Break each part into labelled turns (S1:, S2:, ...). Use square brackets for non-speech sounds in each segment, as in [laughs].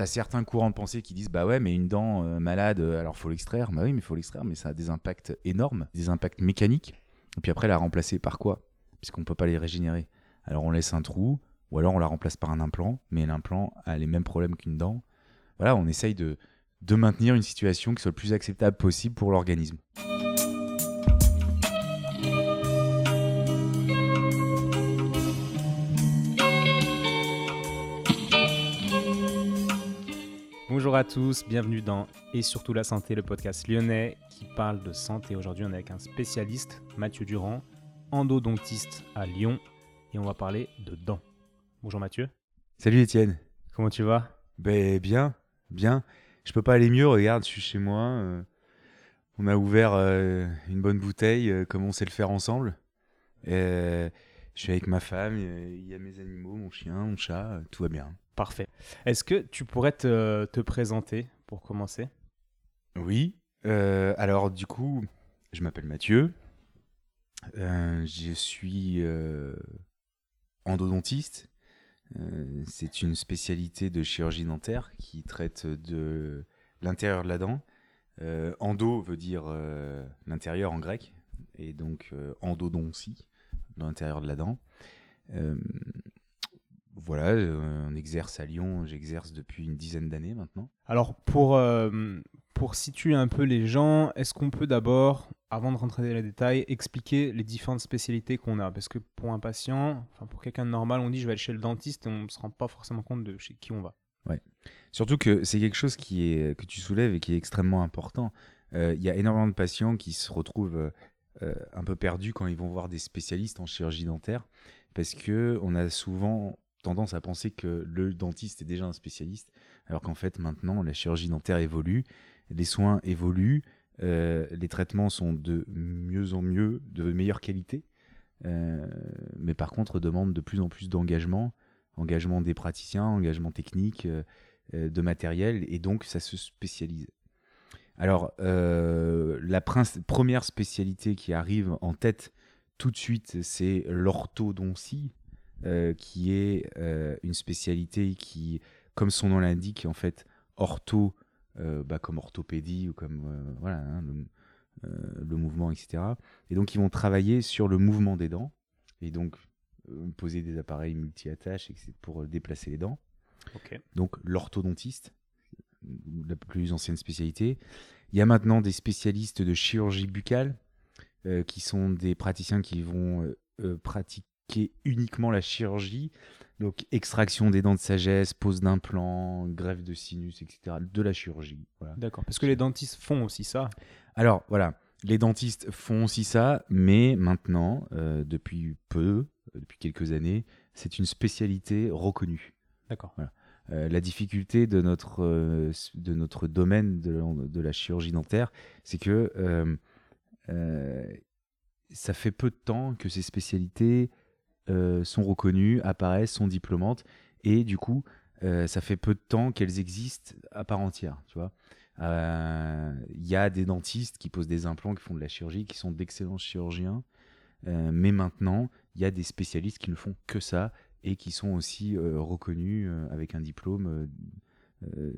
S1: as certains courants de pensée qui disent bah ouais, mais une dent euh, malade, euh, alors faut l'extraire. Bah oui, mais faut l'extraire, mais ça a des impacts énormes, des impacts mécaniques. Et puis après, la remplacer par quoi? Puisqu'on peut pas les régénérer. Alors on laisse un trou, ou alors on la remplace par un implant, mais l'implant a les mêmes problèmes qu'une dent. Voilà, on essaye de, de maintenir une situation qui soit le plus acceptable possible pour l'organisme.
S2: Bonjour à tous, bienvenue dans Et surtout la santé, le podcast lyonnais qui parle de santé. Aujourd'hui, on est avec un spécialiste, Mathieu Durand, endodontiste à Lyon, et on va parler de dents. Bonjour Mathieu.
S1: Salut Étienne.
S2: Comment tu vas?
S1: Ben bien, bien. Je peux pas aller mieux, regarde, je suis chez moi. euh, on a ouvert euh, une bonne bouteille, euh, comme on sait le faire ensemble. Euh, je suis avec ma femme, il y a mes animaux, mon chien, mon chat, euh, tout va bien.
S2: Parfait. Est-ce que tu pourrais te, te présenter pour commencer?
S1: Oui. euh, alors du coup, je m'appelle Mathieu. Euh, je suis euh, endodontiste. C'est une spécialité de chirurgie dentaire qui traite de l'intérieur de la dent. Endo veut dire l'intérieur en grec, et donc endodontie, dans l'intérieur de la dent. Euh, voilà, euh, on exerce à Lyon, j'exerce depuis une dizaine d'années maintenant.
S2: Alors, pour, euh, pour situer un peu les gens, est-ce qu'on peut d'abord, avant de rentrer dans les détails, expliquer les différentes spécialités qu'on a? Parce que pour un patient, enfin pour quelqu'un de normal, on dit je vais aller chez le dentiste et on ne se rend pas forcément compte de chez qui on va.
S1: Surtout que c'est quelque chose qui est, que tu soulèves et qui est extrêmement important. Euh, Il y a énormément de patients qui se retrouvent euh, un peu perdus quand ils vont voir des spécialistes en chirurgie dentaire parce que on a souvent tendance à penser que le dentiste est déjà un spécialiste, alors qu'en fait maintenant la chirurgie dentaire évolue, les soins évoluent, euh, les traitements sont de mieux en mieux, de meilleure qualité, euh, mais par contre demandent de plus en plus d'engagement, engagement des praticiens, engagement technique, de matériel, et donc ça se spécialise. Alors, euh, la première spécialité qui arrive en tête tout de suite, c'est l'orthodontie, euh, qui est euh, une spécialité qui, comme son nom l'indique, en fait, ortho, bah, comme orthopédie ou comme voilà, hein, le, le mouvement, etc. Et donc, ils vont travailler sur le mouvement des dents, et donc poser des appareils multi-attaches etc., pour déplacer les dents donc l'orthodontiste, la plus ancienne spécialité. Il y a maintenant des spécialistes de chirurgie buccale, euh, qui sont des praticiens qui vont euh, euh, pratiquer uniquement la chirurgie, donc extraction des dents de sagesse, pose d'implants, greffe de sinus, etc. De la chirurgie. Voilà.
S2: D'accord. Parce que les dentistes font aussi ça.
S1: Alors voilà, les dentistes font aussi ça, mais maintenant, euh, depuis peu, depuis quelques années, c'est une spécialité reconnue.
S2: D'accord.
S1: Euh, la difficulté de notre, euh, de notre domaine de, la- de la chirurgie dentaire, c'est que euh, ça fait peu de temps que ces spécialités sont reconnues, apparaissent, sont diplômantes, et du coup, ça fait peu de temps qu'elles existent à part entière, tu vois. Il y a des dentistes qui posent des implants, qui font de la chirurgie, qui sont d'excellents chirurgiens, mais maintenant, il y a des spécialistes qui ne font que ça et qui sont aussi euh, reconnus euh, avec un diplôme euh,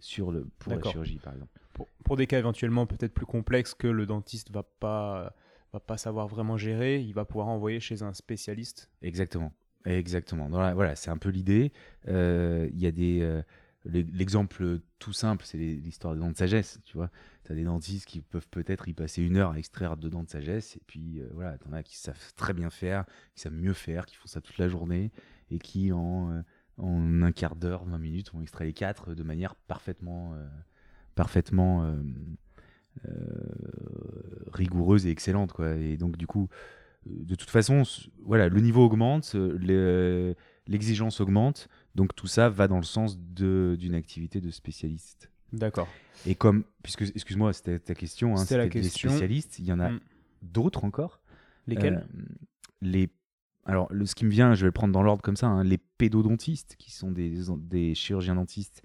S1: sur le, pour la chirurgie, par exemple.
S2: Pour, pour des cas éventuellement peut-être plus complexes que le dentiste va pas va pas savoir vraiment gérer, il va pouvoir envoyer chez un spécialiste.
S1: Exactement. Exactement. Dans la- voilà, c'est un peu l'idée. Il y a des. L'e- L'exemple tout simple, c'est l'histoire des dents de sagesse. Tu vois, tu as des dentistes qui peuvent peut-être y passer une heure à extraire deux dents de sagesse, et puis euh, voilà, tu en as qui savent très bien faire, qui savent mieux faire, qui font ça toute la journée, et qui en, euh, en un quart d'heure, 20 minutes, vont extraire les quatre de manière parfaitement, euh, parfaitement rigoureuse et excellente. Quoi. Et donc, du coup, de toute façon, voilà, le niveau augmente, l'exigence augmente, donc tout ça va dans le sens d'une activité de spécialiste.
S2: D'accord.
S1: Et comme, puisque, excuse-moi, c'était ta question, hein,
S2: C'était la
S1: c'était des
S2: question.
S1: spécialistes, il y en a
S2: Mm.
S1: d'autres encore.
S2: Lesquels
S1: Euh, Les alors, le, ce qui me vient, je vais le prendre dans l'ordre comme ça, hein, les pédodontistes, qui sont des, des chirurgiens dentistes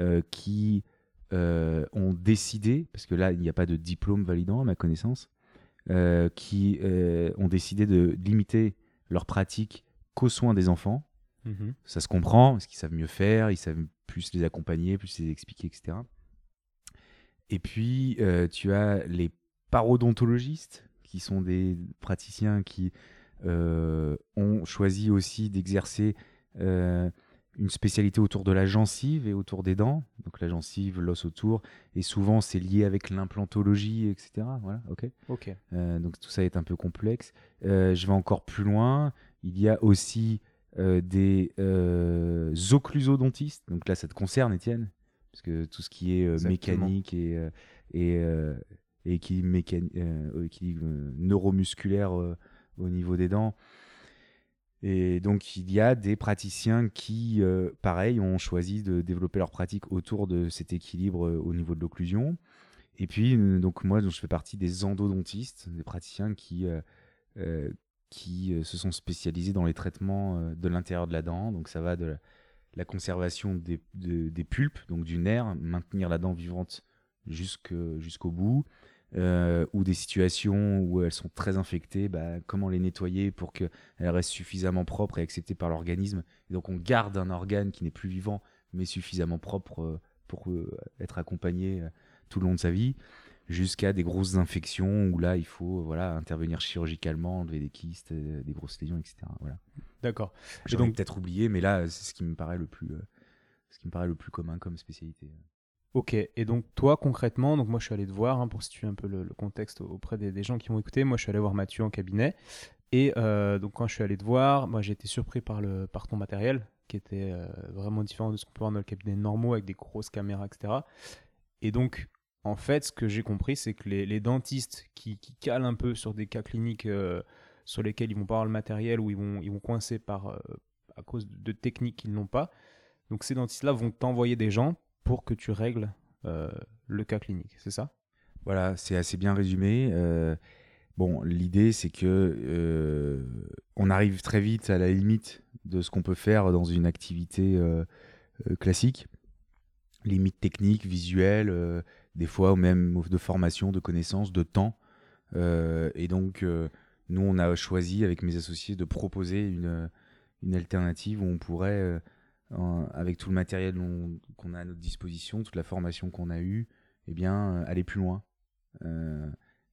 S1: euh, qui euh, ont décidé, parce que là, il n'y a pas de diplôme validant à ma connaissance, euh, qui ont décidé de limiter leur pratique qu'aux soins des enfants,
S2: Mhm.
S1: Ça se comprend, parce qu'ils savent mieux faire, ils savent plus les accompagner, plus les expliquer, etc. Et puis, euh, tu as les parodontologistes, qui sont des praticiens qui euh, ont choisi aussi d'exercer euh, une spécialité autour de la gencive et autour des dents. Donc la gencive, l'os autour, et souvent c'est lié avec l'implantologie, etc. Voilà, ok.
S2: Ok.
S1: Euh, donc tout ça est un peu complexe. Je vais encore plus loin. Il y a aussi des euh, occlusodontistes. Donc là, ça te concerne, Étienne, parce que tout ce qui est euh, mécanique et, euh, et, euh, et équilibre, euh, euh, neuromusculaire euh, au niveau des dents. Et donc, il y a des praticiens qui, euh, pareil, ont choisi de développer leur pratique autour de cet équilibre euh, au niveau de l'occlusion. Et puis, euh, donc moi, donc, je fais partie des endodontistes, des praticiens qui, euh, euh, qui euh, se sont spécialisés dans les traitements euh, de l'intérieur de la dent. Donc, ça va de la, conservation des, de- des pulpes, donc du nerf, maintenir la dent vivante jusqu'au bout, euh, ou des situations où elles sont très infectées, bah, comment les nettoyer pour qu'elles restent suffisamment propres et acceptées par l'organisme. Donc, on garde un organe qui n'est plus vivant, mais suffisamment propre pour être accompagné tout le long de sa vie, jusqu'à des grosses infections où là, il faut voilà, intervenir chirurgicalement, enlever des kystes, euh, des grosses lésions, etc. Voilà.
S2: D'accord.
S1: J'en
S2: donc-
S1: peut-être oublié, mais là, c'est ce qui me paraît le plus, euh, ce qui me paraît le plus commun comme spécialité.
S2: Ok, et donc toi concrètement, donc moi je suis allé te voir hein, pour situer un peu le, le contexte auprès des, des gens qui vont écouter. Moi je suis allé voir Mathieu en cabinet et euh, donc quand je suis allé te voir, moi j'ai été surpris par, le, par ton matériel qui était euh, vraiment différent de ce qu'on peut voir dans le cabinet normaux avec des grosses caméras, etc. Et donc en fait ce que j'ai compris c'est que les, dentistes qui, calent un peu sur des cas cliniques euh, sur lesquels ils vont pas avoir le matériel ou ils vont, ils vont coincer par, euh, à cause de techniques qu'ils n'ont pas, donc ces dentistes-là vont t'envoyer des gens pour que tu règles euh, le cas clinique, c'est ça?
S1: Voilà, c'est assez bien résumé. Bon, l'idée, c'est que on arrive très vite à la limite de ce qu'on peut faire dans une activité classique. Limite technique, visuelle, des fois ou même de formation, de connaissances, de temps. Euh, et donc, euh, nous, on a choisi avec mes associés de proposer une, une alternative où on pourrait, euh, avec tout le matériel qu'on a à notre disposition, toute la formation qu'on a eue, eh bien, euh, aller plus loin. Euh,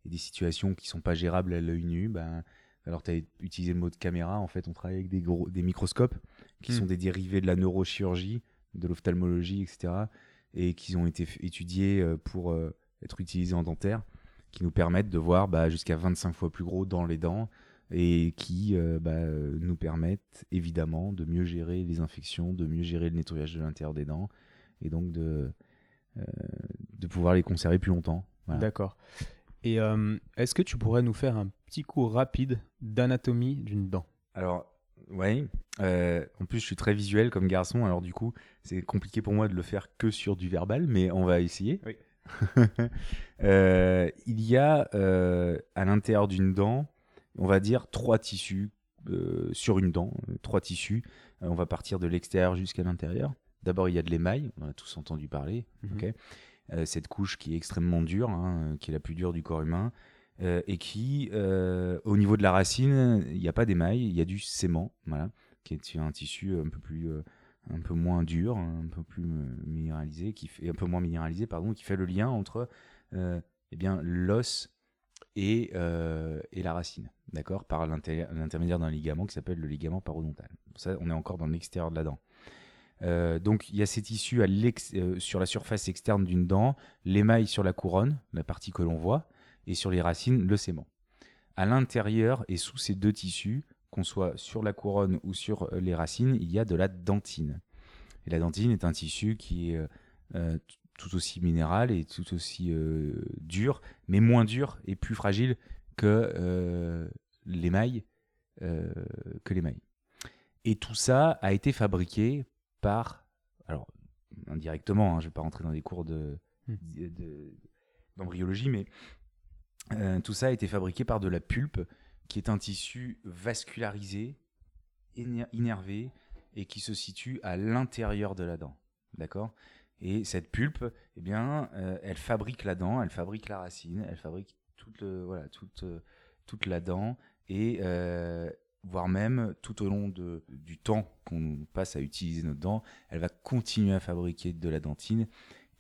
S1: et des situations qui sont pas gérables à l'œil nu, ben, alors tu as utilisé le mot de caméra, en fait, on travaille avec des, gros, des microscopes qui
S2: Hmm.
S1: sont des dérivés de la neurochirurgie, de l'ophtalmologie, etc., et qui ont été étudiés euh, pour euh, être utilisés en dentaire, qui nous permettent de voir bah, jusqu'à 25 fois plus gros dans les dents, et qui euh, bah, nous permettent évidemment de mieux gérer les infections, de mieux gérer le nettoyage de l'intérieur des dents, et donc de, euh, de pouvoir les conserver plus longtemps. Voilà.
S2: D'accord. Et euh, est-ce que tu pourrais nous faire un petit cours rapide d'anatomie d'une dent?
S1: Alors, ouais. euh, en plus, je suis très visuel comme garçon, alors du coup, c'est compliqué pour moi de le faire que sur du verbal, mais on va essayer.
S2: Oui. [laughs]
S1: Euh, il y a euh, à l'intérieur d'une dent, on va dire trois tissus euh, sur une dent, trois tissus. On va partir de l'extérieur jusqu'à l'intérieur. D'abord, il y a de l'émail, on a tous entendu parler.
S2: Mhm.
S1: cette couche qui est extrêmement dure, hein, qui est la plus dure du corps humain, euh, et qui, euh, au niveau de la racine, il n'y a pas d'émail, il y a du sément, voilà, qui est un tissu un peu plus, euh, un peu moins dur, un peu plus minéralisé, qui fait un peu moins minéralisé, pardon, qui fait le lien entre, eh bien, l'os et, et la racine, d'accord, par l'inter- l'intermédiaire d'un ligament qui s'appelle le ligament parodontal. Ça, on est encore dans l'extérieur de la dent. Donc il y a ces tissus sur la surface externe d'une dent, l'émail sur la couronne, la partie que l'on voit, et sur les racines, le sément. À l'intérieur et sous ces deux tissus, qu'on soit sur la couronne ou sur euh, les racines, il y a de la dentine. Et la dentine est un tissu qui est euh, euh, tout aussi minéral et tout aussi euh, dur, mais moins dur et plus fragile que euh, l'émail. que l'émail. Et tout ça a été fabriqué par, alors indirectement, hein, je ne vais pas rentrer dans des cours de,
S2: Hmm.
S1: de- d'embryologie, mais euh, tout ça a été fabriqué par de la pulpe, qui est un tissu vascularisé, innervé, et qui se situe à l'intérieur de la dent. D'accord? Et cette pulpe, eh bien, euh, elle fabrique la dent, elle fabrique la racine, elle fabrique toute, voilà, toute, euh, toute la dent, et voire même tout au long de, du temps qu'on passe à utiliser notre dent, elle va continuer à fabriquer de la dentine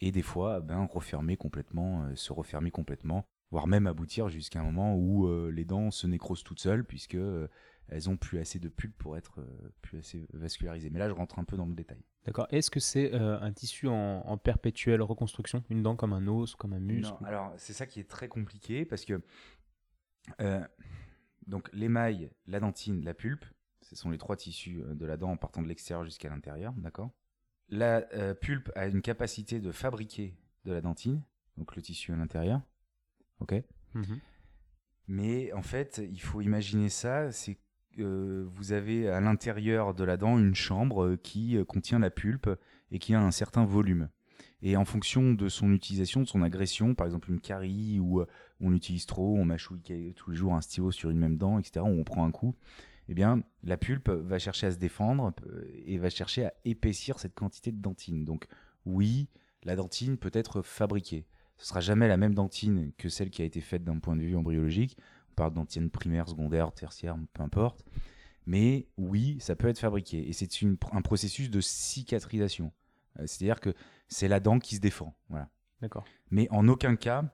S1: et des fois ben, refermer complètement, se refermer complètement, voire même aboutir jusqu'à un moment où euh, les dents se nécrosent toutes seules puisque euh, elles ont plus assez de pulpe pour être plus assez vascularisées. Mais là, je rentre un peu dans le détail.
S2: D'accord. Est-ce que c'est un tissu en, perpétuelle reconstruction, une dent comme un os, comme un muscle?
S1: Non. Alors c'est ça qui est très compliqué parce que donc l'émail, la dentine, la pulpe, ce sont les trois tissus de la dent en partant de l'extérieur jusqu'à l'intérieur, d'accord? La euh, pulpe a une capacité de fabriquer de la dentine, donc le tissu à l'intérieur. Ok mhm. Mais en fait, il faut imaginer ça, c'est que vous avez à l'intérieur de la dent une chambre euh, qui euh, contient la pulpe et qui a un certain volume. Et en fonction de son utilisation, de son agression, par exemple une carie où on utilise trop, on mâchouille tous les jours un stylo sur une même dent, etc., où on prend un coup, eh bien, la pulpe va chercher à se défendre euh, et va chercher à épaissir cette quantité de dentine. Donc, oui, la dentine peut être fabriquée. Ce sera jamais la même dentine que celle qui a été faite d'un point de vue embryologique. On parle d'antine primaire, secondaire, tertiaire, peu importe. Mais oui, ça peut être fabriqué. Et c'est un processus de cicatrisation. Euh, c'est-à-dire que c'est la dent qui se défend. Voilà.
S2: D'accord.
S1: Mais en aucun cas,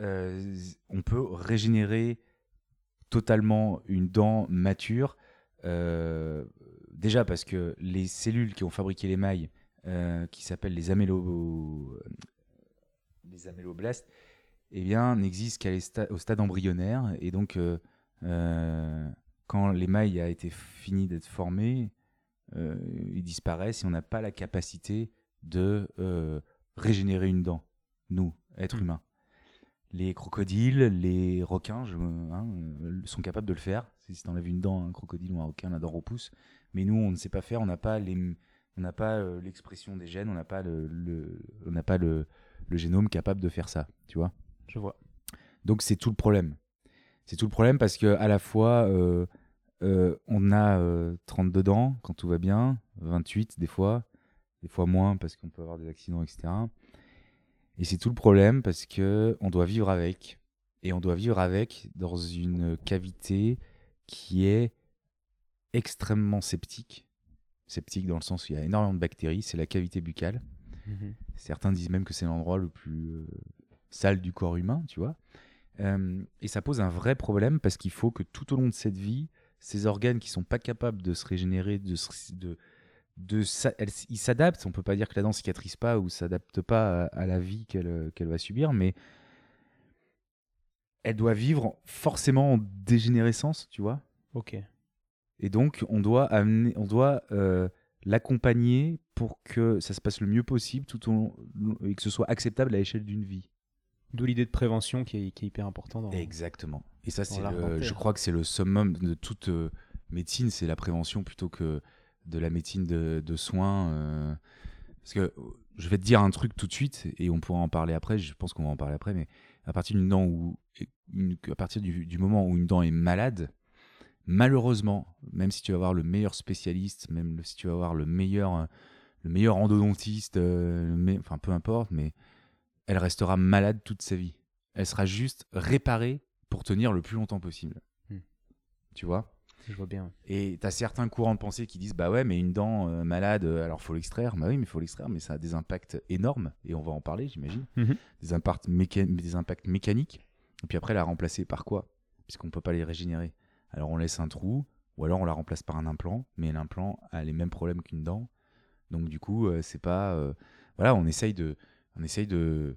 S1: euh, on peut régénérer totalement une dent mature. Euh, déjà parce que les cellules qui ont fabriqué l'émail, euh, qui s'appellent les, amélo... les améloblastes, eh bien, n'existent qu'au stade embryonnaire. Et donc, euh, quand l'émail a été fini d'être formé, il disparaissent et on n'a pas la capacité de régénérer une dent, nous, êtres mmh. humains les crocodiles, les requins hein, euh, sont capables de le faire. Si tu enlèves une dent un crocodile ou un requin, la dent repousse. Mais nous, on ne sait pas faire. On n'a pas les, on n'a pas euh, l'expression des gènes. On n'a pas le, on n'a pas le, génome capable de faire ça. Tu vois
S2: Je vois.
S1: Donc c'est tout le problème. C'est tout le problème parce que à la fois euh, on a 32 dents quand tout va bien, 28 des fois, des fois moins parce qu'on peut avoir des accidents, etc. Et c'est tout le problème parce que on doit vivre avec. Et on doit vivre avec dans une cavité qui est extrêmement sceptique. Sceptique dans le sens où il y a énormément de bactéries, c'est la cavité buccale. Mhm. Certains disent même que c'est l'endroit le plus euh, sale du corps humain, tu vois. Euh, et ça pose un vrai problème parce qu'il faut que tout au long de cette vie, ces organes qui sont pas capables de se régénérer, de, de, de il s'adapte. On peut pas dire que la dent cicatrise pas ou s'adapte pas à, la vie qu'elle va subir, mais elle doit vivre forcément en dégénérescence, tu vois.
S2: Ok.
S1: Et donc on doit amener, on doit euh, l'accompagner pour que ça se passe le mieux possible tout au et que ce soit acceptable à l'échelle d'une vie.
S2: D'où l'idée de prévention qui est, hyper importante.
S1: Exactement. Et ça, c'est je crois que c'est le summum de toute euh, médecine, c'est la prévention plutôt que de la médecine de, soins. Euh, parce que je vais te dire un truc tout de suite et on pourra en parler après. Je pense qu'on va en parler après, mais à partir d'une dent où, à partir du, moment où une dent est malade, malheureusement, même si tu vas avoir le meilleur spécialiste, même si tu vas avoir le meilleur, le meilleur endodontiste, euh, enfin peu importe, mais elle restera malade toute sa vie. Elle sera juste réparée pour tenir le plus longtemps possible. Hmm. Tu vois?
S2: Je vois bien.
S1: Et tu as certains courants de pensée qui disent bah ouais, mais une dent euh, malade, euh, alors faut l'extraire. Bah oui, mais faut l'extraire, mais ça a des impacts énormes, et on va en parler, j'imagine. Mhm. Des, impacts des impacts mécaniques. Et puis après, la remplacer par quoi? Puisqu'on peut pas les régénérer. Alors on laisse un trou, ou alors on la remplace par un implant, mais l'implant a les mêmes problèmes qu'une dent. Donc du coup, euh, c'est pas. voilà, on essaye de. On essaye de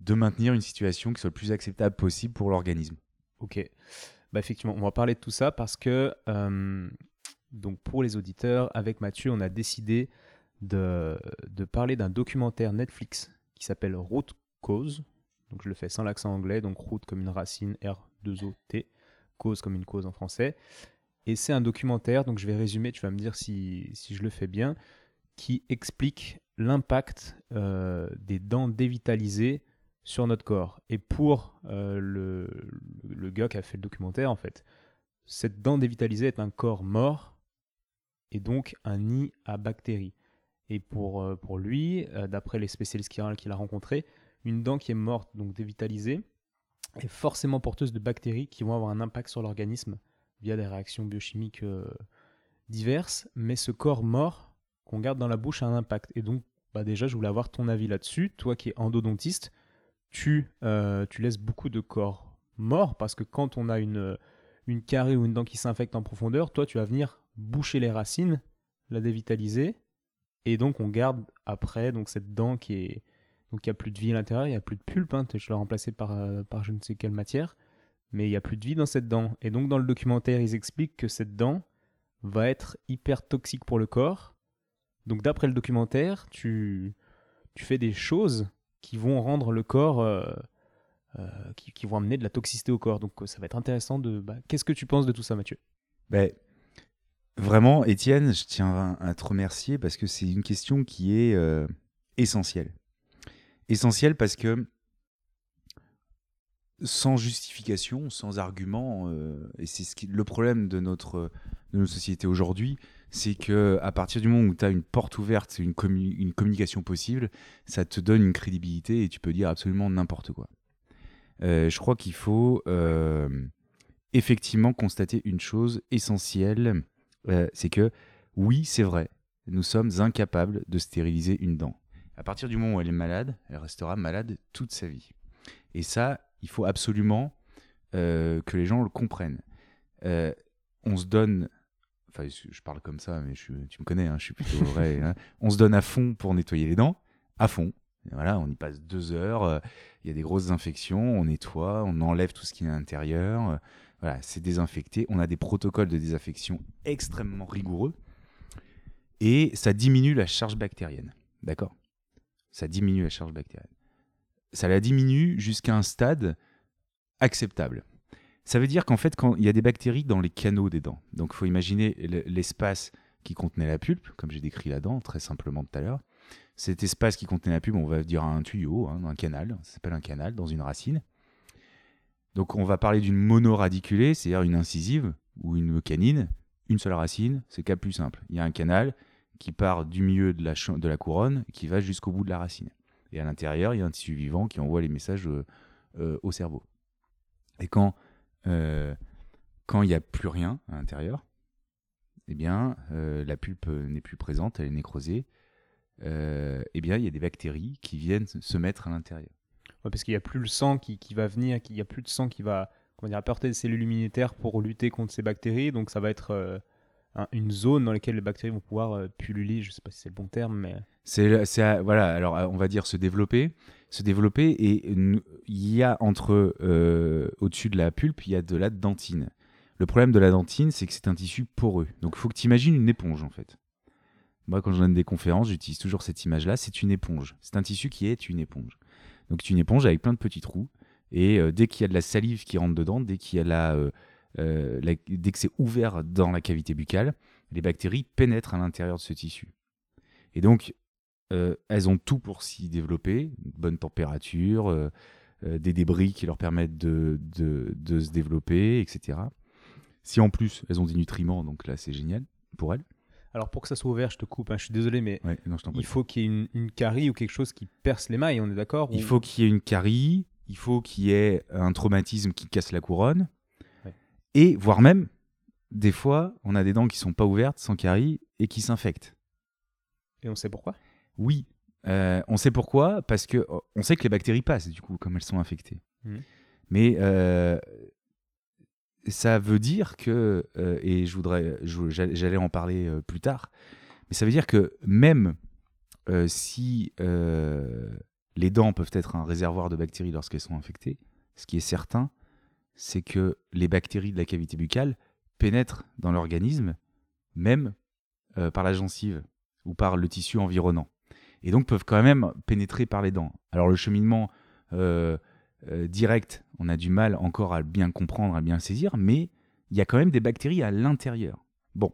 S1: de maintenir une situation qui soit le plus acceptable possible pour l'organisme.
S2: Ok. Bah, effectivement, on va parler de tout ça parce que, euh, donc pour les auditeurs, avec Mathieu, on a décidé de, de parler d'un documentaire Netflix qui s'appelle Route Cause. Donc je le fais sans l'accent anglais, donc route comme une racine, R2OT, cause comme une cause en français. Et c'est un documentaire, donc je vais résumer, tu vas me dire si, si je le fais bien, qui explique l'impact euh, des dents dévitalisées sur notre corps. Et pour euh, le, gars qui a fait le documentaire, en fait, cette dent dévitalisée est un corps mort et donc un nid à bactéries. Et pour, euh, pour lui, d'après les spécialistes qu'il a rencontrés, une dent qui est morte, donc dévitalisée, est forcément porteuse de bactéries qui vont avoir un impact sur l'organisme via des réactions biochimiques euh, diverses, mais ce corps mort qu'on garde dans la bouche a un impact. Et donc, bah déjà, je voulais avoir ton avis là-dessus. Toi qui es endodontiste, tu, euh, tu laisses beaucoup de corps morts parce que quand on a une, une carie ou une dent qui s'infecte en profondeur, toi, tu vas venir boucher les racines, la dévitaliser, et donc on garde après donc cette dent qui est il a plus de vie à l'intérieur, il n'y a plus de pulpe, hein, je l'ai remplacé par, euh, par je ne sais quelle matière, mais il n'y a plus de vie dans cette dent. Et donc dans le documentaire, ils expliquent que cette dent va être hyper toxique pour le corps. Donc d'après le documentaire, tu, fais des choses qui vont rendre le corps, euh, euh, qui, vont amener de la toxicité au corps. Donc ça va être intéressant de... Bah, qu'est-ce que tu penses de tout ça, Mathieu?
S1: Ben, Vraiment, Étienne, je tiens à te remercier parce que c'est une question qui est essentielle essentiel parce que sans justification, sans argument, euh, et c'est ce qui, le problème de notre, de notre société aujourd'hui, c'est que à partir du moment où tu as une porte ouverte, une, une communication possible, ça te donne une crédibilité et tu peux dire absolument n'importe quoi. Euh, je crois qu'il faut euh, effectivement constater une chose essentielle, c'est que oui, c'est vrai, nous sommes incapables de stériliser une dent. À partir du moment où elle est malade, elle restera malade toute sa vie. Et ça, il faut absolument euh, que les gens le comprennent. Euh, on se donne, enfin, je parle comme ça, mais tu me connais, hein, je suis plutôt vrai. [laughs] Hein. on se donne à fond pour nettoyer les dents, à fond. voilà, on y passe deux heures. Euh, il y a des grosses infections, on nettoie, on enlève tout ce qui est à l'intérieur. voilà, c'est désinfecté. On a des protocoles de désinfection extrêmement rigoureux et ça diminue la charge bactérienne. D'accord? Ça diminue la charge bactérienne. Ça la diminue jusqu'à un stade acceptable. Ça veut dire qu'en fait, quand il y a des bactéries dans les canaux des dents, donc il faut imaginer l'espace qui contenait la pulpe, comme j'ai décrit la dent très simplement tout à l'heure. Cet espace qui contenait la pulpe, on va dire un tuyau, hein, un canal, ça s'appelle un canal, dans une racine. Donc on va parler d'une monoradiculée, c'est-à-dire une incisive ou une canine, une seule racine, c'est cas plus simple. Il y a un canal, qui part du milieu de la couronne qui va jusqu'au bout de la racine. Et à l'intérieur, il y a un tissu vivant qui envoie les messages euh, euh, au cerveau. Et quand euh, quand il n'y a plus rien à l'intérieur, eh bien, la pulpe n'est plus présente, elle est nécrosée. eh bien, il y a des bactéries qui viennent se mettre à l'intérieur.
S2: parce qu'il n'y a plus le sang qui, qui va venir, il n'y a plus de sang qui va comment dire, apporter des cellules immunitaires pour lutter contre ces bactéries. Donc, ça va être une zone dans laquelle les bactéries vont pouvoir euh, pulluler, je ne sais pas si c'est le bon terme, mais...
S1: C'est, voilà, alors euh, on va dire se développer, se développer, et il y a entre, euh, au-dessus de la pulpe, il y a de la dentine. Le problème de la dentine, c'est que c'est un tissu poreux. Donc il faut que tu imagines une éponge, en fait. Moi, quand je donne des conférences, j'utilise toujours cette image-là, c'est une éponge. C'est un tissu qui est une éponge. Donc c'est une éponge avec plein de petits trous, et dès qu'il y a de la salive qui rentre dedans, dès qu'il y a la euh, dès que c'est ouvert dans la cavité buccale, les bactéries pénètrent à l'intérieur de ce tissu. Et donc, euh, elles ont tout pour s'y développer, une bonne température, euh, des débris qui leur permettent de, de, se développer, etc. Si en plus elles ont des nutriments, donc là c'est génial pour elles.
S2: Alors pour que ça soit ouvert, je te coupe, hein, je suis désolé, mais il faut qu'il y ait une, une, carie ou quelque chose qui perce les mailles, on est d'accord
S1: Il faut qu'il y ait une carie, il faut qu'il y ait un traumatisme qui casse la couronne, et voire même, des fois, on a des dents qui sont pas ouvertes, sans carie, et qui s'infectent.
S2: Et on sait pourquoi?
S1: Oui, euh, on sait pourquoi, parce que oh, on sait que les bactéries passent, du coup, comme elles sont infectées. Mmh. Mais euh, ça veut dire que, euh, et je voudrais, j'allais en parler plus tard, mais ça veut dire que même si les dents peuvent être un réservoir de bactéries lorsqu'elles sont infectées, ce qui est certain, c'est que les bactéries de la cavité buccale pénètrent dans l'organisme, même euh, par la gencive ou par le tissu environnant. Et donc peuvent quand même pénétrer par les dents. Alors le cheminement euh, euh, direct, on a du mal encore à bien comprendre, à bien saisir, mais il y a quand même des bactéries à l'intérieur. Bon.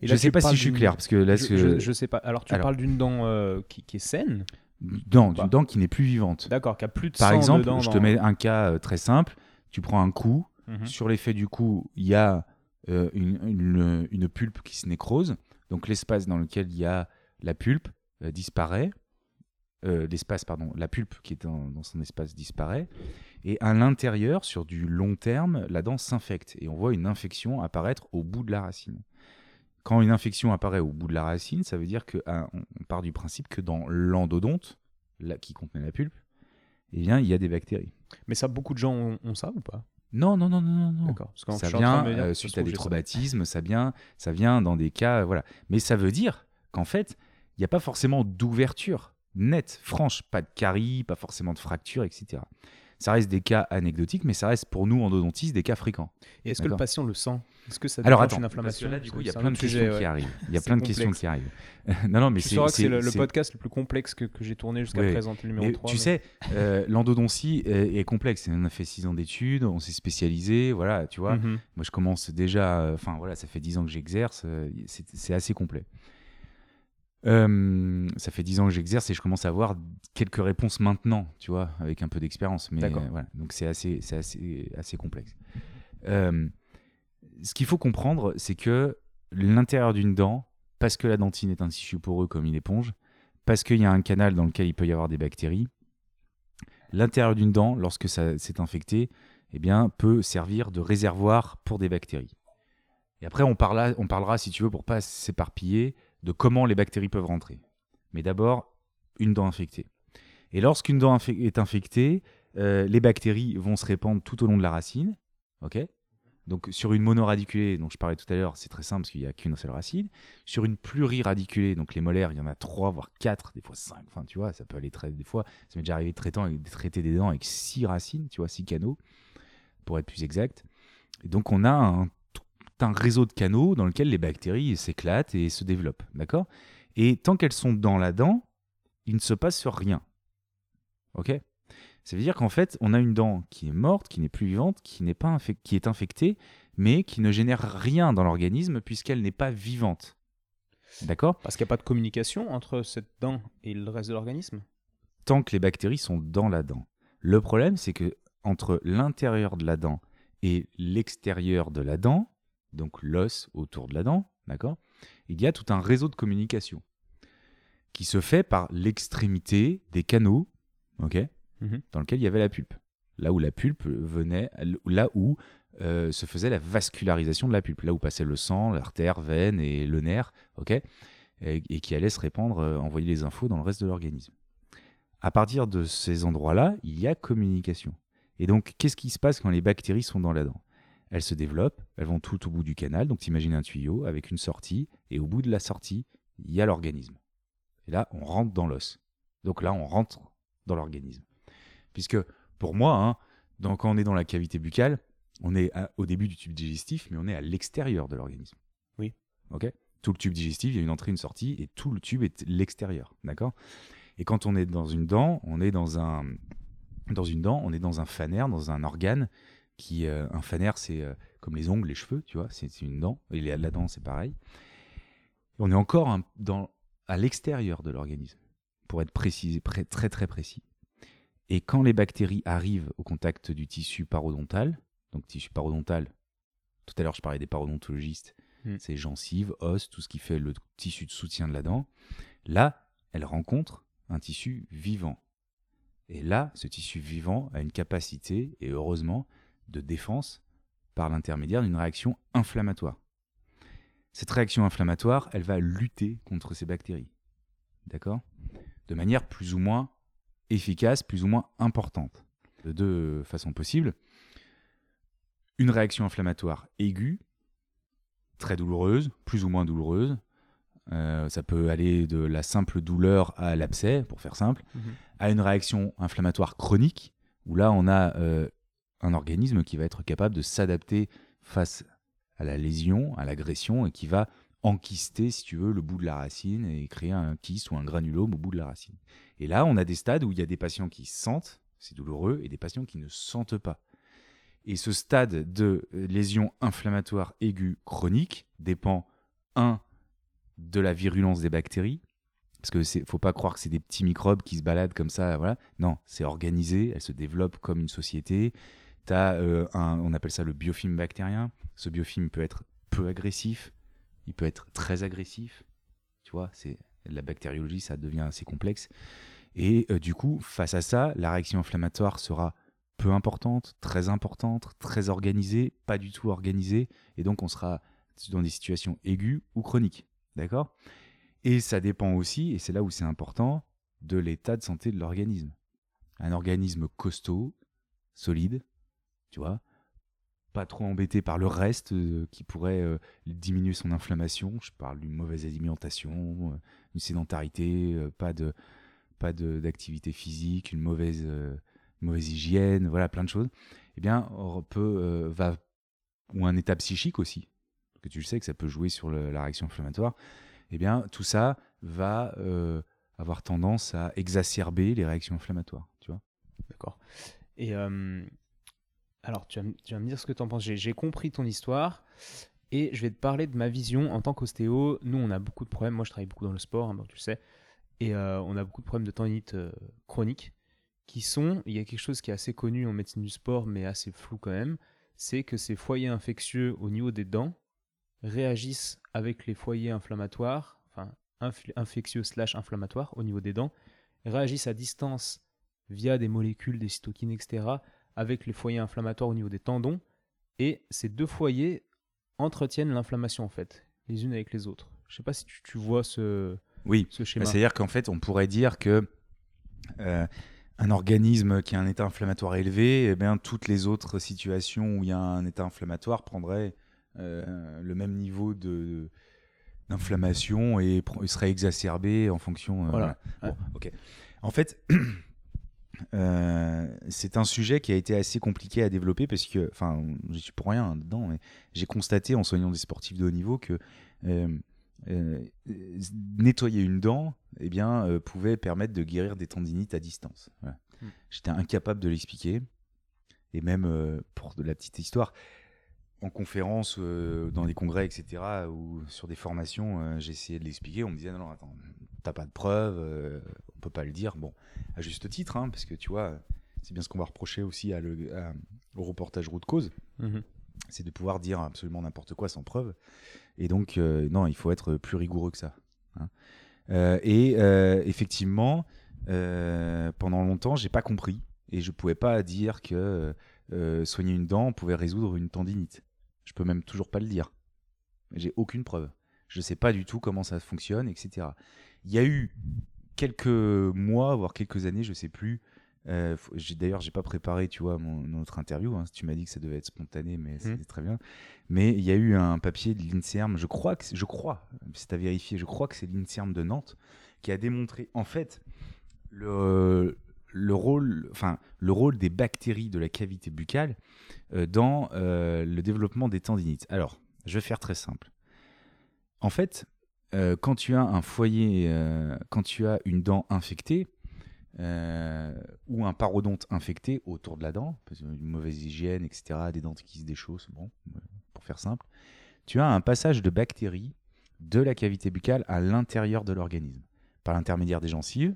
S1: Et je ne sais pas si je suis clair, parce que là,
S2: je, ne sais pas. Alors tu parles d'une dent qui, est saine,
S1: dent, d'une dent qui n'est plus vivante.
S2: D'accord, qui a plus de
S1: Par exemple,
S2: je
S1: te mets un cas euh, très simple. Tu prends un coup. Mhm. Sur l'effet du coup, il y a euh, une, une, pulpe qui se nécrose. Donc l'espace dans lequel il y a la pulpe euh, disparaît. l'espace, pardon, la pulpe qui est dans, dans son espace disparaît. Et à l'intérieur, sur du long terme, la dent s'infecte. Et on voit une infection apparaître au bout de la racine. Quand une infection apparaît au bout de la racine, ça veut dire qu'on on part du principe que dans l'endodonte, là, qui contenait la pulpe, eh bien, il y a des bactéries.
S2: Mais ça, beaucoup de gens ont, ont ça ou pas?
S1: Non, non, non, non, non, non.
S2: D'accord.
S1: Ça vient
S2: de dire,
S1: euh,
S2: ça se
S1: suite à des traumatismes, ça vient, ça vient dans des cas, voilà. Mais ça veut dire qu'en fait, il n'y a pas forcément d'ouverture nette, franche, pas de carie, pas forcément de fracture, etc. Ça reste des cas anecdotiques, mais ça reste pour nous endodontistes des cas fréquents.
S2: Et est-ce que le patient le sent? Est-ce que ça
S1: Alors attends,
S2: une inflammation
S1: là, du coup, il y a plein de questions qui arrivent. Il y a plein de
S2: complexe.
S1: questions qui arrivent. [laughs] non, non, mais c'est
S2: sauras que c'est le, podcast le plus complexe que, que j'ai tourné jusqu'à
S1: Ouais.
S2: présent, le numéro
S1: Mais
S2: 3.
S1: tu sais, euh, l'endodontie est, est complexe. On a fait six ans d'études, on s'est spécialisé, voilà, tu vois.
S2: Mhm.
S1: Moi, je commence déjà, euh, enfin voilà, ça fait 10 ans que j'exerce, euh, c'est assez complet. Euh, ça fait 10 ans que j'exerce et je commence à avoir quelques réponses maintenant, tu vois, avec un peu d'expérience. Mais euh, voilà, donc c'est assez, c'est assez, assez complexe. Euh, ce qu'il faut comprendre, c'est que l'intérieur d'une dent, parce que la dentine est un tissu poreux comme une éponge, parce qu'il y a un canal dans lequel il peut y avoir des bactéries, l'intérieur d'une dent, lorsque ça s'est infecté, eh bien, peut servir de réservoir pour des bactéries. Et après, on, parla- on parlera, si tu veux, pour pas s'éparpiller, de comment les bactéries peuvent rentrer. Mais d'abord, une dent infectée. Et lorsqu'une dent est infectée, euh, les bactéries vont se répandre tout au long de la racine. ok? Donc sur une monoradiculée, dont je parlais tout à l'heure, c'est très simple parce qu'il n'y a qu'une seule racine. Sur une pluriradiculée, donc les molaires, il y en a trois, voire quatre, des fois cinq. Enfin, tu vois, ça peut aller très. Des fois, ça m'est déjà arrivé de traiter, de traiter des dents avec six racines, tu vois, six canaux, pour être plus exact. Et donc on a un, un réseau de canaux dans lequel les bactéries s'éclatent et se développent, d'accord? Et tant qu'elles sont dans la dent, il ne se passe rien. Ok? Ça veut dire qu'en fait, on a une dent qui est morte, qui n'est plus vivante, qui, n'est pas qui est infectée, mais qui ne génère rien dans l'organisme puisqu'elle n'est pas vivante. D'accord?
S2: Parce qu'il n'y a pas de communication entre cette dent et le reste de l'organisme?
S1: Tant que les bactéries sont dans la dent. Le problème, c'est que entre l'intérieur de la dent et l'extérieur de la dent, donc l'os autour de la dent, d'accord? Il y a tout un réseau de communication qui se fait par l'extrémité des canaux, ok?
S2: Mhm.
S1: Dans lequel il y avait la pulpe. Là où la pulpe venait, là où euh, se faisait la vascularisation de la pulpe, là où passait le sang, l'artère, veine et le nerf, ok? Et, et qui allait se répandre, euh, envoyer les infos dans le reste de l'organisme. À partir de ces endroits-là, il y a communication. Et donc, qu'est-ce qui se passe quand les bactéries sont dans la dent? Elles se développent, elles vont tout au bout du canal. Donc, t'imagines un tuyau avec une sortie, et au bout de la sortie, il y a l'organisme. Et là, on rentre dans l'os. Donc là, on rentre dans l'organisme. Puisque, pour moi, hein, dans- quand on est dans la cavité buccale, on est à- au début du tube digestif, mais on est à l'extérieur de l'organisme.
S2: Oui.
S1: Ok? Tout le tube digestif, il y a une entrée, une sortie, et tout le tube est l'extérieur. D'accord? Et quand on est dans une dent, on est dans un dans une dent, on est dans un fanère, dans un organe qui euh, un fanère c'est euh, comme les ongles, les cheveux, tu vois, c'est une dent et la la dent c'est pareil. On est encore un- dans à l'extérieur de l'organisme pour être précis, pré- très très précis. Et quand les bactéries arrivent au contact du tissu parodontal, donc tissu parodontal, tout à l'heure je parlais des parodontologistes,
S2: Mm.
S1: c'est gencives, os, tout ce qui fait le tissu de soutien de la dent. Là, elles rencontrent un tissu vivant. Et là, ce tissu vivant a une capacité, et heureusement, de défense par l'intermédiaire d'une réaction inflammatoire. Cette réaction inflammatoire, elle va lutter contre ces bactéries. D'accord? De manière plus ou moins efficace, plus ou moins importante. De deux façons possibles. Une réaction inflammatoire aiguë, très douloureuse, plus ou moins douloureuse. Euh, ça peut aller de la simple douleur à l'abcès, pour faire simple,
S2: Mhm.
S1: à une réaction inflammatoire chronique, où là on a euh, un organisme qui va être capable de s'adapter face à la lésion, à l'agression, et qui va enquister, si tu veux, le bout de la racine et créer un kyste ou un granulome au bout de la racine. Et là, on a des stades où il y a des patients qui sentent, c'est douloureux, et des patients qui ne sentent pas. Et ce stade de lésion inflammatoire aiguë chronique dépend, un, de la virulence des bactéries, parce que c'est faut pas croire que c'est des petits microbes qui se baladent comme ça, voilà. Non, c'est organisé, elles se développent comme une société. Un, on appelle ça le biofilm bactérien. Ce biofilm peut être peu agressif, il peut être très agressif. Tu vois, c'est la bactériologie, ça devient assez complexe. Et euh, du coup, face à ça, la réaction inflammatoire sera peu importante, très importante, très organisée, pas du tout organisée, et donc on sera dans des situations aiguës ou chroniques. D'accord? Et ça dépend aussi, et c'est là où c'est important, de l'état de santé de l'organisme. Un organisme costaud, solide, tu vois, pas trop embêté par le reste euh, qui pourrait euh, diminuer son inflammation. Je parle d'une mauvaise alimentation, euh, une sédentarité, pas de pas d'activité physique, une mauvaise mauvaise hygiène, voilà plein de choses. Eh bien, on peut va ou un état psychique aussi, que tu le sais que ça peut jouer sur la réaction inflammatoire. Eh bien, tout ça va avoir tendance à exacerber les réactions inflammatoires, tu vois.
S2: D'accord. Et alors, tu vas, me dire ce que tu en penses. J'ai compris ton histoire et je vais te parler de ma vision en tant qu'ostéo. Nous, on a beaucoup de problèmes. Moi, je travaille beaucoup dans le sport, hein, tu le sais. Et euh, on a beaucoup de problèmes de tendinite euh, chronique qui sont, il y a quelque chose qui est assez connu en médecine du sport, mais assez flou quand même, c'est que ces foyers infectieux au niveau des dents réagissent avec les foyers inflammatoires, enfin infectieux slash inflammatoires au niveau des dents, réagissent à distance via des molécules, des cytokines, etc., avec les foyers inflammatoires au niveau des tendons. Et ces deux foyers entretiennent l'inflammation en fait, les unes avec les autres. Je sais pas si tu, vois ce,
S1: oui.
S2: ce schéma.
S1: C'est-à-dire qu'en fait, on pourrait dire que euh, un organisme qui a un état inflammatoire élevé, eh bien, toutes les autres situations où il y a un état inflammatoire prendraient euh, le même niveau de d'inflammation et, serait exacerbé en fonction.
S2: Euh, voilà.
S1: ok. En fait, [clears throat] Euh, c'est un sujet qui a été assez compliqué à développer parce que, enfin, je suis pour rien dedans, mais j'ai constaté en soignant des sportifs de haut niveau que euh, euh, nettoyer une dent, eh bien, pouvait permettre de guérir des tendinites à distance. Hmm. J'étais incapable de l'expliquer. Et même pour de la petite histoire, en conférence, dans des congrès, etc., ou sur des formations, j'ai essayé de l'expliquer. On me disait non, non, attends, t'as pas de preuves, on peut pas le dire. Bon, à juste titre, hein, parce que tu vois, c'est bien ce qu'on va reprocher aussi à le, au reportage route cause. Mhm. C'est de pouvoir dire absolument n'importe quoi sans preuve. Et donc, euh, non, il faut être plus rigoureux que ça. Hein. Euh, et euh, effectivement, pendant longtemps, j'ai pas compris. Et je pouvais pas dire que soigner une dent pouvait résoudre une tendinite. Je peux même toujours pas le dire. J'ai aucune preuve. Je sais pas du tout comment ça fonctionne, etc. Il y a eu quelques mois, voire quelques années, je sais plus. Euh, D'ailleurs, j'ai pas préparé, tu vois, mon, notre interview. Hein. Tu m'as dit que ça devait être spontané, mais mmh. très bien. Mais il y a eu un papier de l'Inserm, je crois que je crois, c'est à vérifier, je crois que c'est l'Inserm de Nantes qui a démontré en fait le, le rôle, enfin le rôle des bactéries de la cavité buccale dans euh, le développement des tendinites. Alors, je vais faire très simple. En fait, euh, quand tu as un foyer, euh, quand tu as une dent infectée, euh, ou un parodonte infecté autour de la dent, une mauvaise hygiène, etc., des dents qui se déchaussent, bon, pour faire simple, tu as un passage de bactéries de la cavité buccale à l'intérieur de l'organisme, par l'intermédiaire des gencives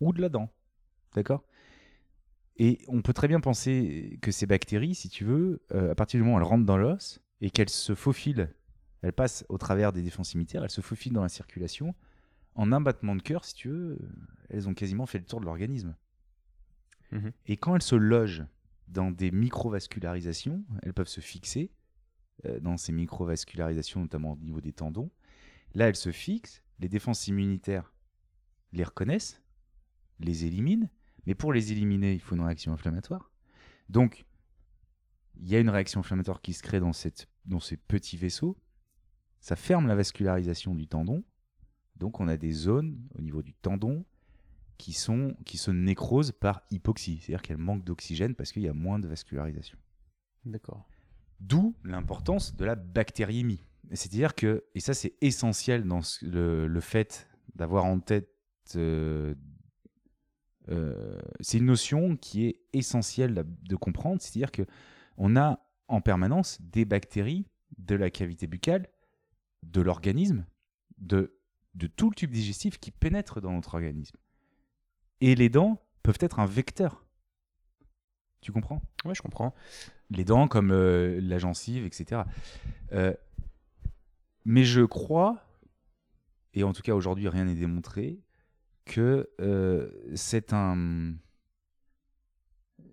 S1: ou de la dent. D'accord? Et on peut très bien penser que ces bactéries, si tu veux, à partir du moment où elles rentrent dans l'os et qu'elles se faufilent elles passent au travers des défenses cimetières, elles se faufilent dans la circulation. En un battement de cœur, si tu veux, elles ont quasiment fait le tour de l'organisme. Mhm. Et quand elles se logent dans des microvascularisations, elles peuvent se fixer euh, dans ces microvascularisations, notamment au niveau des tendons. Là, elles se fixent, les défenses immunitaires les reconnaissent, les éliminent, mais pour les éliminer, il faut une réaction inflammatoire. Donc, il y a une réaction inflammatoire qui se crée dans, cette, dans ces petits vaisseaux, ça ferme la vascularisation du tendon. Donc on a des zones au niveau du tendon qui, sont, qui se nécrosent par hypoxie, c'est-à-dire qu'elles manquent d'oxygène parce qu'il y a moins de vascularisation.
S2: D'accord.
S1: D'où l'importance de la bactériémie. C'est-à-dire que, et ça c'est essentiel dans le, fait d'avoir en tête, euh, euh, c'est une notion qui est essentielle de comprendre, c'est-à-dire que on a en permanence des bactéries de la cavité buccale de l'organisme, de, de tout le tube digestif qui pénètre dans notre organisme. Et les dents peuvent être un vecteur. Tu comprends?
S2: Ouais, je comprends.
S1: Les dents comme euh, la gencive, etc. Euh, mais je crois, et en tout cas aujourd'hui rien n'est démontré, que euh, c'est un.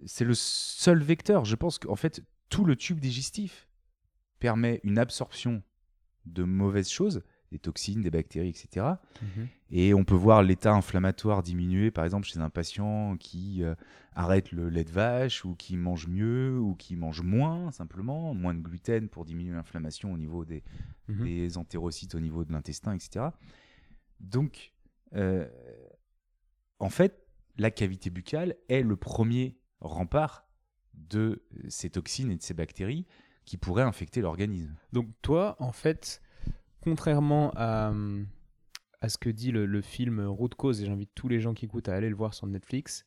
S1: C'est le seul vecteur. Je pense qu'en fait, tout le tube digestif permet une absorption de mauvaises choses, des toxines, des bactéries, etc. Et on peut voir l'état inflammatoire diminuer, par exemple, chez un patient qui euh, arrête le lait de vache, ou qui mange mieux, ou qui mange moins, simplement, moins de gluten pour diminuer l'inflammation au niveau des,
S2: Mhm.
S1: des entérocytes, au niveau de l'intestin, etc. Donc, euh, en fait, la cavité buccale est le premier rempart de ces toxines et de ces bactéries qui pourraient infecter l'organisme.
S2: Donc toi, en fait, contrairement à, à ce que dit le, film Route Cause, et j'invite tous les gens qui écoutent à aller le voir sur Netflix,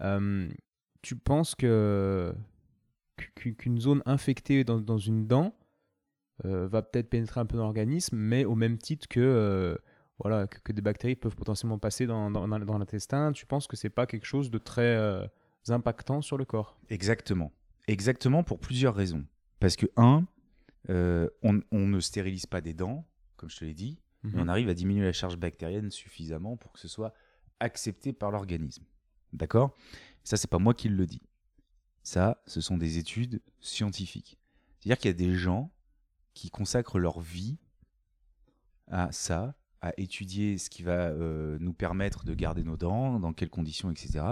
S2: euh, tu penses que qu'u- qu'une zone infectée dans, dans une dent euh, va peut-être pénétrer un peu dans l'organisme, mais au même titre que, euh, voilà, que, que des bactéries peuvent potentiellement passer dans, dans, dans- dans l'intestin, tu penses que c'est pas quelque chose de très euh, impactant sur le corps?
S1: Exactement. Exactement pour plusieurs raisons. Parce que, un, euh, on, on ne stérilise pas des dents, comme je te l'ai dit, mais
S2: Mhm.
S1: on arrive à diminuer la charge bactérienne suffisamment pour que ce soit accepté par l'organisme. D'accord? Ça, c'est pas moi qui le dis. Ça, ce sont des études scientifiques. C'est-à-dire qu'il y a des gens qui consacrent leur vie à ça, à étudier ce qui va euh, nous permettre de garder nos dents, dans quelles conditions, etc.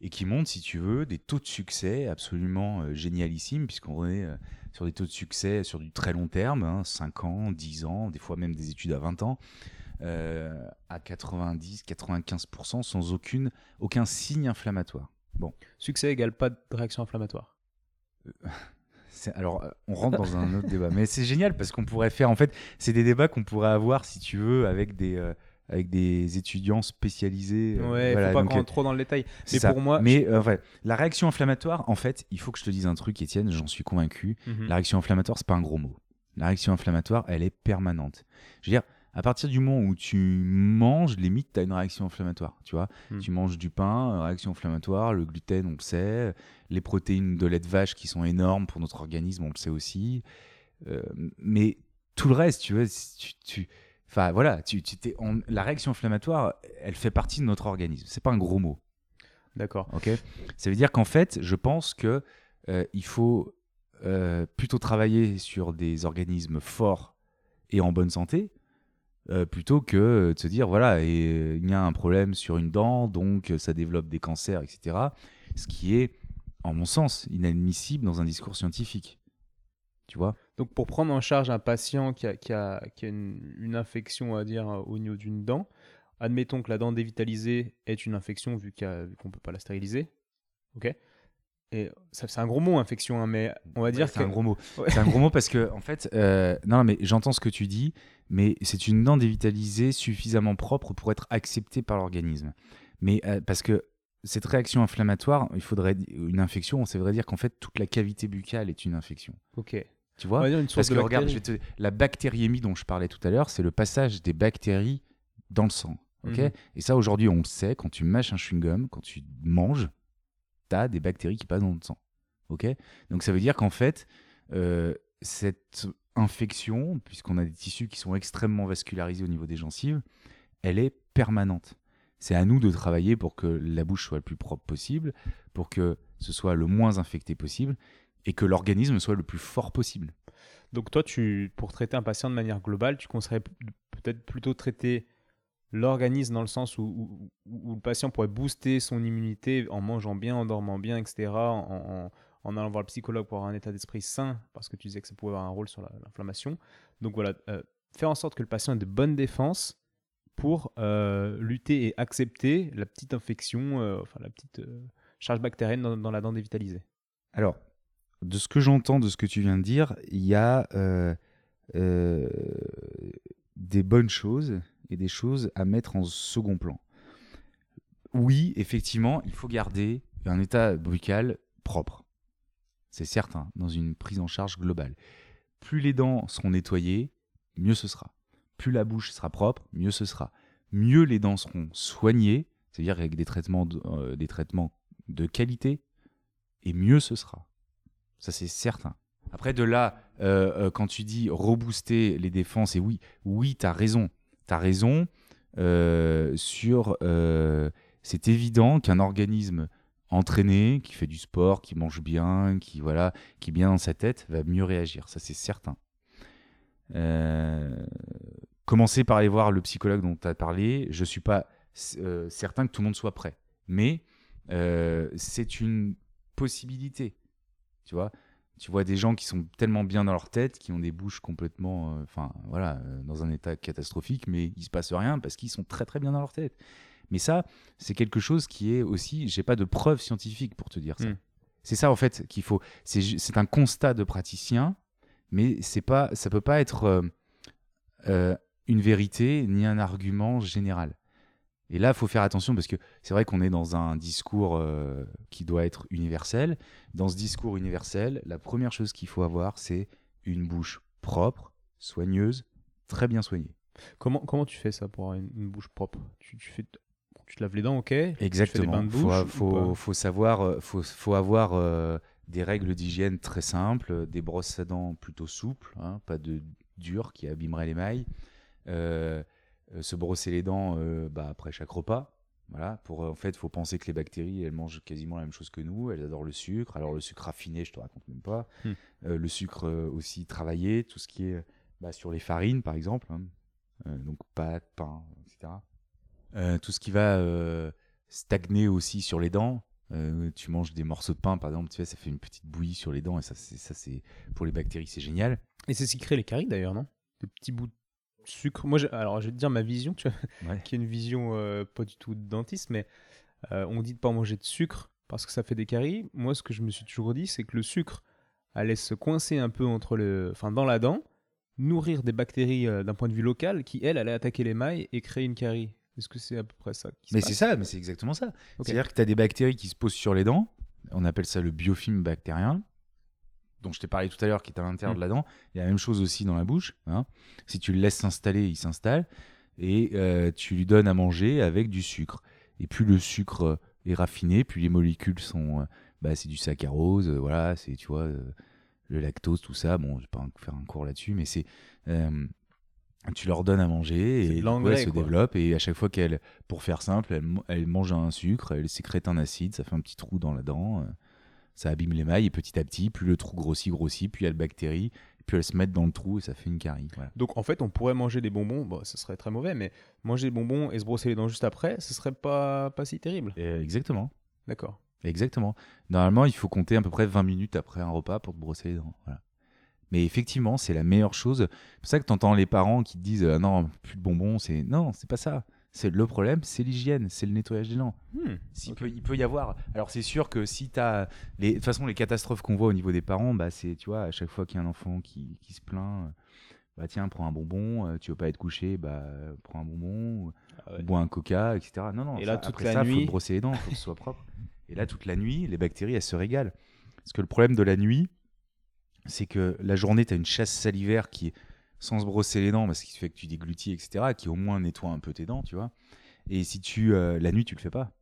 S1: Et qui montrent, si tu veux, des taux de succès absolument euh, génialissimes, puisqu'on est euh, sur des taux de succès sur du très long terme, hein, 5 ans, 10 ans, des fois même des études à 20 ans, euh, à 90-95% sans aucune, aucun signe inflammatoire.
S2: Succès égale pas de réaction inflammatoire. [laughs]
S1: Alors, euh, on rentre dans un autre débat. Mais c'est génial parce qu'on pourrait faire, en fait, c'est des débats qu'on pourrait avoir, si tu veux, avec des, euh, avec des étudiants spécialisés. euh,
S2: Ouais,
S1: voilà,
S2: faut pas qu'on
S1: euh,
S2: trop dans le détail. Mais
S1: ça.
S2: pour moi,
S1: Mais euh, ouais, la réaction inflammatoire, en fait, il faut que je te dise un truc, Étienne, j'en suis convaincu.
S2: Mhm.
S1: La réaction inflammatoire, c'est pas un gros mot. La réaction inflammatoire, elle est permanente. Je veux dire, à partir du moment où tu manges, limite, tu as une réaction inflammatoire. Tu vois,
S2: Hmm.
S1: tu manges du pain, euh, réaction inflammatoire, le gluten, on le sait, les protéines de lait de vache qui sont énormes pour notre organisme, on le sait aussi. Euh, mais tout le reste, tu vois, tu, tu- enfin voilà, tu, tu t'es- on- la réaction inflammatoire, elle fait partie de notre organisme. C'est pas un gros mot.
S2: D'accord.
S1: Ok. Ça veut dire qu'en fait, je pense que euh, il faut euh, plutôt travailler sur des organismes forts et en bonne santé, euh, plutôt que de se dire voilà, et, euh, il y a un problème sur une dent, donc euh, ça développe des cancers, etc. Ce qui est, en mon sens, inadmissible dans un discours scientifique. Tu vois?
S2: Donc, pour prendre en charge un patient qui a, qui a, qui a une, une infection, on va dire, au niveau d'une dent, admettons que la dent dévitalisée est une infection vu qu'on ne peut pas la stériliser. Ok? Et c'est un gros mot, infection, hein, mais on va dire
S1: c'est
S2: que.
S1: un gros mot.
S2: Ouais.
S1: C'est un gros mot parce que, [laughs] en fait, euh, non, mais j'entends ce que tu dis, mais c'est une dent dévitalisée suffisamment propre pour être acceptée par l'organisme. Mais euh, parce que cette réaction inflammatoire, il faudrait une infection, ça voudrait dire qu'en fait toute la cavité buccale est une infection.
S2: Ok.
S1: Tu
S2: On
S1: vois
S2: va dire une source
S1: Parce que
S2: de
S1: regarde, je
S2: bactéries.
S1: vais te- la bactériémie dont je parlais tout à l'heure, c'est le passage des bactéries dans le sang. ok
S2: Mhm.
S1: Et ça, aujourd'hui, on le sait, quand tu mâches un chewing-gum, quand tu manges, des bactéries qui passent dans le sang. Donc ça veut dire qu'en fait, euh, cette infection, puisqu'on a des tissus qui sont extrêmement vascularisés au niveau des gencives, elle est permanente. C'est à nous de travailler pour que la bouche soit le plus propre possible, pour que ce soit le moins infecté possible, et que l'organisme soit le plus fort possible.
S2: Donc, toi, tu, pour traiter un patient de manière globale, tu conseillerais peut-être plutôt traiter l'organisme dans le sens où, où- le patient pourrait booster son immunité en mangeant bien, en dormant bien, etc., en, en- en allant voir le psychologue pour avoir un état d'esprit sain, parce que tu disais que ça pouvait avoir un rôle sur la- l'inflammation. Donc voilà, euh, faire en sorte que le patient ait de bonnes défenses pour euh, lutter et accepter la petite infection, euh, enfin la petite charge bactérienne dans, la dent dévitalisée.
S1: Alors, de ce que j'entends de ce que tu viens de dire, il y a des bonnes choses et des choses à mettre en second plan. Oui, effectivement, il faut garder un état buccal propre. C'est certain, dans une prise en charge globale. Plus les dents seront nettoyées, mieux ce sera. Plus la bouche sera propre, mieux ce sera. Mieux les dents seront soignées, c'est-à-dire avec des traitements de, euh, des traitements de qualité, et mieux ce sera. Ça, c'est certain. Après, de là, euh, euh, quand tu dis rebooster les défenses, et oui, oui, tu as raison. Raison. euh, sur. euh, c'est évident qu'un organisme entraîné, qui fait du sport, qui mange bien, qui voilà, qui est bien dans sa tête, va mieux réagir. Ça, c'est certain. Euh, commencez par aller voir le psychologue dont tu as parlé. Je suis pas certain que tout le monde soit prêt, mais c'est une possibilité. Tu vois, tu vois des gens qui sont tellement bien dans leur tête, qui ont des bouches complètement, euh, enfin voilà, euh, dans un état catastrophique, mais il se passe rien parce qu'ils sont très très bien dans leur tête. Mais ça, c'est quelque chose qui est aussi, j'ai pas de preuves scientifiques pour te dire ça.
S2: Mm.
S1: C'est ça en fait qu'il faut. C'est un constat de praticien, mais c'est pas, ça peut pas être euh, une vérité ni un argument général. Et là, il faut faire attention parce que c'est vrai qu'on est dans un discours euh, qui doit être universel. Dans ce discours universel, la première chose qu'il faut avoir, c'est une bouche propre, soigneuse, très bien soignée.
S2: Comment, comment tu fais ça pour avoir une, une bouche propre? Tu, tu fais, tu te laves les dents, ok
S1: Exactement.
S2: De
S1: faut, savoir, euh, faut, faut avoir euh, des règles d'hygiène très simples, des brosses à dents plutôt souples, hein, pas de dures qui abîmeraient les mailles. Euh, se brosser les dents euh, bah, après chaque repas. Voilà, pour, euh, en fait, il faut penser que les bactéries, elles mangent quasiment la même chose que nous. Elles adorent le sucre. Alors, le sucre raffiné, je te raconte même pas.
S2: Hmm.
S1: Euh, le sucre euh, aussi travaillé, tout ce qui est bah, sur les farines, par exemple. hein. Euh, donc, pâtes, pain, etc. Euh, tout ce qui va euh, stagner aussi sur les dents. Euh, tu manges des morceaux de pain, par exemple, tu vois, ça fait une petite bouillie sur les dents. Et ça, c'est, ça, c'est pour les bactéries, c'est génial.
S2: Et c'est ce qui crée les caries d'ailleurs, non? Des petits bouts de sucre. Moi, j'ai- alors je vais te dire ma vision, tu vois, [laughs]
S1: Ouais.
S2: qui est une vision euh, pas du tout de dentiste, mais euh, on dit de pas manger de sucre parce que ça fait des caries. Moi, ce que je me suis toujours dit, c'est que le sucre allait se coincer un peu entre le, enfin, dans la dent, nourrir des bactéries euh, d'un point de vue local qui, elles, allaient attaquer les mailles et créer une carie. Est-ce que c'est à peu près ça qui
S1: Mais c'est ça, mais c'est exactement ça. C'est-à-dire que tu as des bactéries qui se posent sur les dents. On appelle ça le biofilm bactérien, dont je t'ai parlé tout à l'heure, qui est à l'intérieur
S2: Mm.
S1: de la dent. Il y a la même chose aussi dans la bouche. hein. Si tu le laisses s'installer, il s'installe. Et euh, tu lui donnes à manger avec du sucre. Et plus le sucre euh, est raffiné, plus les molécules sont. euh, bah, c'est du saccharose, euh, voilà, c'est, tu vois, le lactose, tout ça. Bon, je vais pas faire un cours là-dessus, mais c'est. tu leur donnes à manger et elles se
S2: quoi.
S1: développent et à chaque fois qu'elles, pour faire simple, elles, mo- elles mangent un sucre, elles sécrètent un acide, ça fait un petit trou dans la dent, ça abîme les mailles et petit à petit, plus le trou grossit, grossit, puis il y a le bactérie, puis elles se mettent dans le trou et ça fait une carie. Voilà.
S2: Donc en fait, on pourrait manger des bonbons, bon, ce serait très mauvais, mais manger des bonbons et se brosser les dents juste après, ce serait pas, pas si terrible.
S1: Euh, exactement.
S2: D'accord.
S1: Exactement. Normalement, il faut compter à peu près 20 minutes après un repas pour te brosser les dents. Voilà. Mais effectivement, c'est la meilleure chose. C'est pour ça que tu entends les parents qui te disent euh, non, plus de bonbons, c'est non, c'est pas ça. C'est le problème, c'est l'hygiène, c'est le nettoyage des dents.
S2: Hmm.
S1: Peut, il peut y avoir. Alors c'est sûr que si tu as les de toute façon les catastrophes qu'on voit au niveau des parents, bah c'est tu vois à chaque fois qu'il y a un enfant qui, qui se plaint, euh, bah tiens prends un bonbon, euh, tu veux pas être couché, bah prends un bonbon,
S2: Ah ouais.
S1: bois un coca, etc. Non non.
S2: Et
S1: ça,
S2: là, toute
S1: après
S2: la
S1: ça, faut
S2: nuit-
S1: te brosser les dents, faut que ce soit propre. Et là toute la nuit, les bactéries elles se régalent. Parce que le problème de la nuit, c'est que la journée tu as une chasse salivaire qui est sans se brosser les dents, parce qu'il fait que tu déglutis, etc., qui au moins nettoie un peu tes dents, tu vois. Et si tu euh, la nuit tu le fais pas.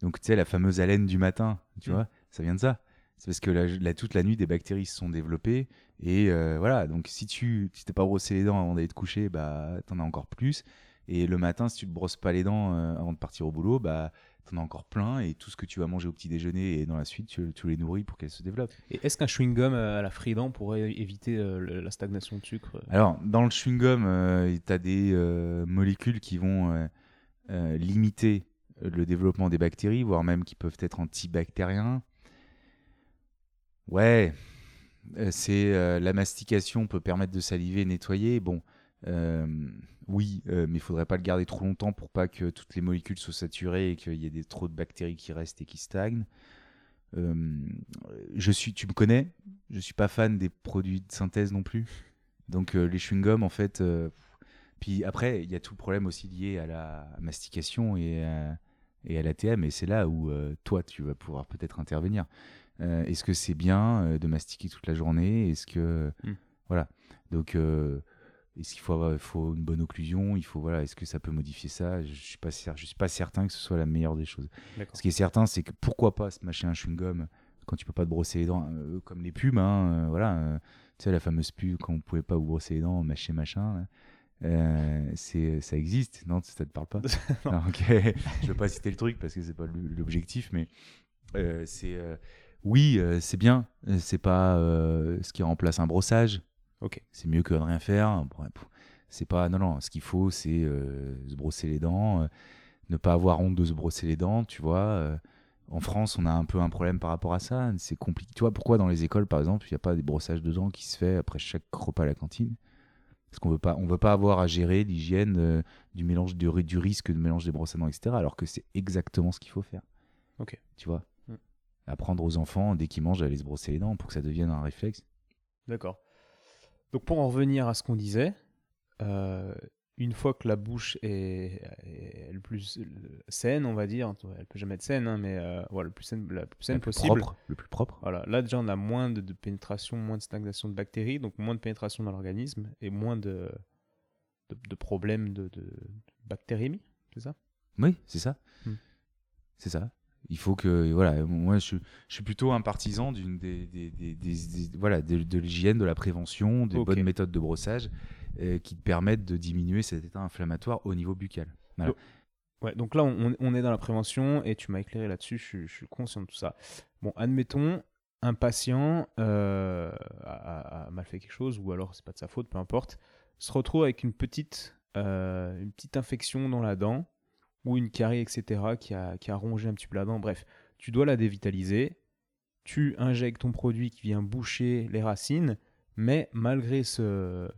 S1: Donc tu sais la fameuse haleine du matin, tu
S2: Mm.
S1: vois, ça vient de ça. C'est parce que la, la- toute la nuit des bactéries se sont développées et euh, voilà. Donc si tu si t'es pas brossé les dents avant d'aller te coucher, bah t'en as encore plus. Et le matin si tu te brosses pas les dents euh, avant de partir au boulot, bah t'en as encore plein et tout ce que tu vas manger au petit déjeuner et dans la suite tu, tu les nourris pour qu'elles se développent.
S2: Et est-ce qu'un chewing-gum euh, à la Frident pourrait éviter euh, la stagnation de sucre euh?
S1: Alors, dans le chewing-gum, euh, tu as des euh, molécules qui vont limiter le développement des bactéries, voire même qui peuvent être antibactériens. Ouais, c'est la mastication peut permettre de saliver, nettoyer. Bon, oui, euh, mais il faudrait pas le garder trop longtemps pour pas que toutes les molécules soient saturées et qu'il y ait des, trop de bactéries qui restent et qui stagnent. Euh, je suis, tu me connais, je suis pas fan des produits de synthèse non plus. Donc euh, les chewing-gums, en fait. puis après, il y a tout le problème aussi lié à la mastication et à, et à l'ATM. Et c'est là où toi, tu vas pouvoir peut-être intervenir. Est-ce que c'est bien de mastiquer toute la journée? Est-ce que.
S2: Hmm.
S1: Voilà. Donc. euh, est-ce qu'il faut, avoir- faut une bonne occlusion Il faut voilà. Est-ce que ça peut modifier ça? Je suis pas je suis pas certain que ce soit la meilleure des choses. Ce qui est certain, c'est que pourquoi pas se mâcher un chewing-gum quand tu peux pas te brosser les dents, euh, comme les pubs, hein, euh, voilà. euh, tu sais, la fameuse pub quand vous pouvez pas vous brosser les dents, mâcher machin. c'est, ça existe, non Ça te parle pas? [laughs] Non. Ok, je veux pas citer le truc parce que c'est pas l'objectif, mais c'est oui, c'est bien. C'est pas ce qui remplace un brossage.
S2: Ok.
S1: C'est mieux que de rien faire. C'est pas non non. Ce qu'il faut, c'est se brosser les dents, ne pas avoir honte de se brosser les dents, tu vois. en France, on a un peu un problème par rapport à ça. C'est compliqué. Tu vois pourquoi dans les écoles, par exemple, il n'y a pas des brossages de dents qui se fait après chaque repas à la cantine? Parce qu'on veut pas, on veut pas avoir à gérer l'hygiène euh, du mélange du, du risque de mélange des brosses à dents, etc. Alors que c'est exactement ce qu'il faut faire.
S2: Ok.
S1: Tu vois?
S2: Mm.
S1: Apprendre aux enfants, dès qu'ils mangent, à aller se brosser les dents pour que ça devienne un réflexe.
S2: D'accord. Donc pour en revenir à ce qu'on disait, euh, une fois que la bouche est, est le plus saine, on va dire, elle peut jamais être saine, hein, mais euh, voilà, le plus saine, la plus saine
S1: Le plus
S2: possible.
S1: propre, le plus propre.
S2: Voilà, là déjà on a moins de, de pénétration, moins de stagnation de bactéries, donc moins de pénétration dans l'organisme et moins de, de, de problèmes de, bactériémie, c'est ça?
S1: Oui, c'est ça.
S2: Mm.
S1: C'est ça. Il faut que, voilà, moi je, je suis plutôt un partisan d'une des, des, des- des- des- voilà, de, de l'hygiène, de la prévention, des bonnes méthodes de brossage euh, qui te permettent de diminuer cet état inflammatoire au niveau buccal. Voilà.
S2: Ouais, donc là, on, on est dans la prévention et tu m'as éclairé là-dessus, je, suis- je suis conscient de tout ça. Bon, admettons, un patient euh, a mal fait quelque chose, ou alors c'est pas de sa faute, peu importe, se retrouve avec une petite, euh, une petite infection dans la dent, ou une carie, etc., qui a, qui a rongé un petit peu la dent. Bref, tu dois la dévitaliser, tu injectes ton produit qui vient boucher les racines, mais malgré ce,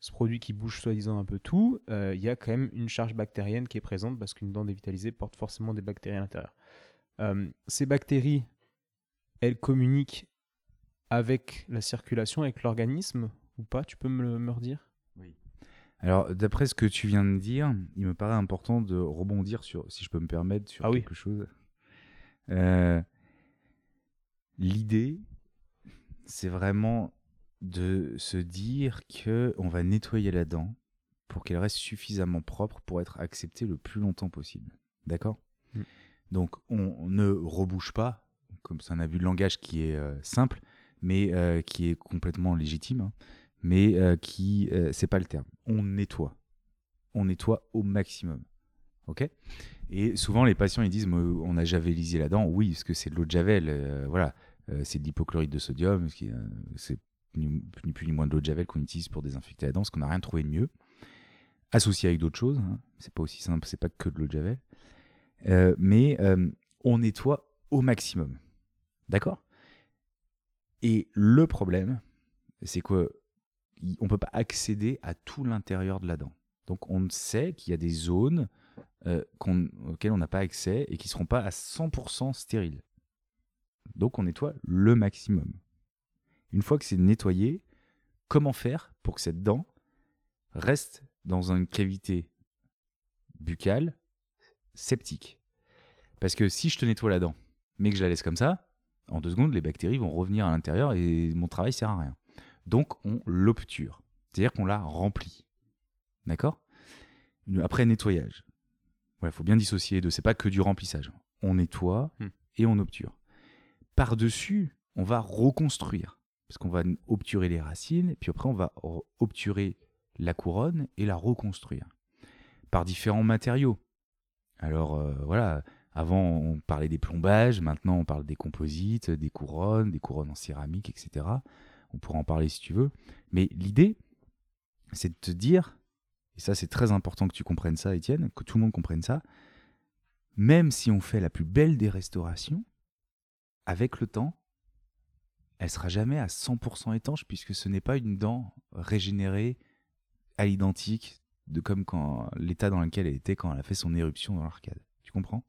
S2: ce produit qui bouge soi-disant un peu tout, euh, il y a quand même une charge bactérienne qui est présente parce qu'une dent dévitalisée porte forcément des bactéries à l'intérieur. Euh, ces bactéries, elles communiquent avec la circulation, avec l'organisme ou pas? Tu peux me le redire?
S1: Alors, d'après ce que tu viens de dire, il me paraît important de rebondir sur, si je peux me permettre, sur
S2: Ah oui.
S1: quelque chose. Euh, L'idée, c'est vraiment de se dire que on va nettoyer la dent pour qu'elle reste suffisamment propre pour être acceptée le plus longtemps possible. D'accord?
S2: Mm.
S1: Donc, on ne rebouche pas, comme c'est un abus de langage qui est euh, simple, mais euh, qui est complètement légitime, hein, mais euh, qui, euh, c'est pas le terme. On nettoie. On nettoie au maximum. Ok? Et souvent, les patients, ils disent, Mais on a javelisé la dent. Oui, parce que c'est de l'eau de javel. euh, voilà, Euh, c'est de l'hypochlorite de sodium. euh, c'est ni, plus ni moins de l'eau de javel qu'on utilise pour désinfecter la dent, parce qu'on n'a rien trouvé de mieux. Associé avec d'autres choses. hein. C'est pas aussi simple, c'est pas que de l'eau de javel. Euh, mais euh, on nettoie au maximum. D'accord? Et le problème, c'est qu'on ne peut pas accéder à tout l'intérieur de la dent. Donc on sait qu'il y a des zones euh, auxquelles on n'a pas accès et qui ne seront pas à 100% stériles. Donc on nettoie le maximum. Une fois que c'est nettoyé, comment faire pour que cette dent reste dans une cavité buccale septique? Parce que si je te nettoie la dent, mais que je la laisse comme ça, en deux secondes, les bactéries vont revenir à l'intérieur et mon travail sert à rien. Donc on l'obture, c'est-à-dire qu'on la remplit. D'accord? Après nettoyage. Il faut bien dissocier deux, c'est pas que du remplissage. On nettoie
S2: Hmm.
S1: et on obture. Par-dessus, on va reconstruire. Parce qu'on va obturer les racines, puis après on va re- obturer la couronne et la reconstruire. Par différents matériaux. Alors euh, voilà, avant on parlait des plombages, maintenant on parle des composites, des couronnes, des couronnes en céramique, etc. On pourra en parler si tu veux. Mais l'idée, c'est de te dire, et ça c'est très important que tu comprennes ça, Étienne, que tout le monde comprenne ça, même si on fait la plus belle des restaurations, avec le temps, elle sera jamais à 100% étanche puisque ce n'est pas une dent régénérée à l'identique de comme quand l'état dans lequel elle était quand elle a fait son éruption dans l'arcade. Tu comprends?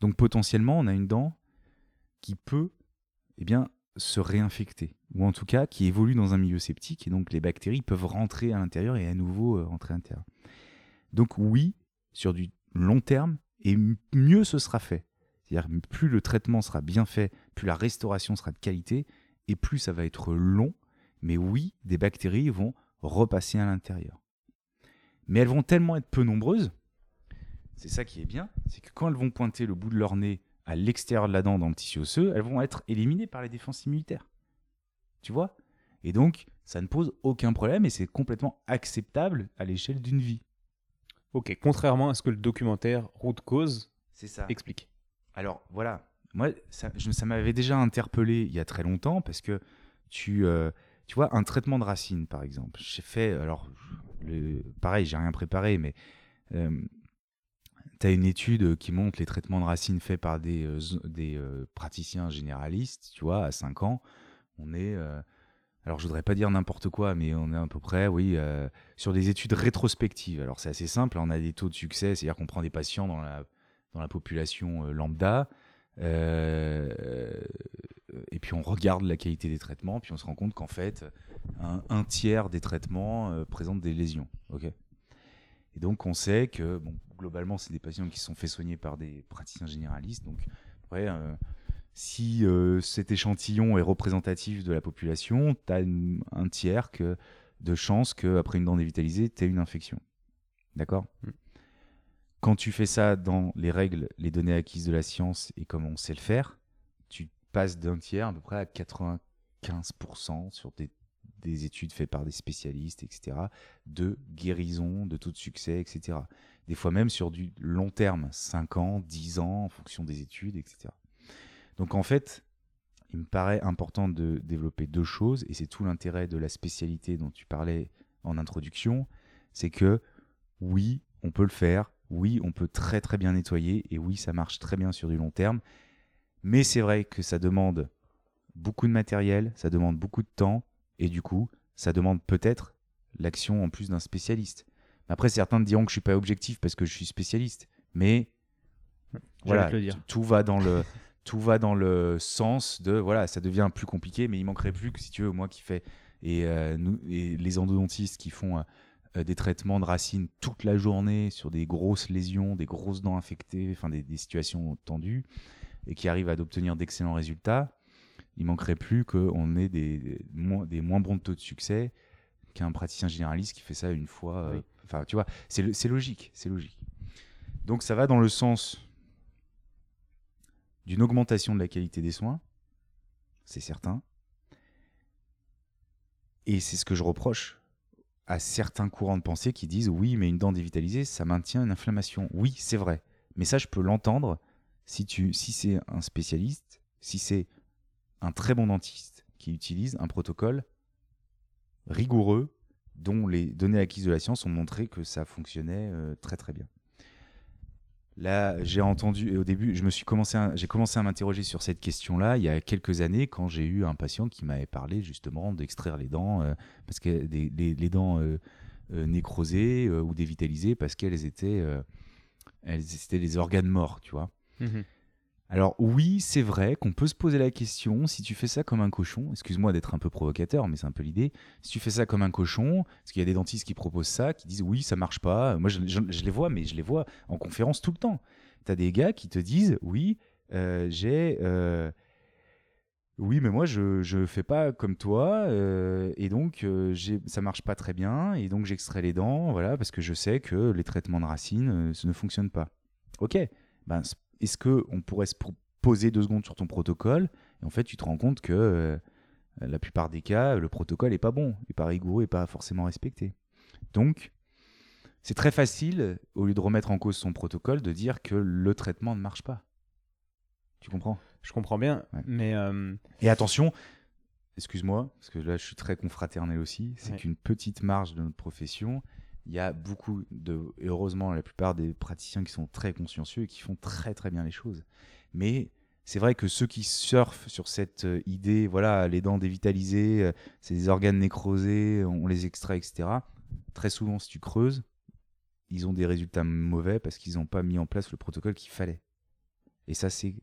S1: Donc potentiellement, on a une dent qui peut eh bien, se réinfecter, ou en tout cas qui évolue dans un milieu septique, et donc les bactéries peuvent rentrer à l'intérieur et à nouveau euh, rentrer à l'intérieur. Donc oui, sur du long terme, et mieux ce sera fait. C'est-à-dire plus le traitement sera bien fait, plus la restauration sera de qualité, et plus ça va être long, mais oui, des bactéries vont repasser à l'intérieur. Mais elles vont tellement être peu nombreuses, c'est ça qui est bien, c'est que quand elles vont pointer le bout de leur nez à l'extérieur de la dent dans le tissu osseux, elles vont être éliminées par les défenses immunitaires. Tu vois? Et donc, ça ne pose aucun problème et c'est complètement acceptable à l'échelle d'une vie.
S2: Ok, contrairement à ce que le documentaire Route Cause
S1: C'est ça.
S2: explique.
S1: Alors voilà, moi, ça, m'avait déjà interpellé il y a très longtemps parce que tu, euh, tu vois, un traitement de racine, par exemple. J'ai fait, alors, le, pareil, j'ai rien préparé, mais tu as une étude qui montre les traitements de racines faits par des, euh, des euh, praticiens généralistes, tu vois, à 5 ans. On est, euh, alors je voudrais pas dire n'importe quoi, mais on est à peu près, oui, euh, sur des études rétrospectives. Alors c'est assez simple, on a des taux de succès, c'est-à-dire qu'on prend des patients dans la, dans la population euh, lambda, euh, et puis on regarde la qualité des traitements, puis on se rend compte qu'en fait, un, un tiers des traitements euh, présentent des lésions. ok? Et donc on sait que bon, globalement, c'est des patients qui sont fait soigner par des praticiens généralistes. Donc après, euh, si euh, cet échantillon est représentatif de la population, tu as un tiers que, de chances qu'après une dent dévitalisée, tu aies une infection. D'accord?
S2: Mm.
S1: Quand tu fais ça dans les règles, les données acquises de la science et comme on sait le faire, tu passes d'un tiers à peu près à 95% sur des, des études faites par des spécialistes, etc., de guérison, de taux de succès, etc. Des fois même sur du long terme, 5 ans, 10 ans, en fonction des études, etc. Donc en fait, il me paraît important de développer deux choses, et c'est tout l'intérêt de la spécialité dont tu parlais en introduction, c'est que oui, on peut le faire, oui, on peut très très bien nettoyer, et oui, ça marche très bien sur du long terme, mais c'est vrai que ça demande beaucoup de matériel, ça demande beaucoup de temps, et du coup, ça demande peut-être l'action en plus d'un spécialiste. Après, certains te diront que je suis pas objectif parce que je suis spécialiste, mais voilà, tout va dans le [laughs] tout va dans le sens de voilà, ça devient plus compliqué, mais il manquerait plus que si tu veux moi qui fais et, euh, nous, et les endodontistes qui font euh, des traitements de racines toute la journée sur des grosses lésions, des grosses dents infectées, enfin des, des situations tendues et qui arrivent à d'obtenir d'excellents résultats. Il manquerait plus qu'on ait des, des moins, des moins bons taux de succès qu'un praticien généraliste qui fait ça une fois. euh,
S2: Oui.
S1: Enfin, tu vois, c'est logique, c'est logique. Donc ça va dans le sens d'une augmentation de la qualité des soins, c'est certain. Et c'est ce que je reproche à certains courants de pensée qui disent oui, mais une dent dévitalisée, ça maintient une inflammation. Oui, c'est vrai. Mais ça, je peux l'entendre si, si c'est un spécialiste, si c'est un très bon dentiste qui utilise un protocole rigoureux dont les données acquises de la science ont montré que ça fonctionnait euh, très très bien. Là, j'ai entendu, et au début, commencé j'ai commencé à m'interroger sur cette question-là il y a quelques années quand j'ai eu un patient qui m'avait parlé justement d'extraire les dents, euh, parce que des- les, les dents euh, nécrosées ou dévitalisées parce qu'elles étaient, elles étaient des organes morts, tu vois.
S2: Mhm.
S1: Alors oui, c'est vrai qu'on peut se poser la question, si tu fais ça comme un cochon, excuse-moi d'être un peu provocateur, mais c'est un peu l'idée, si tu fais ça comme un cochon, parce qu'il y a des dentistes qui proposent ça, qui disent oui, ça marche pas, moi je, les vois, mais je les vois en conférence tout le temps. Tu as des gars qui te disent oui, euh, j'ai... euh, oui, mais moi je je fais pas comme toi euh, et donc euh, ça marche pas très bien et donc j'extrais les dents voilà parce que je sais que les traitements de racines euh, ça ne fonctionnent pas. Ok, ben est-ce que on pourrait se poser deux secondes sur ton protocole et en fait tu te rends compte que euh, la plupart des cas le protocole est pas bon, est pas rigoureux, est pas forcément respecté. Donc c'est très facile au lieu de remettre en cause son protocole de dire que le traitement ne marche pas. Tu comprends?
S2: Je comprends bien,
S1: Ouais.
S2: mais euh,
S1: et attention, excuse-moi, parce que là je suis très confraternel aussi, c'est
S2: Ouais.
S1: qu'une petite marge de notre profession, il y a beaucoup de, heureusement la plupart des praticiens qui sont très consciencieux et qui font très très bien les choses. Mais c'est vrai que ceux qui surfent sur cette euh, idée, voilà, les dents dévitalisées, euh, c'est des organes nécrosés, on les extrait, etc. Très souvent, si tu creuses, ils ont des résultats mauvais parce qu'ils n'ont pas mis en place le protocole qu'il fallait. Et ça, c'est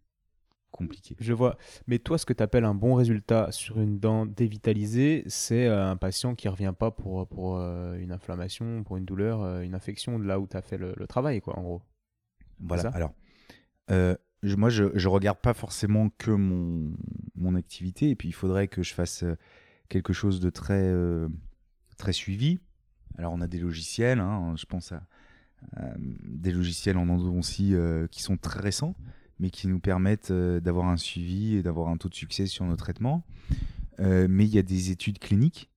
S1: compliqué.
S2: je vois. Mais toi, ce que tu appelles un bon résultat sur une dent dévitalisée, c'est euh, un patient qui revient pas pour, pour euh, une inflammation, pour une douleur, euh, une infection de là où tu as fait le, le travail, quoi, en gros.
S1: Voilà. Alors, euh, je- moi, je, je regarde pas forcément que mon, mon activité, et puis il faudrait que je fasse quelque chose de très, euh, très suivi. Alors, on a des logiciels, hein, je pense à, à des logiciels en endodontie euh, qui sont très récents, mais qui nous permettent euh, d'avoir un suivi et d'avoir un taux de succès sur nos traitements. Euh, mais il y a des études cliniques,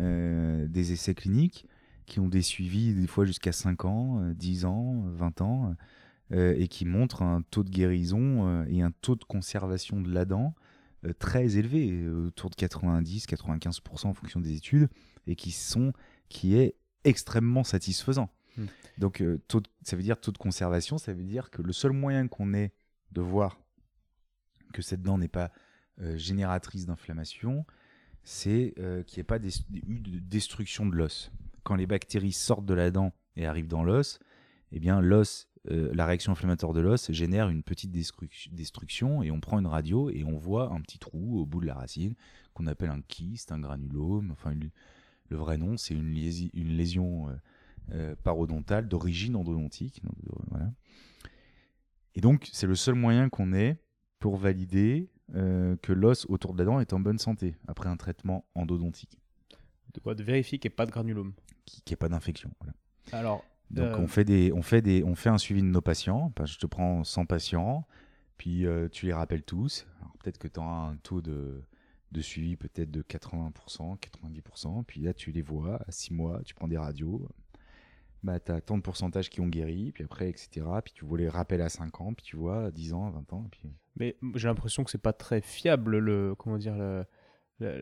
S1: euh, des essais cliniques qui ont des suivis des fois jusqu'à 5 ans, euh, 10 ans, 20 ans, euh, et qui montrent un taux de guérison euh, et un taux de conservation de la dent euh, très élevé, autour de 90-95% en fonction des études, et qui, sont, qui est extrêmement satisfaisant.
S2: Hmm.
S1: Donc taux de- ça veut dire taux de conservation, ça veut dire que le seul moyen qu'on ait de voir que cette dent n'est pas euh, génératrice d'inflammation, c'est euh, qu'il n'y ait pas eu de destruction de l'os. Quand les bactéries sortent de la dent et arrivent dans l'os, eh bien l'os, euh, la réaction inflammatoire de l'os génère une petite destruc- destruction et on prend une radio et on voit un petit trou au bout de la racine qu'on appelle un kyste, un granulome. Enfin, le vrai nom, c'est une, lésion parodontale d'origine endodontique. Voilà. Et donc, c'est le seul moyen qu'on ait pour valider euh, que l'os autour de la dent est en bonne santé après un traitement endodontique,
S2: De quoi? De vérifier qu'il n'y ait pas de granulome.
S1: qui n'y ait pas d'infection. voilà.
S2: Alors,
S1: Donc,
S2: Euh,
S1: on, fait des, on, fait des, on fait un suivi de nos patients. Enfin, je te prends 100 patients, puis euh, tu les rappelles tous. Alors, peut-être que tu auras un taux de, de suivi peut-être de 80%, 90%. Puis là, tu les vois à 6 mois, tu prends des radios. Bah, tu as tant de pourcentages qui ont guéri, puis après, etc. Puis tu vois les rappels à 5 ans, puis tu vois à 10 ans, à 20 ans. et Puis...
S2: Mais j'ai l'impression que c'est pas très fiable le comment dire le- la,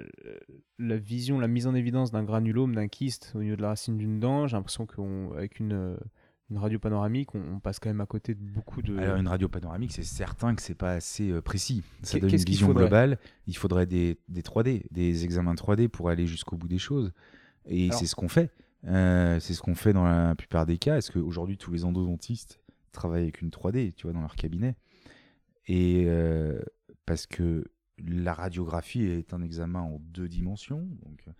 S2: la vision, la mise en évidence d'un granulome, d'un kyste au niveau de la racine d'une dent. J'ai l'impression qu'avec une, euh, une radio panoramique, on, on passe quand même à côté de beaucoup de.
S1: Alors, une radio panoramique, c'est certain que c'est pas assez euh, précis. Ça donne une vision globale. Il faudrait des, des 3D, des examens 3D pour aller jusqu'au bout des choses. Et c'est ce qu'on fait. Euh, c'est ce qu'on fait dans la plupart des cas. Est-ce qu'aujourd'hui, tous les endodontistes travaillent avec une 3D, tu vois, dans leur cabinet? Et euh, parce que la radiographie est un examen en deux dimensions. Donc, euh,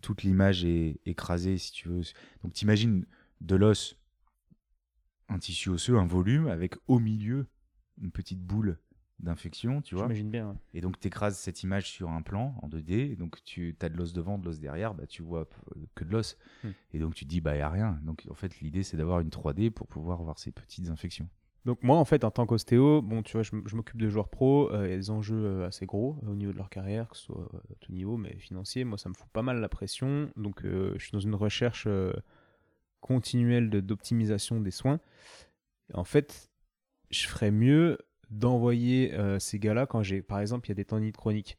S1: toute l'image est écrasée, si tu veux. Donc, t'imagines de l'os, un tissu osseux, un volume, avec au milieu une petite boule d'infection, tu vois.
S2: J'imagine bien. ouais.
S1: Et donc, tu écrases cette image sur un plan en 2D. Et donc, tu as de l'os devant, de l'os derrière. Bah, tu vois que de l'os.
S2: Hmm.
S1: Et donc, tu te dis, bah, il n'y a rien. Donc, en fait, l'idée, c'est d'avoir une 3D pour pouvoir voir ces petites infections.
S2: Donc moi, en fait, en tant qu'ostéo, bon, tu vois, je, m'occupe de joueurs pro. euh, Il y a des enjeux euh, assez gros euh, au niveau de leur carrière, que ce soit euh, à tout niveau, mais financier. Moi, ça me fout pas mal la pression. Donc, je suis dans une recherche continuelle de- d'optimisation des soins. En fait, je ferais mieux d'envoyer euh, ces gars-là quand j'ai, par exemple, il y a des tendinites chroniques.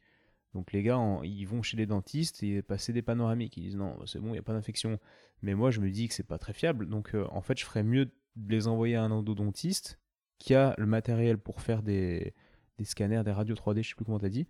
S2: Donc les gars, en- ils vont chez les dentistes et passer des panoramiques. Ils disent non, c'est bon, il n'y a pas d'infection. Mais moi, je me dis que c'est pas très fiable. Donc euh, en fait, je ferais mieux de les envoyer à un endodontiste qui a le matériel pour faire des, des scanners, des radios 3D, je sais plus comment t'as dit.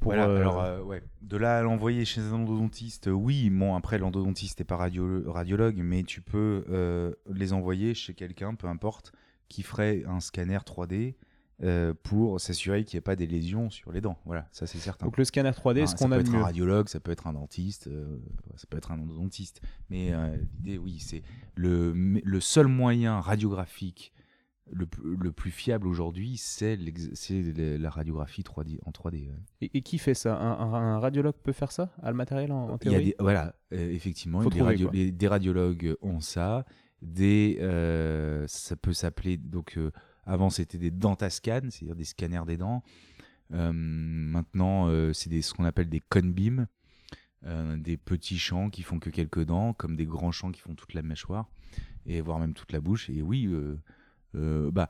S2: Pour,
S1: Voilà,
S2: euh,
S1: alors, euh, ouais. De là à l'envoyer chez un endodontiste, oui. Bon, après, l'endodontiste n'est pas radio- radiologue, mais tu peux les envoyer chez quelqu'un, peu importe, qui ferait un scanner 3D euh, pour s'assurer qu'il n'y ait pas des lésions sur les dents. Voilà, ça, c'est certain.
S2: donc le scanner 3D,
S1: Hein,
S2: ce
S1: ça
S2: qu'on
S1: peut
S2: a de
S1: être
S2: mieux.
S1: un radiologue, ça peut être un dentiste, euh, ça peut être un endodontiste. Mais euh, l'idée, oui, c'est le, le seul moyen radiographique le, plus fiable aujourd'hui, c'est la radiographie 3D, en 3D. ouais.
S2: Et, et qui fait ça? Un, un- un radiologue peut faire ça? A le matériel en, en
S1: Il y a
S2: théorie?
S1: des, voilà, effectivement, des, radio- les- des radiologues ont ça. Des, ça peut s'appeler donc avant c'était des dentascans, c'est-à-dire des scanners des dents. Euh, maintenant, euh, c'est ce qu'on appelle des conbeams, euh, des petits champs qui font que quelques dents, comme des grands champs qui font toute la mâchoire et voire même toute la bouche. Et oui, euh, bah,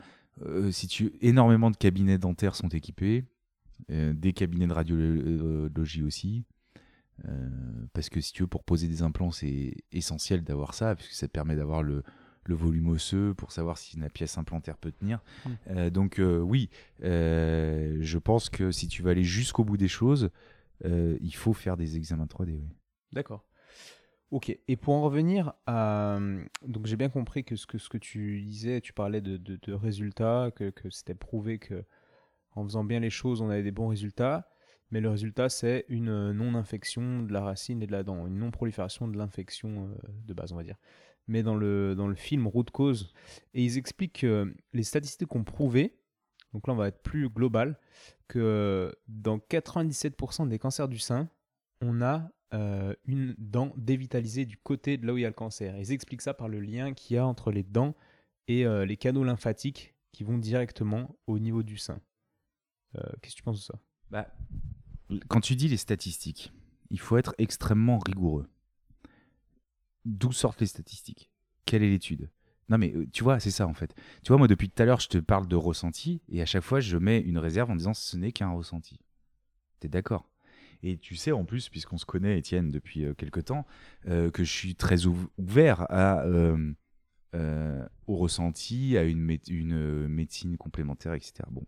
S1: si tu énormément de cabinets dentaires sont équipés, des cabinets de radiologie aussi. Parce que si tu veux, pour poser des implants, c'est essentiel d'avoir ça, puisque ça te permet d'avoir le, le volume osseux pour savoir si la pièce implantaire peut tenir.
S2: Mm.
S1: Euh, donc euh, oui, euh, je pense que si tu veux aller jusqu'au bout des choses, il faut faire des examens 3D. oui.
S2: D'accord. Ok. Et pour en revenir à. Donc, j'ai bien compris que ce que, ce que tu disais, tu parlais de, de- de résultats, que, que c'était prouvé que en faisant bien les choses, on avait des bons résultats. Mais le résultat, c'est une non-infection de la racine et de la dent, une non-prolifération de l'infection de base, on va dire. Mais dans le, dans le film Root Cause, et ils expliquent que les statistiques ont prouvé, donc là on va être plus global, que dans 97% des cancers du sein, on a euh, une dent dévitalisée du côté de là où il y a le cancer. Ils expliquent ça par le lien qu'il y a entre les dents et euh, les canaux lymphatiques qui vont directement au niveau du sein. Euh, Qu'est-ce que tu penses de ça?
S1: Bah, quand tu dis les statistiques, il faut être extrêmement rigoureux. D'où sortent les statistiques? Quelle est l'étude? Non, mais euh, tu vois, c'est ça en fait. Tu vois, moi, depuis tout à l'heure, je te parle de ressenti et à chaque fois, je mets une réserve en disant ce n'est qu'un ressenti. T'es d'accord? Et tu sais en plus, puisqu'on se connaît, Étienne, depuis euh, quelque temps, euh, que je suis très ouvert à, au ressenti, à une, une médecine complémentaire, etc. Bon,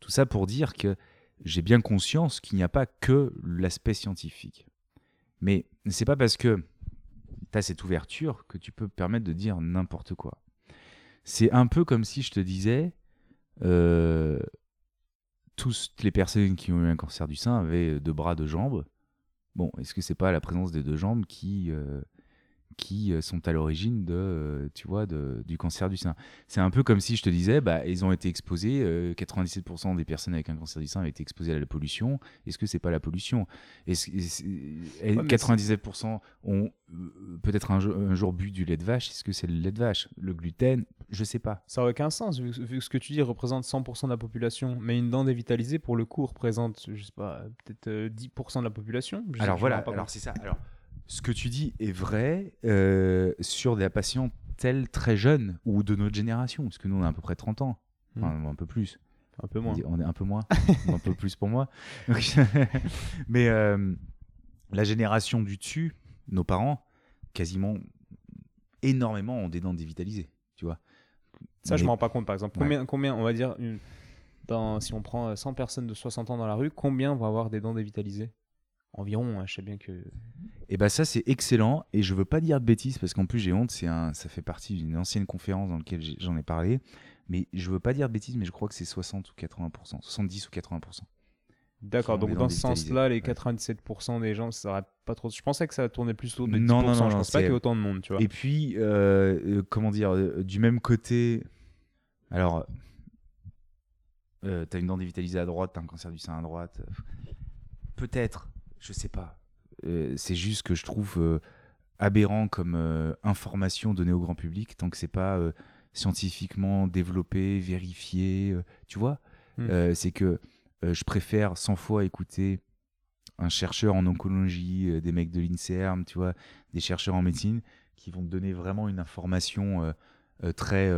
S1: tout ça pour dire que j'ai bien conscience qu'il n'y a pas que l'aspect scientifique. Mais c'est pas parce que tu as cette ouverture que tu peux permettre de dire n'importe quoi. C'est un peu comme si je te disais, euh, toutes les personnes qui ont eu un cancer du sein avaient deux bras, deux jambes. Bon, est-ce que c'est pas la présence des deux jambes qui, euh, qui euh, sont à l'origine de, euh, tu vois, de, du cancer du sein. C'est un peu comme si je te disais, bah, ils ont été exposés, 97% euh, des personnes avec un cancer du sein ont été exposées à la pollution. Est-ce que c'est pas la pollution? Et 97% ont peut-être un, jour bu du lait de vache? Est-ce que c'est le lait de vache? Le gluten? Je sais pas.
S2: Ça n'a aucun sens, vu, que ce que tu dis représente 100% de la population. Mais une dent dévitalisée, pour le coup, représente, je sais pas, peut-être 10% de la population.
S1: alors voilà, alors c'est ça. Alors ce que tu dis est vrai euh, sur des patients tels très jeunes ou de notre génération, parce que nous on a à peu près 30 ans, hmm. un peu plus.
S2: Un peu moins.
S1: On est un peu moins, [laughs] un peu plus pour moi. [laughs] Mais euh, la génération du dessus, nos parents, quasiment énormément ont des dents dévitalisées, tu vois.
S2: Ça, je je me rends pas compte, par exemple. Combien, combien on va dire, dans, si on prend 100 personnes de 60 ans dans la rue, combien vont avoir des dents dévitalisées? Environ, hein, je sais bien que. Et
S1: eh bah ben, ça c'est excellent et je veux pas dire de bêtises parce qu'en plus j'ai honte, c'est un, ça fait partie d'une ancienne conférence dans laquelle j'en ai parlé, mais je veux pas dire de bêtises, mais je crois que c'est 60 ou 80%, 70 ou 80%.
S2: D'accord, donc dans ce sens-là, les 97% des gens, ça aurait pas trop. Je pensais que ça tournait plus autour de 10%. Non, non, non, je pense pas qu'il y ait autant de monde, tu vois.
S1: Et puis, euh, euh, comment dire, euh, du même côté, alors, euh, t'as une dent dévitalisée à droite, t'as un cancer du sein à droite, peut-être je sais pas. Euh, c'est juste que je trouve euh, aberrant comme euh, information donnée au grand public tant que c'est pas scientifiquement développé, vérifié. tu vois hmm. C'est que je préfère 100 fois écouter un chercheur en oncologie, des mecs de l'INSERM, tu vois, des chercheurs en médecine qui vont te donner vraiment une information très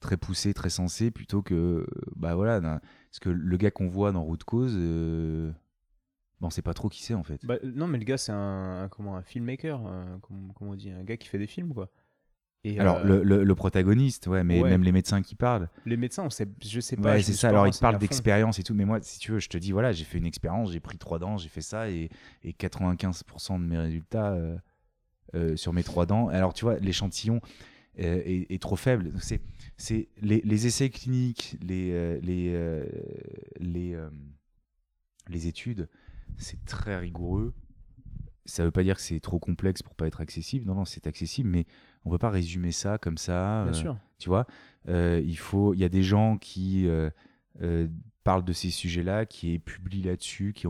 S1: très poussée, très sensée, plutôt que bah voilà, parce que le gars qu'on voit dans Route Cause, Bon, on sait pas trop qui c'est en fait.
S2: Bah, non, mais le gars, c'est un, comment, un filmmaker, comment, on dit, un gars qui fait des films, quoi.
S1: Et alors, euh, le, le, protagoniste, ouais, mais même les médecins qui parlent.
S2: Les médecins, on sait, je sais pas.
S1: Ouais, c'est ça. Alors, ils parlent d'expérience et tout, mais moi, si tu veux, je te dis, voilà, j'ai fait une expérience, j'ai pris trois dents, j'ai fait ça, et, et 95% de mes résultats euh, euh, sur mes trois dents. Alors, tu vois, l'échantillon est, est, trop faible. C'est, c'est les, les, essais cliniques, les, les, les, les études c'est très rigoureux. Ça veut pas dire que c'est trop complexe pour pas être accessible. Non, non, c'est accessible, mais on peut pas résumer ça comme ça.
S2: Bien euh, sûr.
S1: Tu vois, euh, il faut, il y a des gens qui euh, parlent de ces sujets-là, qui publient là-dessus, qui,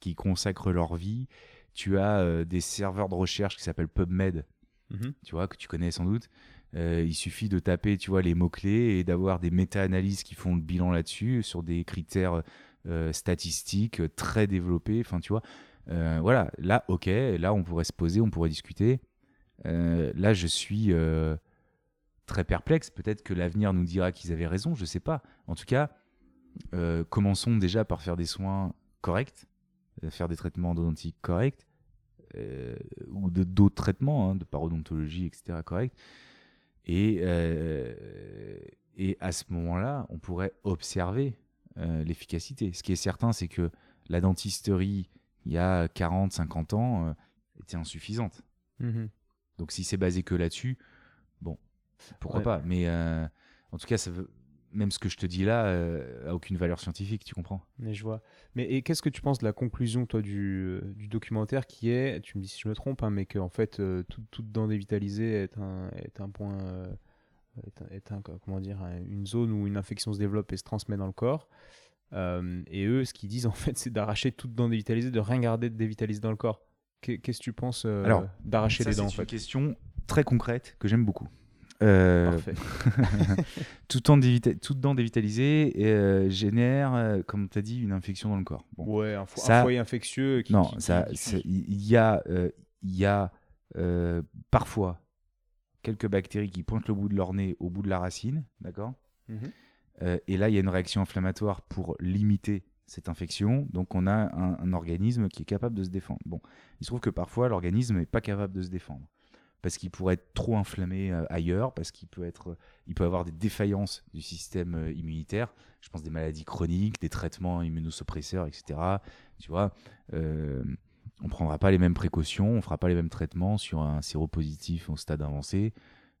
S1: qui consacrent leur vie. Tu as des serveurs de recherche qui s'appellent PubMed, mhm. tu vois, que tu connais sans doute. il suffit de taper, tu vois, les mots-clés et d'avoir des méta-analyses qui font le bilan là-dessus sur des critères euh, statistiques très développées. Enfin, tu vois, euh, voilà, là, ok, là, on pourrait se poser, on pourrait discuter. Euh, là, je suis très perplexe. Peut-être que l'avenir nous dira qu'ils avaient raison, je sais pas. En tout cas, commençons déjà par faire des soins corrects, faire des traitements odontiques corrects, ou d'autres traitements hein, de parodontologie, etc. corrects. Et à ce moment-là, on pourrait observer euh, l'efficacité. Ce qui est certain, c'est que la dentisterie, il y a 40, 50 ans, euh, était insuffisante. Mhm. Donc si c'est basé que là-dessus, bon, pourquoi pas. Mais euh, en tout cas, ça veut, même ce que je te dis là a aucune valeur scientifique, tu comprends
S2: Mais je vois. Mais et qu'est-ce que tu penses de la conclusion, toi, du, du documentaire qui est, tu me dis si je me trompe, hein, mais qu'en en fait, toute dent dévitalisée est un, est un point est, un, comment dire, une zone où une infection se développe et se transmet dans le corps. Euh, et eux, ce qu'ils disent [laughs] en fait, c'est d'arracher toute dent dévitalisée, de rien garder de dévitalisé dans le corps. Qu'est-ce que tu penses euh, d'arracher les dents
S1: C'est une question très concrète que j'aime beaucoup. Euh,
S2: Parfait. [laughs]
S1: tout, temps dévita- toute dent dévitalisée euh, génère, comme tu as dit, une infection dans le corps. Bon.
S2: Ouais, un, fo- un
S1: Ça-
S2: foyer infectieux qui.
S1: non,
S2: qui-
S1: ça, il y a, il y a parfois quelques bactéries qui pointent le bout de leur nez au bout de la racine, d'accord
S2: Mhm.
S1: Euh, Et là, il y a une réaction inflammatoire pour limiter cette infection. Donc, on a un, un organisme qui est capable de se défendre. Bon, il se trouve que parfois, l'organisme n'est pas capable de se défendre. Parce qu'il pourrait être trop inflammé euh, ailleurs, parce qu'il peut, être, il peut avoir des défaillances du système euh, immunitaire. Je pense des maladies chroniques, des traitements immunosuppresseurs, etc. Tu vois, euh, on ne prendra pas les mêmes précautions, on ne fera pas les mêmes traitements sur un séropositif au stade avancé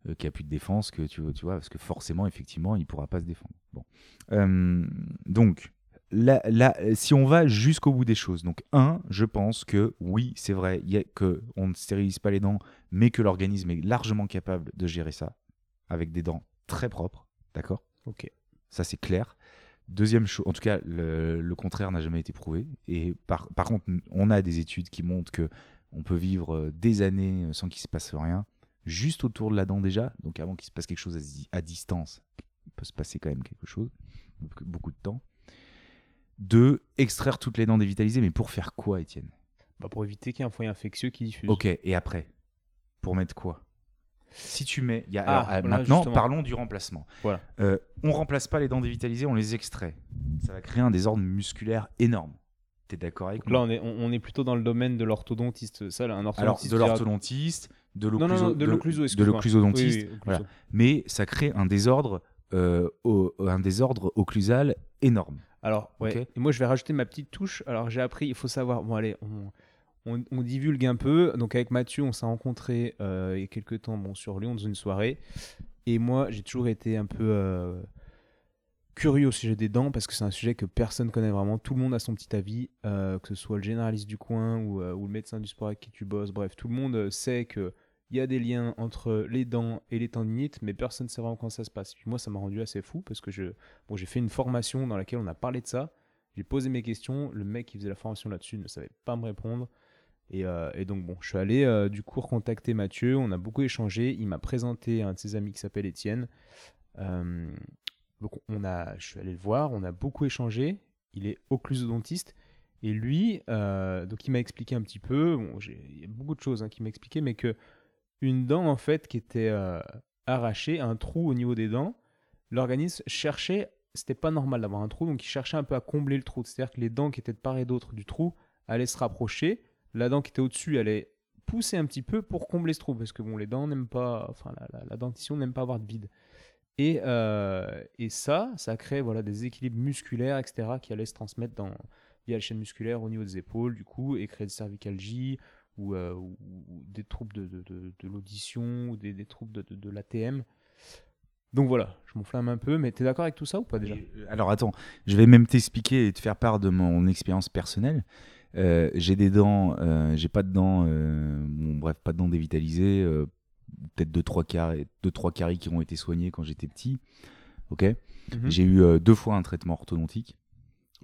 S1: euh, qui a plus de défense que tu, vois- tu vois, parce que forcément, effectivement, il ne pourra pas se défendre. Bon. Euh, donc, là, là, si on va jusqu'au bout des choses, donc un, je pense que oui, c'est vrai, y a que on ne stérilise pas les dents, mais que l'organisme est largement capable de gérer ça avec des dents très propres, d'accord?
S2: Ok.
S1: ça, c'est clair. Deuxième chose, en tout cas, le, le contraire n'a jamais été prouvé. Et par, par contre, on a des études qui montrent que on peut vivre euh, des années euh, sans qu'il se passe rien, juste autour de la dent déjà. Donc avant qu'il se passe quelque chose à, di- à distance, il peut se passer quand même quelque chose, beaucoup- beaucoup de temps. Deux, extraire toutes les dents dévitalisées, mais pour faire quoi, Étienne?
S2: Bah, pour éviter qu'il y ait un foyer infectieux qui diffuse.
S1: Ok, et après? Pour mettre quoi? Si tu mets. il y a-
S2: Ah,
S1: alors, euh,
S2: voilà,
S1: maintenant,
S2: justement.
S1: parlons du remplacement.
S2: Voilà.
S1: Euh, on remplace pas les dents dévitalisées, on les extrait. Ça va créer un désordre musculaire énorme. T'es d'accord avec moi
S2: là, on est, on, on est plutôt dans le domaine de l'orthodontiste. Ça, là, un
S1: Alors,
S2: orthodontiste.
S1: de
S2: dira-
S1: l'orthodontiste, de
S2: de
S1: de l'occlusodontiste,
S2: Oui, oui, occluso.
S1: voilà. mais ça crée un désordre, euh, au- un désordre occlusal énorme.
S2: Alors, ouais. Et moi, je vais rajouter ma petite touche. Alors, j'ai appris, il faut savoir. Bon, allez, on, on, divulgue un peu. Donc, avec Mathieu, on s'est rencontrés euh, il y a quelques temps bon, sur Lyon dans une soirée. Et moi, j'ai toujours été un peu euh, curieux au sujet des dents parce que c'est un sujet que personne connaît vraiment. Tout le monde a son petit avis, euh, que ce soit le généraliste du coin ou, le médecin du sport avec qui tu bosses. Bref, tout le monde sait que. Il y a des liens entre les dents et les tendinites, mais personne ne sait vraiment quand ça se passe. Puis moi, ça m'a rendu assez fou parce que je, Bon, j'ai fait une formation dans laquelle on a parlé de ça. J'ai posé mes questions. Le mec qui faisait la formation là-dessus ne savait pas me répondre. Et, euh, et donc, bon, je suis allé euh, du coup recontacter Mathieu. On a beaucoup échangé. Il m'a présenté un de ses amis qui s'appelle Étienne. Euh, donc, on a, je suis allé le voir. On a beaucoup échangé. Il est occlusodontiste. Et lui, donc, il m'a expliqué un petit peu. Il y a beaucoup de choses hein, qu'il m'a expliqué, mais que une dent en fait qui était arrachée, un trou au niveau des dents, l'organisme cherchait, c'était pas normal d'avoir un trou, donc il cherchait un peu à combler le trou. C'est-à-dire que les dents qui étaient de part et d'autre du trou allaient se rapprocher, la dent qui était au-dessus allait pousser un petit peu pour combler ce trou, parce que bon, les dents n'aiment pas, enfin la, dentition n'aime pas avoir de vide. Et, euh, et ça, ça crée voilà, des équilibres musculaires, etc., qui allaient se transmettre dans, via la chaîne musculaire au niveau des épaules, du coup, et créer des cervicalgies, ou, euh, ou- des troubles de, de- de- l'audition, ou des, des troubles de, de- l'ATM. Donc voilà, je m'enflamme un peu, mais t'es d'accord avec tout ça ou pas déjà?
S1: Euh, Alors attends, je vais même t'expliquer et te faire part de mon expérience personnelle. Euh, j'ai des dents, euh, j'ai pas de dents, euh, bon, bref, pas de dents dévitalisées, peut-être deux trois caries, deux trois caries qui ont été soignées quand j'étais petit. Ok.
S2: Mhm.
S1: J'ai eu deux fois un traitement orthodontique.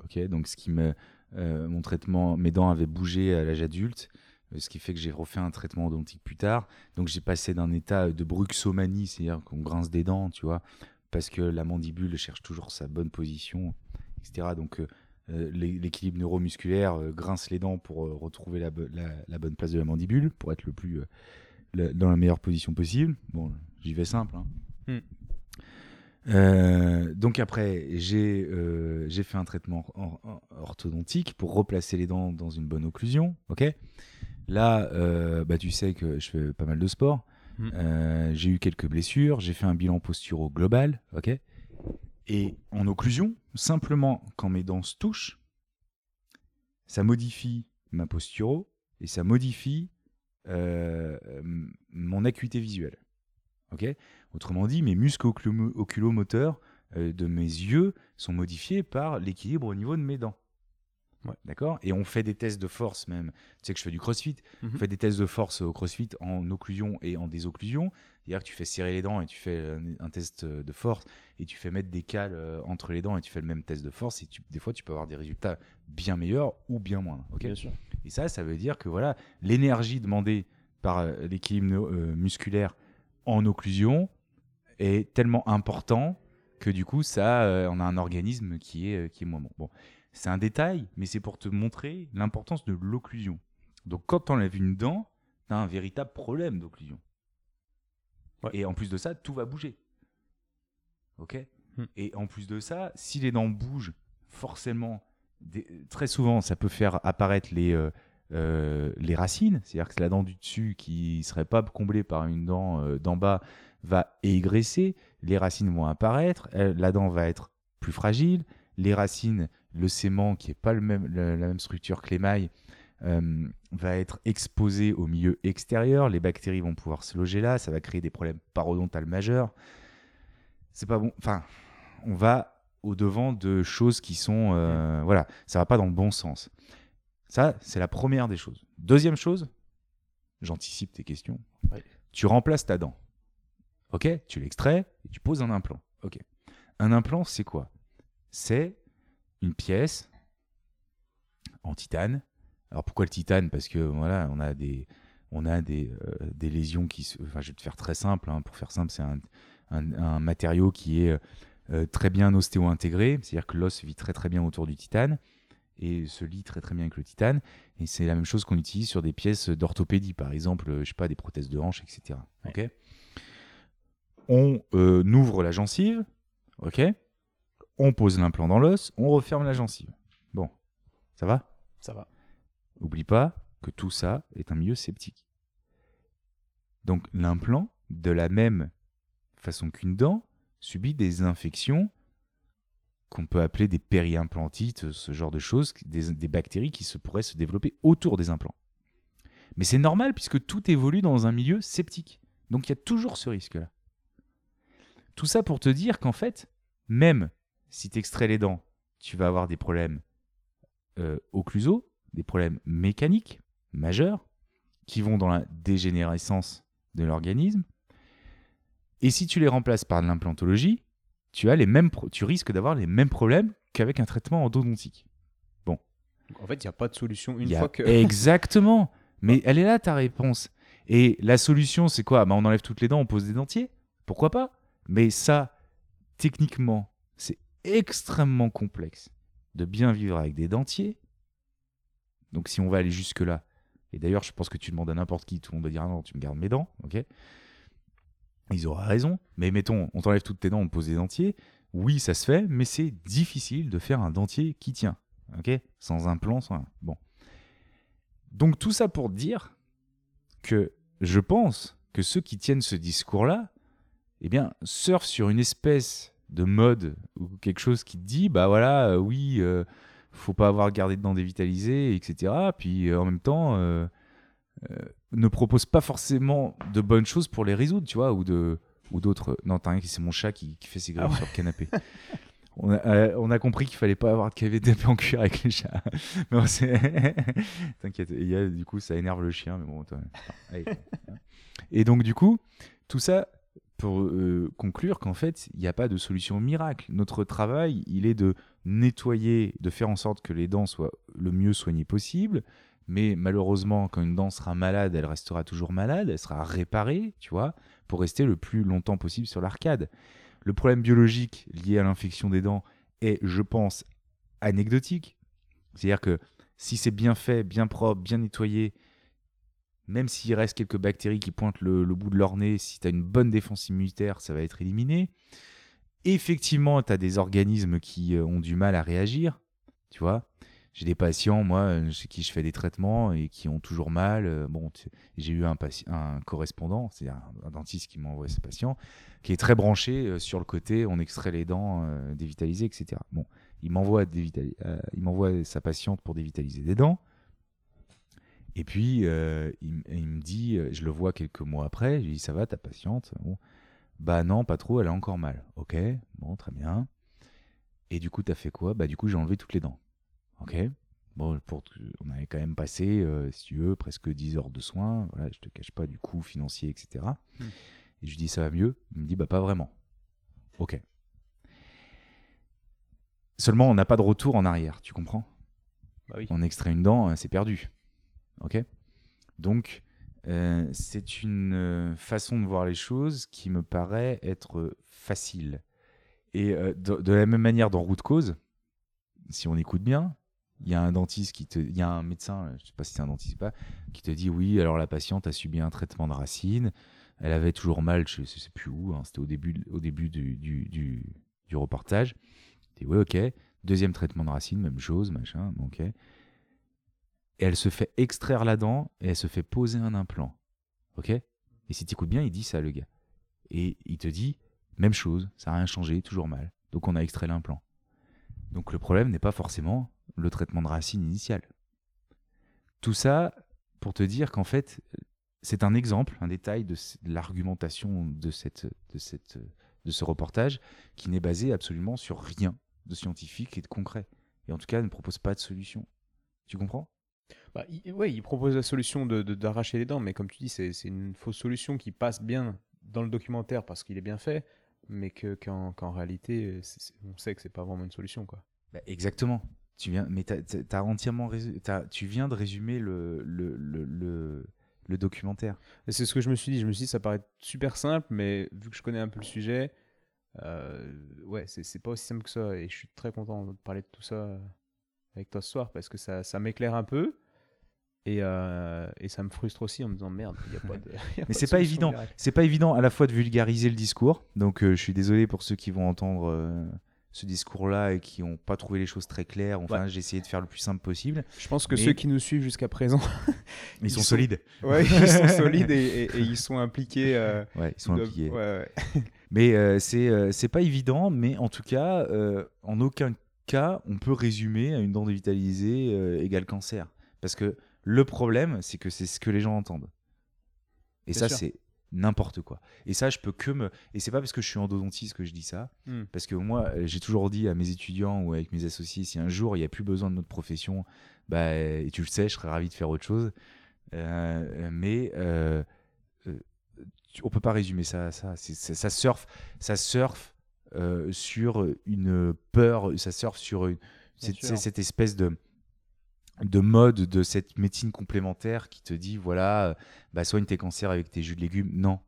S1: Ok, donc ce qui me, mon traitement, mes dents avaient bougé à l'âge adulte, ce qui fait que j'ai refait un traitement odontique plus tard. Donc j'ai passé d'un état de bruxomanie, c'est-à-dire qu'on grince des dents, tu vois, parce que la mandibule cherche toujours sa bonne position, etc. Donc euh, l'é- l'équilibre neuromusculaire euh, grince les dents pour euh, retrouver la, bo- la- la bonne place de la mandibule, pour être le plus euh, dans la meilleure position possible. Bon, j'y vais simple. hein.
S2: Hmm.
S1: Donc après, j'ai fait un traitement or- or- orthodontique pour replacer les dents dans une bonne occlusion. Ok? Là, bah, tu sais que je fais pas mal de sport.
S2: Mm.
S1: Euh, j'ai eu quelques blessures. J'ai fait un bilan posturo global. Ok? Et en occlusion, simplement quand mes dents se touchent, ça modifie ma posturo et ça modifie euh, mon acuité visuelle. Ok? Autrement dit, mes muscles oculo- oculomoteurs euh, de mes yeux sont modifiés par l'équilibre au niveau de mes dents.
S2: Ouais.
S1: D'accord? Et on fait des tests de force même. Tu sais que je fais du crossfit.
S2: Mhm.
S1: On fait des tests de force au crossfit en occlusion et en désocclusion. C'est-à-dire que tu fais serrer les dents et tu fais un, un test de force et tu fais mettre des cales euh, entre les dents et tu fais le même test de force. Et tu- des fois, tu peux avoir des résultats bien meilleurs ou bien moins. ok?
S2: Bien sûr.
S1: et ça, ça veut dire que voilà, l'énergie demandée par euh, l'équilibre euh, musculaire en occlusion est tellement important que du coup, ça, euh, on a un organisme qui est, euh, qui est moins bon. Bon, c'est un détail, mais c'est pour te montrer l'importance de l'occlusion. Donc, quand tu enlèves une dent, tu as un véritable problème d'occlusion.
S2: Ouais.
S1: Et en plus de ça, tout va bouger. Ok?
S2: Hmm.
S1: Et en plus de ça, si les dents bougent, forcément, des- très souvent, ça peut faire apparaître les, euh, euh, les racines. C'est-à-dire que la dent du dessus qui serait pas comblée par une dent euh, d'en bas va égresser. Les racines vont apparaître. la dent va être plus fragile. Les racines, le sément qui est pas le même, le- la même structure que l'émail, euh, va être exposé au milieu extérieur. Les bactéries vont pouvoir se loger là. Ça va créer des problèmes parodontales majeurs. C'est pas bon. Enfin, on va au devant de choses qui sont, euh, voilà, ça va pas dans le bon sens. Ça, c'est la première des choses. Deuxième chose, j'anticipe tes questions.
S2: Oui.
S1: Tu remplaces ta dent. Ok? Tu l'extrais et tu poses un implant. Ok. Un implant, c'est quoi? C'est une pièce en titane. Alors pourquoi le titane? Parce que voilà, on a des, on a des, euh, des lésions qui se. Enfin, je vais te faire très simple. hein. Pour faire simple, c'est un, un- un matériau qui est euh, très bien ostéo-intégré, c'est-à-dire que l'os vit très très bien autour du titane et se lie très très bien avec le titane. Et c'est la même chose qu'on utilise sur des pièces d'orthopédie, par exemple, euh, je sais pas, des prothèses de hanche, etc. Ok? On euh, ouvre la gencive, ok? On pose l'implant dans l'os, on referme la gencive. Bon, ça va?
S2: Ça va.
S1: Oublie pas que tout ça est un milieu septique. Donc l'implant, de la même façon qu'une dent, subit des infections qu'on peut appeler des périimplantites, ce genre de choses, des, bactéries qui se pourraient se développer autour des implants. Mais c'est normal puisque tout évolue dans un milieu septique. Donc il y a toujours ce risque-là. Tout ça pour te dire qu'en fait, même si tu extrais les dents, tu vas avoir des problèmes euh, occlusaux, des problèmes mécaniques majeurs qui vont dans la dégénérescence de l'organisme. Et si tu les remplaces par de l'implantologie, tu, as les mêmes tu risques d'avoir les mêmes problèmes qu'avec un traitement endodontique.
S2: Donc, en fait, il n'y a pas de solution une
S1: a-
S2: fois que. [laughs]
S1: Exactement. Mais elle est là ta réponse. Et la solution, c'est quoi? Bah, On enlève toutes les dents, on pose des dentiers. Pourquoi pas? Mais ça, techniquement, c'est extrêmement complexe de bien vivre avec des dentiers. Donc si on va aller jusque-là, et d'ailleurs je pense que tu demandes à n'importe qui, tout le monde va dire ah non, tu me gardes mes dents, ok? Ils auraient raison, mais mettons, on t'enlève toutes tes dents, on pose des dentiers. Oui, ça se fait, mais c'est difficile de faire un dentier qui tient, ok? Sans implant, sans... rien. Bon. Donc tout ça pour dire que je pense que ceux qui tiennent ce discours-là, eh bien, surfent sur une espèce de mode ou quelque chose qui dit, bah voilà, euh, oui, euh, faut pas avoir gardé de dents dévitalisées, etc. Puis euh, en même temps, euh, euh, ne propose pas forcément de bonnes choses pour les résoudre, tu vois, ou de ou d'autres. Non, t'as rien, c'est mon chat qui, qui fait ses griffes
S2: Ah ouais.
S1: sur le canapé. [laughs] On a, on a compris qu'il fallait pas avoir de KVDP en cuir avec les chats. [laughs] Mais bon, c'est- [laughs] T'inquiète, du coup, ça énerve le chien, mais bon, allez. Et donc, du coup, tout ça pour euh, conclure qu'en fait, il n'y a pas de solution miracle. Notre travail, il est de nettoyer, de faire en sorte que les dents soient le mieux soignées possible. Mais malheureusement, quand une dent sera malade, elle restera toujours malade, elle sera réparée, tu vois, pour rester le plus longtemps possible sur l'arcade. Le problème biologique lié à l'infection des dents est, je pense, anecdotique. C'est-à-dire que si c'est bien fait, bien propre, bien nettoyé, même s'il reste quelques bactéries qui pointent le, bout de leur nez, si tu as une bonne défense immunitaire, ça va être éliminé. Effectivement, tu as des organismes qui euh, ont du mal à réagir. Tu vois, j'ai des patients, moi, euh, chez qui je fais des traitements et qui ont toujours mal. Euh, Bon, j'ai eu un, correspondant, c'est un, un dentiste qui m'a envoyé ce patient, qui est très branché sur le côté, on extrait les dents euh, etc. Bon, il m'envoie sa patiente pour dévitaliser des dents. Et puis, euh, il, me dit, euh, je le vois quelques mois après, je lui dis, ça va ta patiente? Bon. Bah non, pas trop, elle a encore mal. Ok, bon, très bien. Et du coup, t'as fait quoi? Bah du coup, j'ai enlevé toutes les dents. Ok Bon, pour, on avait quand même passé, euh, si tu veux, presque 10 heures de soins. Voilà, je te cache pas du coût financier, etc.
S2: Hmm.
S1: Et je lui dis, ça va mieux? Il me dit, bah pas vraiment. Ok. Seulement, on n'a pas de retour en arrière, tu comprends?
S2: Bah oui.
S1: on extrait une dent, c'est perdu. Ok Donc, euh, c'est une euh, façon de voir les choses qui me paraît être facile. Et euh, de, de la même manière dans route cause, si on écoute bien, il y a un dentiste qui te, il y a un médecin, je sais pas si c'est un dentiste ou pas, qui te dit oui, alors la patiente a subi un traitement de racine, elle avait toujours mal, je sais plus où, hein, c'était au début, au début du, du, du, du reportage. Tu dis oui, ok, deuxième traitement de racine, même chose, machin, ok. Et elle se fait extraire la dent et elle se fait poser un implant, ok? Et si tu écoutes bien, il dit ça, le gars. Et il te dit même chose, ça n'a rien changé, toujours mal. Donc on a extrait l'implant. Donc le problème n'est pas forcément le traitement de racine initial. Tout ça pour te dire qu'en fait, c'est un exemple, un détail de l'argumentation de, cette, de, cette, de ce reportage qui n'est basé absolument sur rien de scientifique et de concret. Et en tout cas, ne propose pas de solution. Tu comprends?
S2: Bah, il, ouais, il propose la solution de, de- d'arracher les dents, mais comme tu dis, c'est, c'est une fausse solution qui passe bien dans le documentaire parce qu'il est bien fait, mais que, qu'en, qu'en réalité, c'est- c'est- on sait que c'est pas vraiment une solution. Quoi.
S1: Bah, Exactement. Tu viens, mais t'as- t'as- t'as entièrement résu- t'as- tu viens de résumer le, le, le, le, le documentaire.
S2: Et c'est ce que je me suis dit. Je me suis dit, ça paraît super simple, mais vu que je connais un peu le sujet, euh, ouais, c'est, c'est pas aussi simple que ça. Et je suis très content de parler de tout ça avec toi ce soir parce que ça, ça m'éclaire un peu. Et, euh, et ça me frustre aussi en me disant merde, il y a pas de. [laughs] il y a
S1: Mais c'est pas évident. C'est pas évident à la fois de vulgariser le discours. Donc euh, je suis désolé pour ceux qui vont entendre euh, ce discours-là et qui n'ont pas trouvé les choses très claires. Enfin, j'ai essayé de faire le plus simple possible.
S2: Je pense que
S1: Mais-
S2: ceux qui nous suivent jusqu'à présent, [laughs]
S1: ils,
S2: Ils
S1: sont,
S2: sont-
S1: solides. [laughs]
S2: ouais, ils sont solides et, et- et ils sont impliqués.
S1: Ouais, ils sont
S2: de-
S1: impliqués.
S2: ouais, ouais.
S1: Mais c'est c'est pas évident. Mais en tout cas, en aucun cas, on peut résumer à une dent dévitalisée euh, égale cancer. Parce que le problème, c'est que c'est ce que les gens entendent. Et
S2: Bien
S1: ça,
S2: sûr.
S1: c'est n'importe quoi. Et ça, je peux que me. Et c'est pas parce que je suis endodontiste que je dis ça.
S2: Hmm.
S1: Parce que moi, euh, j'ai toujours dit à mes étudiants ou avec mes associés, si un jour il n'y a plus besoin de notre profession, bah, et tu le sais, je serais ravi de faire autre chose. Euh, mais euh, euh, on peut pas résumer ça à ça. C'est- c'est- ça surfe, ça surfe euh, sur une peur, ça surfe sur une, cette, cette espèce de de mode de cette médecine complémentaire qui te dit voilà bah soigne tes cancers avec tes jus de légumes. Non.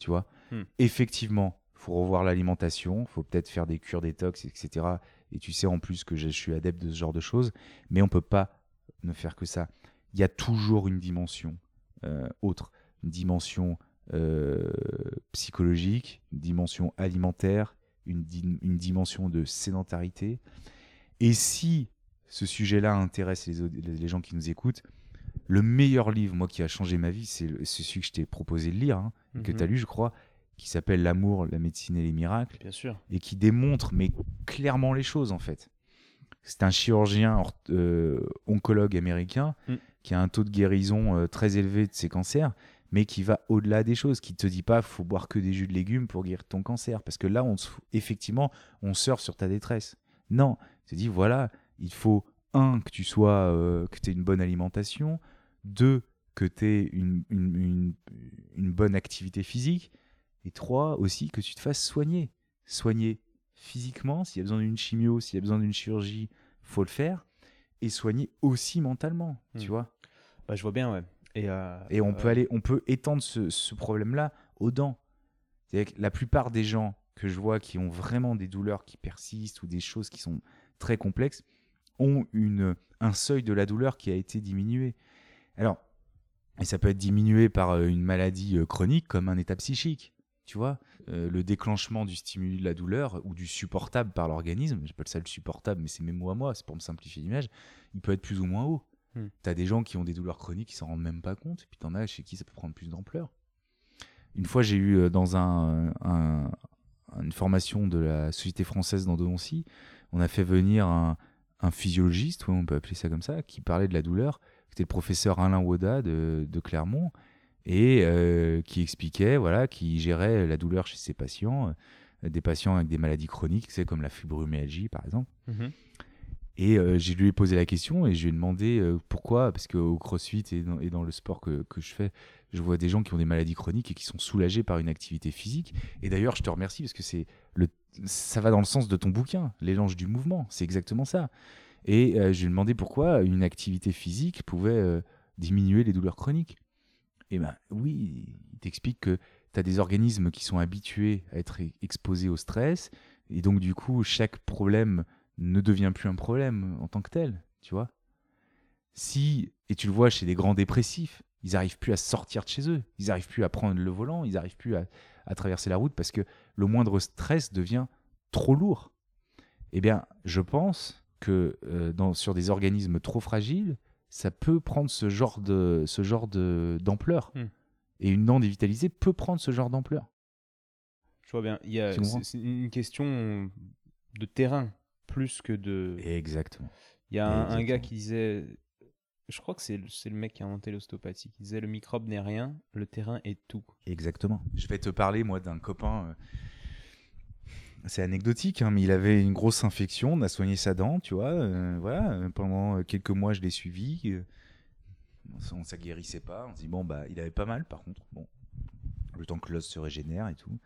S1: Tu vois?
S2: Hmm.
S1: effectivement faut revoir l'alimentation faut peut-être faire des cures détox etc et tu sais en plus que je je suis adepte de ce genre de choses mais on peut pas ne faire que ça. Il y a toujours une dimension euh, autre. Une dimension euh, psychologique une dimension alimentaire une, di- une dimension de sédentarité et si ce sujet-là intéresse les, les gens qui nous écoutent, le meilleur livre, moi, qui a changé ma vie, c'est celui que je t'ai proposé de lire, hein, que
S2: Mhm.
S1: tu as lu, je crois, qui s'appelle L'amour, la médecine et les miracles,
S2: Bien sûr.
S1: et qui démontre, mais clairement, les choses, en fait. C'est un chirurgien euh, oncologue américain
S2: Mm.
S1: qui a un taux de guérison euh, très élevé de ses cancers, mais qui va au-delà des choses, qui te dit pas faut boire que des jus de légumes pour guérir ton cancer, parce que là, on effectivement, on surfe sur ta détresse. Non, il te dit voilà, il faut un que tu sois, euh, que tu aies une bonne alimentation, deux que tu aies une, une, une- une bonne activité physique, et trois aussi que tu te fasses soigner, soigner physiquement s'il y a besoin d'une chimio, s'il y a besoin d'une chirurgie, faut le faire, et soigner aussi mentalement, tu
S2: Hmm.
S1: vois.
S2: Bah, je vois bien, ouais. Et, euh,
S1: Et on
S2: euh,
S1: peut aller, on peut étendre ce, ce problème-là aux dents. C'est-à-dire que la plupart des gens que je vois qui ont vraiment des douleurs qui persistent ou des choses qui sont très complexes ont une, un seuil de la douleur qui a été diminué. Alors, et ça peut être diminué par euh, une maladie euh, chronique comme un état psychique. Tu vois, Euh, le déclenchement du stimuli de la douleur ou du supportable par l'organisme, j'appelle ça le supportable, mais c'est mes mots à moi, c'est pour me simplifier l'image, il peut être plus ou moins haut.
S2: Hmm.
S1: T'as des gens qui ont des douleurs chroniques qui s'en rendent même pas compte, et puis t'en as chez qui ça peut prendre plus d'ampleur. Une fois, j'ai eu euh, dans un, un- une formation de la Société française d'endodontie, on a fait venir un, un physiologiste, ouais, on peut appeler ça comme ça, qui parlait de la douleur. C'était le professeur Alain Woda de, de Clermont, et euh, qui expliquait, voilà, qui gérait la douleur chez ses patients, euh, des patients avec des maladies chroniques, c'est comme la fibromyalgie par exemple.
S2: mhm.
S1: Et euh, je lui ai posé la question et je lui ai demandé euh, pourquoi, parce qu'au crossfit et dans, et le sport que, je fais, je vois des gens qui ont des maladies chroniques et qui sont soulagés par une activité physique. Et d'ailleurs, je te remercie parce que c'est le, ça va dans le sens de ton bouquin, l'élange du mouvement, c'est exactement ça. Et euh, je lui ai demandé pourquoi une activité physique pouvait euh, diminuer les douleurs chroniques. Eh ben oui, il t'explique que tu as des organismes qui sont habitués à être e- exposés au stress, et donc du coup, chaque problème ne devient plus un problème en tant que tel, tu vois. Si, et tu le vois chez les grands dépressifs, ils n'arrivent plus à sortir de chez eux, ils n'arrivent plus à prendre le volant, ils n'arrivent plus à, à traverser la route parce que le moindre stress devient trop lourd. Eh bien, je pense que euh, dans, sur des organismes trop fragiles, ça peut prendre ce genre de ce genre de d'ampleur.
S2: Hmm.
S1: Et une dent dévitalisée peut prendre ce genre d'ampleur.
S2: Je vois bien. Il y a, c'est une question de terrain plus que de.
S1: Exactement.
S2: Il y a un, un gars qui disait. Je crois que c'est, le- le mec qui a inventé l'ostéopathie qui disait le microbe n'est rien, le terrain est tout.
S1: Exactement. Je vais te parler, moi, d'un copain. euh, C'est anecdotique, hein, mais il avait une grosse infection. On a soigné sa dent, tu vois. euh, voilà. Pendant euh, quelques mois, je l'ai suivi. euh, on ça guérissait pas. On se dit, bon, bah, il avait pas mal, par contre. Bon, le temps que l'os se régénère et tout.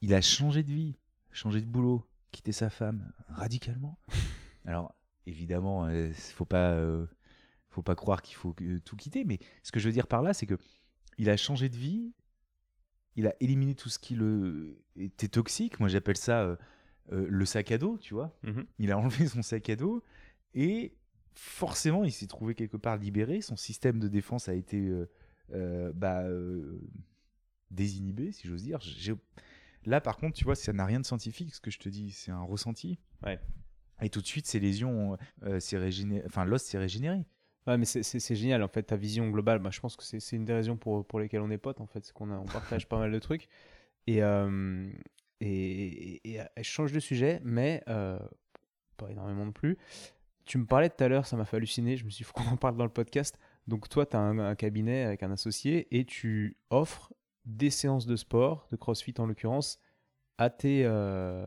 S1: Il a changé de vie, changé de boulot, quitté sa femme radicalement. [laughs] Alors, évidemment, il faut pas. euh, faut pas croire qu'il faut euh, tout quitter, mais ce que je veux dire par là, c'est que il a changé de vie, il a éliminé tout ce qui le était toxique. Moi, j'appelle ça euh, euh, le sac à dos, tu vois. Il a enlevé son sac à dos et forcément, il s'est trouvé quelque part libéré. Son système de défense a été euh, euh, bah, euh, désinhibé, si j'ose dire. Là, par contre, tu vois, ça n'a rien de scientifique, ce que je te dis, c'est un ressenti.
S2: Ouais.
S1: Et tout de suite, ces lésions, euh, s'est régénéré- enfin, l'os s'est régénéré.
S2: Ouais, mais c'est, génial en fait, ta vision globale. Bah, je pense que c'est, une des raisons pour, pour lesquelles on est potes en fait, c'est qu'on a, on partage [laughs] pas mal de trucs. Et, euh, et, et- et- je change de sujet, mais euh, pas énormément non plus. Tu me parlais tout à l'heure, ça m'a fait halluciner, je me suis dit, qu'on en parle dans le podcast. Donc toi, tu as un, un cabinet avec un associé et tu offres des séances de sport, de crossfit en l'occurrence, à tes, euh,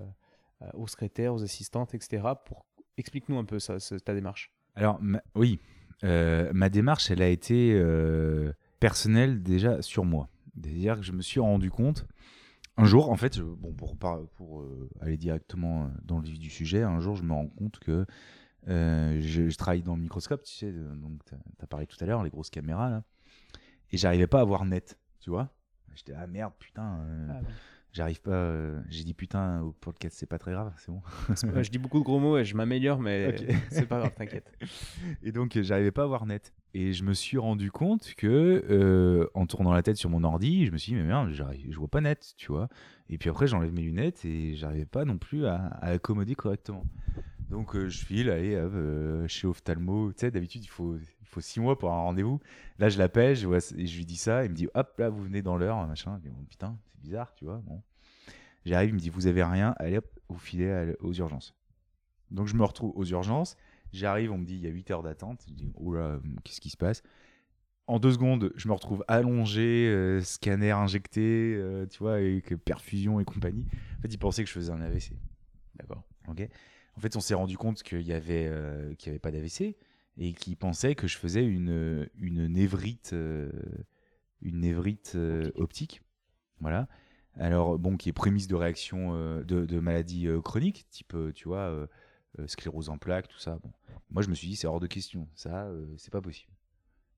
S2: euh, aux secrétaires, aux assistantes, etc. Pour... Explique-nous un peu ça, ta démarche.
S1: Alors, oui, euh, ma démarche, elle a été personnelle déjà sur moi. C'est-à-dire que je me suis rendu compte, un jour, en fait, bon, pour, aller directement dans le vif du sujet, un jour, je me rends compte que je, travaille dans le microscope, tu sais, donc tu as parlé tout à l'heure, les grosses caméras, là, et j'arrivais pas à voir net, tu vois. J'étais, ah merde, putain, euh, j'arrive pas. euh, J'ai dit putain au podcast, c'est pas très grave, c'est bon.
S2: Ouais, je dis beaucoup de gros mots et je m'améliore, mais [laughs] c'est pas grave, t'inquiète. [laughs]
S1: Et donc, j'arrivais pas à voir net. Et je me suis rendu compte que, euh, en tournant la tête sur mon ordi, je me suis dit, mais merde, j'arrive- je vois pas net, tu vois. Et puis après, j'enlève mes lunettes et j'arrivais pas non plus à, à accommoder correctement. Donc, euh, je file, allez, hop, euh, chez Ophtalmo. Tu sais, d'habitude, il faut, il faut six mois pour un rendez-vous. Là, je l'appelle, je, je lui dis ça. Il me dit, hop, là, vous venez dans l'heure, machin. Je dis, oh, putain, c'est bizarre, tu vois. Bon. J'arrive, il me dit, vous avez rien, allez, hop, vous filez aux urgences. Donc, je me retrouve aux urgences. J'arrive, on me dit il y a 8 heures d'attente. Je dis oh là, qu'est-ce qui se passe? En deux secondes, je me retrouve allongé, euh, scanner injecté, euh, tu vois, avec perfusion et compagnie. En fait, ils pensaient que je faisais un AVC.
S2: D'accord.
S1: Ok. En fait, on s'est rendu compte qu'il y avait, euh, qu'il avait pas d'AVC et qu'ils pensaient que je faisais une, une névrite, euh, une névrite euh, optique. Voilà. Alors, bon, qui est prémisse de réaction euh, de, de maladie chronique, type, tu vois, sclérose en plaques, tout ça. Bon. Moi, je me suis dit, c'est hors de question. Ça, c'est pas possible.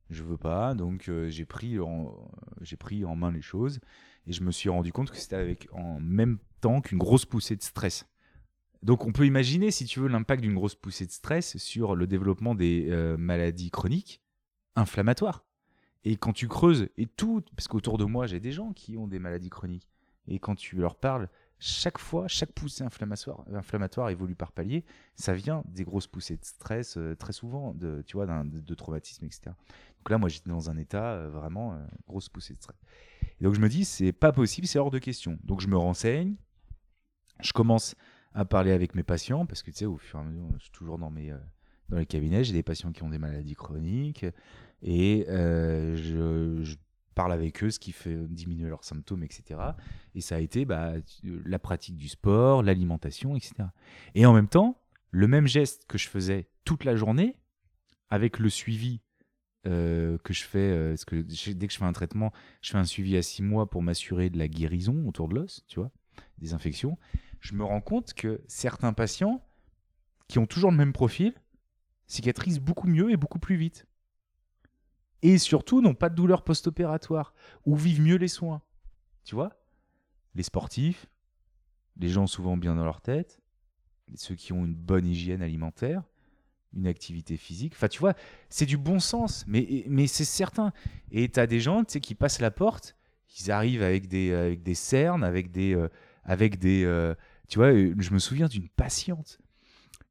S1: Je veux pas, donc j'ai pris, en, j'ai pris en main les choses et je me suis rendu compte que c'était avec en même temps qu'une grosse poussée de stress. Donc on peut imaginer, si tu veux, l'impact d'une grosse poussée de stress sur le développement des euh, maladies chroniques inflammatoires. Et quand tu creuses, et tout, parce qu'autour de moi, j'ai des gens qui ont des maladies chroniques, et quand tu leur parles, chaque fois, chaque poussée inflammatoire, inflammatoire évolue par palier, ça vient des grosses poussées de stress, euh, très souvent, de, tu vois, de, traumatisme, etc. Donc là, moi, j'étais dans un état euh, vraiment grosse poussée de stress. Et donc je me dis, c'est pas possible, c'est hors de question. Donc je me renseigne, je commence à parler avec mes patients parce que tu sais au fur et à mesure je suis toujours dans mes euh, dans les cabinets j'ai des patients qui ont des maladies chroniques et euh, je, parle avec eux ce qui fait diminuer leurs symptômes etc et ça a été bah, la pratique du sport l'alimentation etc et en même temps le même geste que je faisais toute la journée avec le suivi euh, que je fais euh, parce que dès que je fais un traitement je fais un suivi à six mois pour m'assurer de la guérison autour de l'os tu vois des infections je me rends compte que certains patients qui ont toujours le même profil cicatrisent beaucoup mieux et beaucoup plus vite. et surtout n'ont pas de douleur post-opératoire ou vivent mieux les soins. Tu vois? Les sportifs, les gens souvent bien dans leur tête, ceux qui ont une bonne hygiène alimentaire, une activité physique. Enfin, tu vois, c'est du bon sens, mais, mais c'est certain. Et tu as des gens tu sais, qui passent la porte, ils arrivent avec des, avec des cernes, avec des. euh, avec des euh, tu vois, euh, je me souviens d'une patiente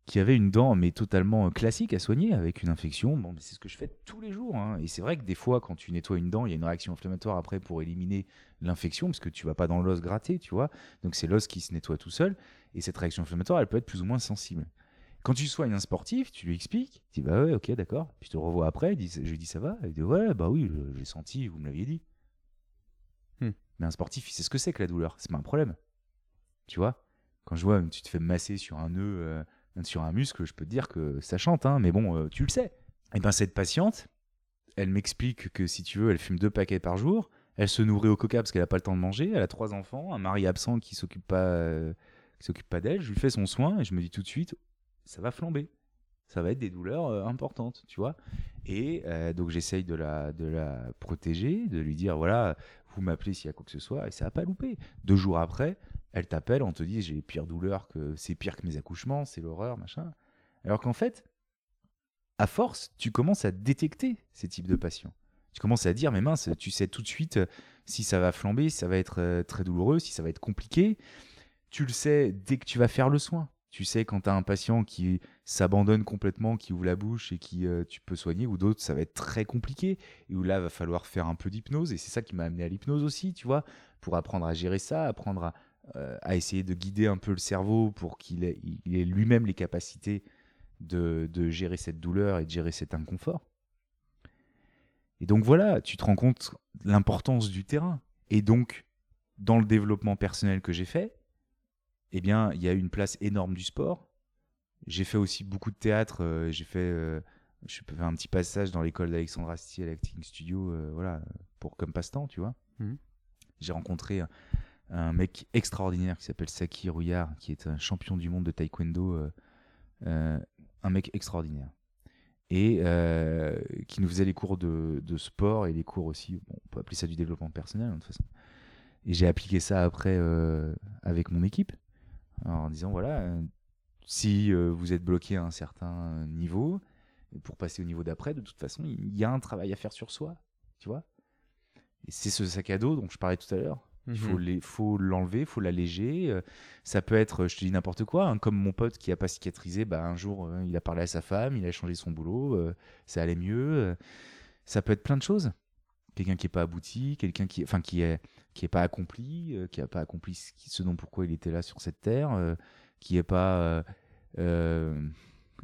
S1: qui avait une dent, mais totalement euh, classique à soigner, avec une infection. Bon, mais c'est ce que je fais tous les jours. hein. Et c'est vrai que des fois, quand tu nettoies une dent, il y a une réaction inflammatoire après pour éliminer l'infection, parce que tu vas pas dans l'os gratter, tu vois. Donc c'est l'os qui se nettoie tout seul. Et cette réaction inflammatoire, elle peut être plus ou moins sensible. Quand tu soignes un sportif, tu lui expliques, tu dis bah ouais, ok, d'accord. Puis je te revois après, je lui dis ça va? Il dit ouais, bah oui, j'ai senti, vous me l'aviez dit.
S2: Hmm.
S1: Mais un sportif, il sait ce que c'est que la douleur, c'est pas un problème. Tu vois? Quand je vois, tu te fais masser sur un nœud, euh, sur un muscle, je peux te dire que ça chante, hein, mais bon, euh, tu le sais. Et ben cette patiente, elle m'explique que si tu veux, elle fume deux paquets par jour, elle se nourrit au coca parce qu'elle a pas le temps de manger, elle a trois enfants, un mari absent qui s'occupe pas, euh, s'occupe pas d'elle, je lui fais son soin et je me dis tout de suite, ça va flamber. Ça va être des douleurs importantes, tu vois. Et donc j'essaye de la, de la protéger, de lui dire voilà, vous m'appelez s'il y a quoi que ce soit, et ça n'a pas loupé. Deux jours après, elle t'appelle, on te dit j'ai les pires douleurs, que c'est pire que mes accouchements, c'est l'horreur, machin. Alors qu'en fait, à force, tu commences à détecter ces types de patients. Tu commences à dire mais mince, tu sais tout de suite euh, si ça va flamber, si ça va être euh, très douloureux, si ça va être compliqué. Tu le sais dès que tu vas faire le soin. Tu sais quand tu as un patient qui s'abandonne complètement, qui ouvre la bouche et qui euh, tu peux soigner, ou d'autres ça va être très compliqué, et où là va falloir faire un peu d'hypnose, et c'est ça qui m'a amené à l'hypnose aussi, tu vois, pour apprendre à gérer ça, apprendre à, à essayer de guider un peu le cerveau pour qu'il ait, lui-même les capacités de, de gérer cette douleur et de gérer cet inconfort. Et donc voilà, tu te rends compte l'importance du terrain. Et donc, dans le développement personnel que j'ai fait, eh bien, il y a eu une place énorme du sport. J'ai fait aussi beaucoup de théâtre. euh, j'ai fait, euh, un petit passage dans l'école d'Alexandre Astier à l'Acting Studio, euh, voilà, pour comme passe-temps, tu vois.
S2: Mhm.
S1: J'ai rencontré un, mec extraordinaire qui s'appelle Saki Rouillard, qui est un champion du monde de taekwondo, euh, euh, un mec extraordinaire. Et euh, qui nous faisait les cours de, sport et les cours aussi, bon, on peut appeler ça du développement personnel, de toute façon. Et j'ai appliqué ça après avec mon équipe, en disant voilà, si vous êtes bloqué à un certain niveau, pour passer au niveau d'après, de toute façon, il y a un travail à faire sur soi, tu vois. Et c'est ce sac à dos dont je parlais tout à l'heure. Il faut
S2: Mhm.
S1: les- faut l'enlever, il faut l'alléger. euh, Ça peut être, je te dis n'importe quoi, hein, comme mon pote qui a pas cicatrisé, bah, un jour euh, il a parlé à sa femme, il a changé son boulot, euh, ça allait mieux. ça peut être plein de choses. Quelqu'un qui est pas abouti, quelqu'un qui, enfin qui est qui est pas accompli, qui a pas accompli ce, qui- ce dont pourquoi il était là sur cette terre, qui est pas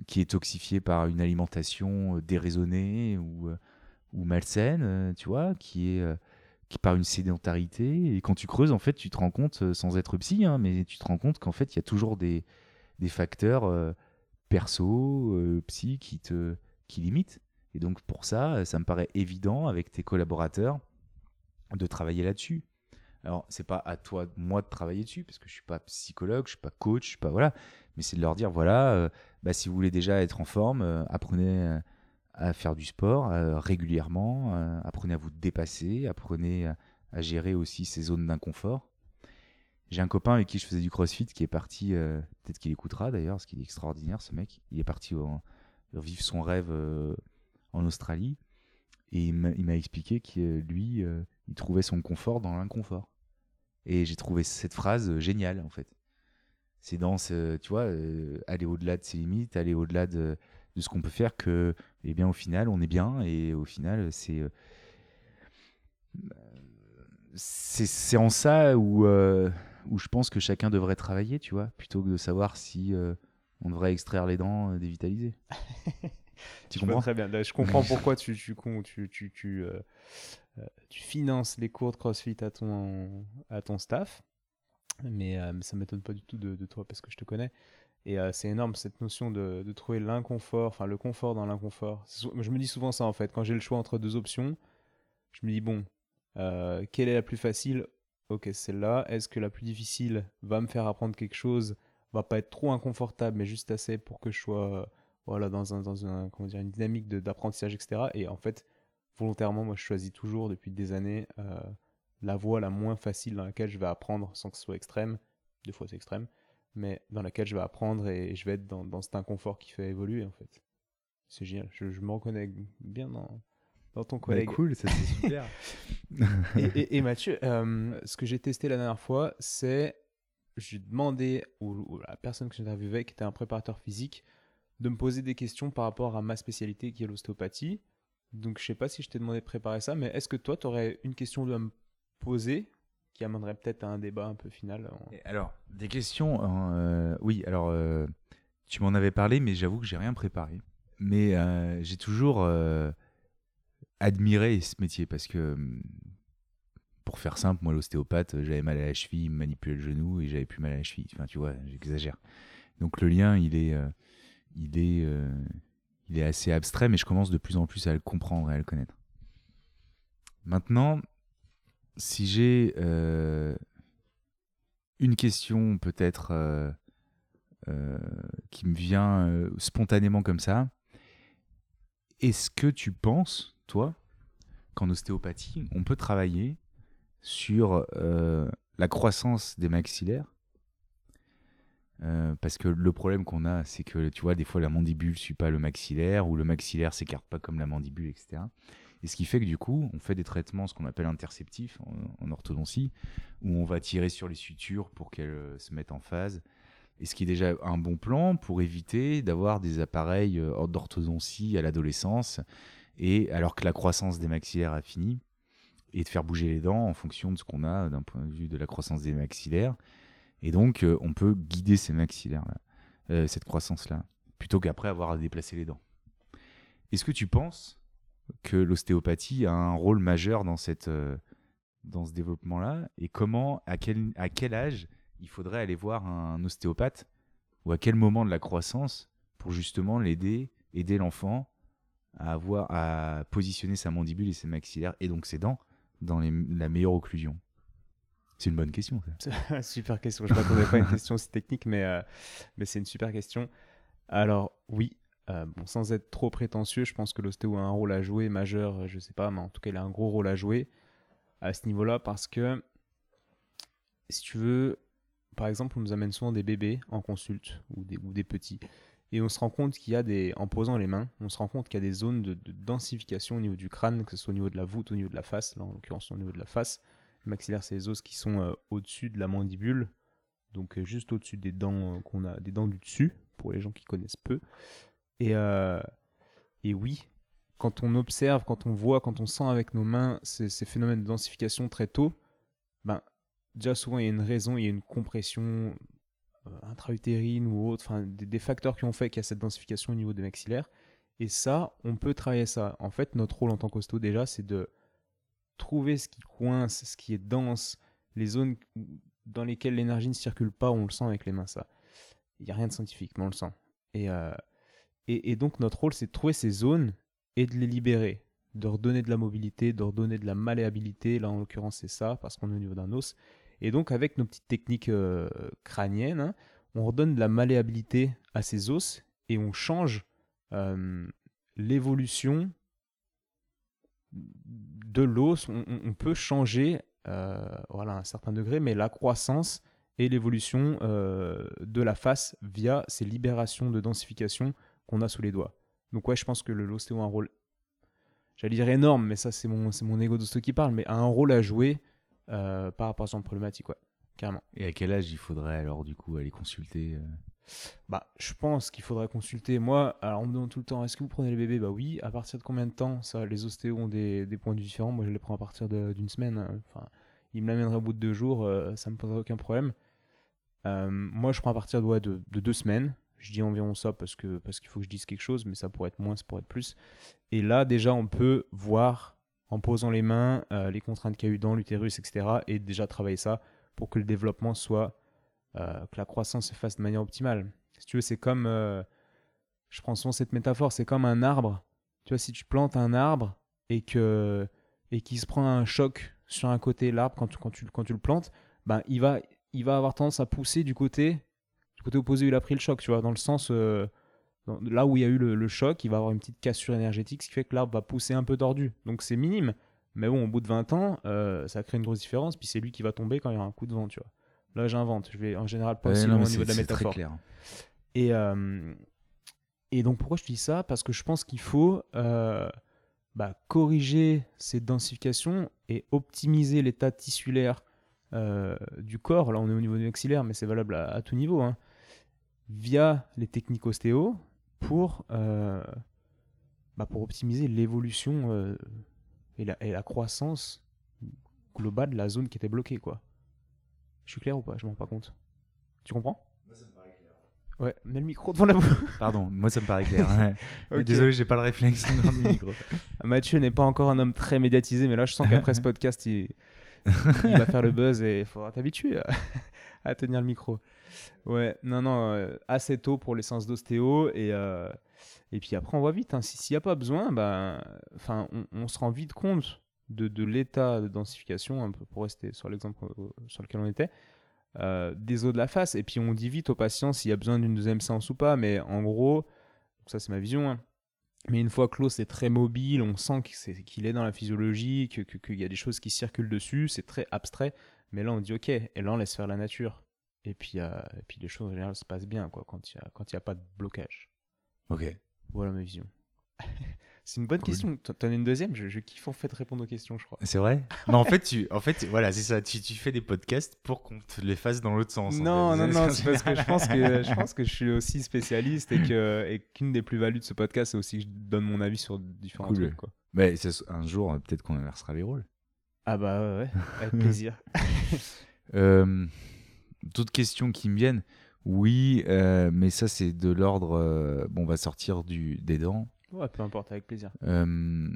S1: qui est toxifié par une alimentation déraisonnée ou ou malsaine, tu vois, qui est qui par une sédentarité. Et quand tu creuses, en fait, tu te rends compte, euh, sans être psy, hein, mais tu te rends compte qu'en fait, il y a toujours des, des facteurs euh, perso, euh, psy, qui te qui limitent. Et donc, pour ça, euh, ça me paraît évident avec tes collaborateurs de travailler là-dessus. Alors, c'est pas à toi, moi, de travailler dessus, parce que je suis pas psychologue, je suis pas coach, je suis pas voilà, mais c'est de leur dire voilà, bah, si vous voulez déjà être en forme, apprenez à faire du sport euh, régulièrement, euh, apprenez à vous dépasser, apprenez à, gérer aussi ces zones d'inconfort. J'ai un copain avec qui je faisais du crossfit qui est parti, euh, peut-être qu'il écoutera d'ailleurs, parce qu'il est extraordinaire ce mec. Il est parti vivre son rêve en Australie et il m'a expliqué que lui, il trouvait son confort dans l'inconfort. Et j'ai trouvé cette phrase géniale en fait. C'est dans ce, tu vois, aller au-delà de ses limites, aller au-delà de, de ce qu'on peut faire que, eh bien, au final, on est bien et au final, c'est euh, c'est en ça où, euh, où je pense que chacun devrait travailler, tu vois, plutôt que de savoir si euh, on devrait extraire les dents euh, dévitalisées. [laughs] tu comprends
S2: très bien. Là, Je comprends pourquoi tu, tu, tu, tu, tu, tu finances les cours de CrossFit à ton, à ton staff. Mais, mais ça m'étonne pas du tout de, de toi parce que je te connais. Et euh, c'est énorme cette notion de, trouver l'inconfort, enfin le confort dans l'inconfort. Je me dis souvent ça en fait. Quand j'ai le choix entre deux options, je me dis bon, euh, quelle est la plus facile? Ok, celle-là. Est-ce que la plus difficile va me faire apprendre quelque chose? Va pas être trop inconfortable, mais juste assez pour que je sois euh, voilà, dans, un, dans comment dire, une dynamique d'apprentissage, etc. Et en fait, volontairement, moi, je choisis toujours depuis des années la voie la moins facile dans laquelle je vais apprendre sans que ce soit extrême. Des fois, c'est extrême, mais dans laquelle je vais apprendre et, je vais être dans, cet inconfort qui fait évoluer, en fait. C'est génial. Je, me reconnais bien dans, dans ton bah, collègue.
S1: cool, ça c'est [laughs] super.
S2: et, Mathieu, euh, ce que j'ai testé la dernière fois, c'est j'ai demandé à la personne que j'interviewais, qui était un préparateur physique, de me poser des questions par rapport à ma spécialité qui est l'ostéopathie. Donc je sais pas si je t'ai demandé de préparer ça, mais est-ce que toi, tu aurais une question à me poser qui amènerait peut-être à un débat un peu final
S1: Alors, des questions, hein, euh, oui, alors euh, tu m'en avais parlé, mais j'avoue que j'ai rien préparé. Mais euh, j'ai toujours admiré ce métier parce que, hum, pour faire simple, moi, l'ostéopathe, j'avais mal à la cheville, il manipulait le genou et j'avais plus mal à la cheville. Enfin, tu vois, j'exagère. Donc le lien, il est il est, euh, il est assez abstrait, mais je commence de plus en plus à le comprendre et à le connaître. Maintenant, si j'ai euh, une question peut-être euh, qui me vient spontanément comme ça, est-ce que tu penses, toi, qu'en ostéopathie, on peut travailler sur la croissance des maxillaires? Euh, parce que le problème qu'on a, c'est que tu vois, des fois la mandibule suit pas le maxillaire ou le maxillaire s'écarte pas comme la mandibule, etc. Et ce qui fait que du coup, on fait des traitements, ce qu'on appelle interceptifs en, orthodontie, où on va tirer sur les sutures pour qu'elles euh, se mettent en phase. Et ce qui est déjà un bon plan pour éviter d'avoir des appareils euh, d'orthodontie à l'adolescence, et alors que la croissance des maxillaires a fini, et de faire bouger les dents en fonction de ce qu'on a d'un point de vue de la croissance des maxillaires. Et donc, euh, on peut guider ces maxillaires-là, euh, cette croissance-là, plutôt qu'après avoir à déplacer les dents. Est-ce que tu penses que l'ostéopathie a un rôle majeur dans, cette, euh, dans ce développement-là Et comment, à quel, à quel âge il faudrait aller voir un ostéopathe Ou à quel moment de la croissance pour justement l'aider, aider l'enfant à avoir à positionner sa mandibule et ses maxillaires et donc ses dents dans la meilleure occlusion? C'est une bonne question. [laughs]
S2: super question. Je ne m'attendais pas à une question aussi technique, mais, euh, mais c'est une super question. Alors, oui, euh, sans être trop prétentieux, je pense que l'ostéo a un rôle à jouer majeur, je ne sais pas, mais en tout cas, il a un gros rôle à jouer à ce niveau-là parce que, si tu veux, par exemple, on nous amène souvent des bébés en consulte ou des, petits. Et on se rend compte qu'il y a des, en posant les mains, on se rend compte qu'il y a des zones de, de, densification au niveau du crâne, que ce soit au niveau de la voûte, au niveau de la face, là en l'occurrence au niveau de la face, maxillaire, c'est les os qui sont euh, au-dessus de la mandibule, donc euh, juste au-dessus des dents euh, qu'on a, des dents du dessus, pour les gens qui connaissent peu. Et, et oui, quand on observe, quand on voit, quand on sent avec nos mains ces, phénomènes de densification très tôt, ben, déjà souvent il y a une raison, il y a une compression intra-utérine ou autre, des, facteurs qui ont fait qu'il y a cette densification au niveau des maxillaires. Et ça, on peut travailler ça. En fait, notre rôle en tant qu'hosto déjà, c'est de trouver ce qui coince, ce qui est dense, les zones dans lesquelles l'énergie ne circule pas, on le sent avec les mains, ça. Il n'y a rien de scientifique, mais on le sent. Euh, et, donc notre rôle, c'est de trouver ces zones et de les libérer, de redonner de la mobilité, de redonner de la malléabilité. Là, en l'occurrence, c'est ça, parce qu'on est au niveau d'un os. Et donc, avec nos petites techniques euh, crâniennes, hein, on redonne de la malléabilité à ces os et on change euh, l'évolution de l'os, on, peut changer euh, voilà, un certain degré, mais la croissance et l'évolution euh, de la face via ces libérations de densification qu'on a sous les doigts. Donc ouais, je pense que l'ostéo a un rôle, j'allais dire énorme, mais ça c'est mon, c'est mon ego d'ostéo qui parle, mais a un rôle à jouer euh, par rapport à son problématique, ouais, carrément.
S1: Et à quel âge il faudrait alors du coup aller consulter
S2: bah, je pense qu'il faudrait consulter. Moi, alors on me demande tout le temps, est-ce que vous prenez les bébés? Bah oui. À partir de combien de temps? Ça, les ostéos ont des, points de vue différents. Moi, je les prends à partir d'une semaine. Hein. Enfin, ils me l'amèneraient au bout de deux jours, euh, ça me poserait aucun problème. Euh, moi, je prends à partir de, de, deux semaines. Je dis environ ça parce que parce qu'il faut que je dise quelque chose, mais ça pourrait être moins, ça pourrait être plus. Et là, déjà, on peut voir en posant les mains euh, les contraintes qu'il y a eu dans l'utérus, etc. Et déjà travailler ça pour que le développement soit euh, que la croissance se fasse de manière optimale. Si tu veux, c'est comme, euh, je prends souvent cette métaphore, c'est comme un arbre. Tu vois, si tu plantes un arbre et que et qu'il se prend un choc sur un côté l'arbre quand tu, quand tu, quand tu le plantes, ben il va il va avoir tendance à pousser du côté côté opposé il a pris le choc, tu vois, dans le sens euh, dans- là où il y a eu le, le choc, il va avoir une petite cassure énergétique, ce qui fait que l'arbre va pousser un peu tordu. Donc c'est minime. Mais bon, au bout de 20 ans, euh, ça crée une grosse différence. Puis c'est lui qui va tomber quand il y aura un coup de vent, tu vois. Là, j'invente. Je vais en général pas aussi loin au niveau de la
S1: c'est très
S2: métaphore.
S1: clair.
S2: Et, euh, et donc pourquoi je dis ça? Parce que je pense qu'il faut euh, bah, corriger cette densification et optimiser l'état tissulaire euh, du corps. Là, on est au niveau du maxillaire, mais c'est valable à, à tout niveau. hein, via les techniques ostéo pour, euh, bah, pour optimiser l'évolution euh, et, la, et la croissance globale de la zone qui était bloquée. Quoi. Je suis clair ou pas? Je m'en rends pas compte. Tu comprends? Ouais, mets le micro devant la bouche. [laughs]
S1: Pardon, moi ça me paraît clair. ouais.
S2: Ok.
S1: Désolé, j'ai pas le réflexe [laughs] micro.
S2: Mathieu n'est pas encore un homme très médiatisé, mais là, je sens qu'après ce podcast, il, il va faire le buzz et il faudra t'habituer à, [laughs] à tenir le micro. Ouais, non, non, euh, assez tôt pour les séances d'ostéo et, euh, et puis après, on voit vite. hein. Si- S'il n'y a pas besoin, enfin, on, on se rend vite compte de, de l'état de densification, un peu pour rester sur l'exemple euh, sur lequel on était, des os de la face. Et puis, on dit vite aux patients s'il y a besoin d'une deuxième séance ou pas, mais en gros, ça, c'est ma vision. hein. Mais une fois que l'os est très mobile, on sent qu'il est dans la physiologie, qu'il y a des choses qui circulent dessus, c'est très abstrait. Mais là, on dit OK, et là, on laisse faire la nature. Et puis, euh, et puis les choses en général se passent bien quoi, quand il n'y a, quand il y a pas de blocage.
S1: Ok.
S2: Voilà ma vision. [laughs] c'est une bonne
S1: Cool.
S2: question. T'en as une deuxième? Je, je kiffe en fait répondre aux questions, je crois.
S1: C'est vrai? [laughs] Mais en fait, tu, en fait, voilà, c'est ça. Tu, tu fais des podcasts pour qu'on te les fasse dans l'autre sens. en
S2: Non,
S1: fait.
S2: non, non, c'est parce que je [laughs] pense que je pense que je suis aussi spécialiste et que et qu'une des plus-values de ce podcast, c'est aussi que je donne mon avis sur différents
S1: Cool.
S2: trucs. Quoi.
S1: Mais un jour, euh, peut-être qu'on inversera les rôles.
S2: Ah bah ouais, ouais, avec plaisir.
S1: Euh, D'autres questions qui me viennent Oui, euh, mais ça, c'est de l'ordre. euh, bon, on va sortir du, des dents.
S2: ouais, peu importe, avec plaisir.
S1: Euh,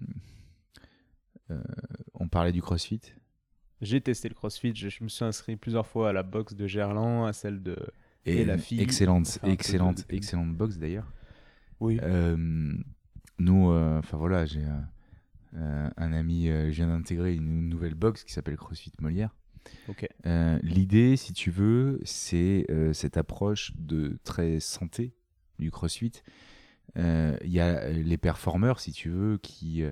S1: euh, on parlait du crossfit.
S2: J'ai testé le CrossFit, je, je me suis inscrit plusieurs fois à la boxe de Gerland, à celle de Et la fille,
S1: Excellente,
S2: un peu
S1: excellente,
S2: de-
S1: excellente boxe d'ailleurs.
S2: Oui.
S1: Euh, nous, euh, enfin voilà, j'ai euh, euh, un ami, euh, je viens d'intégrer une nouvelle box qui s'appelle CrossFit Molière. Euh, L'idée, si tu veux, c'est euh, cette approche de très santé du CrossFit. Euh, Il y a les performeurs, si tu veux, qui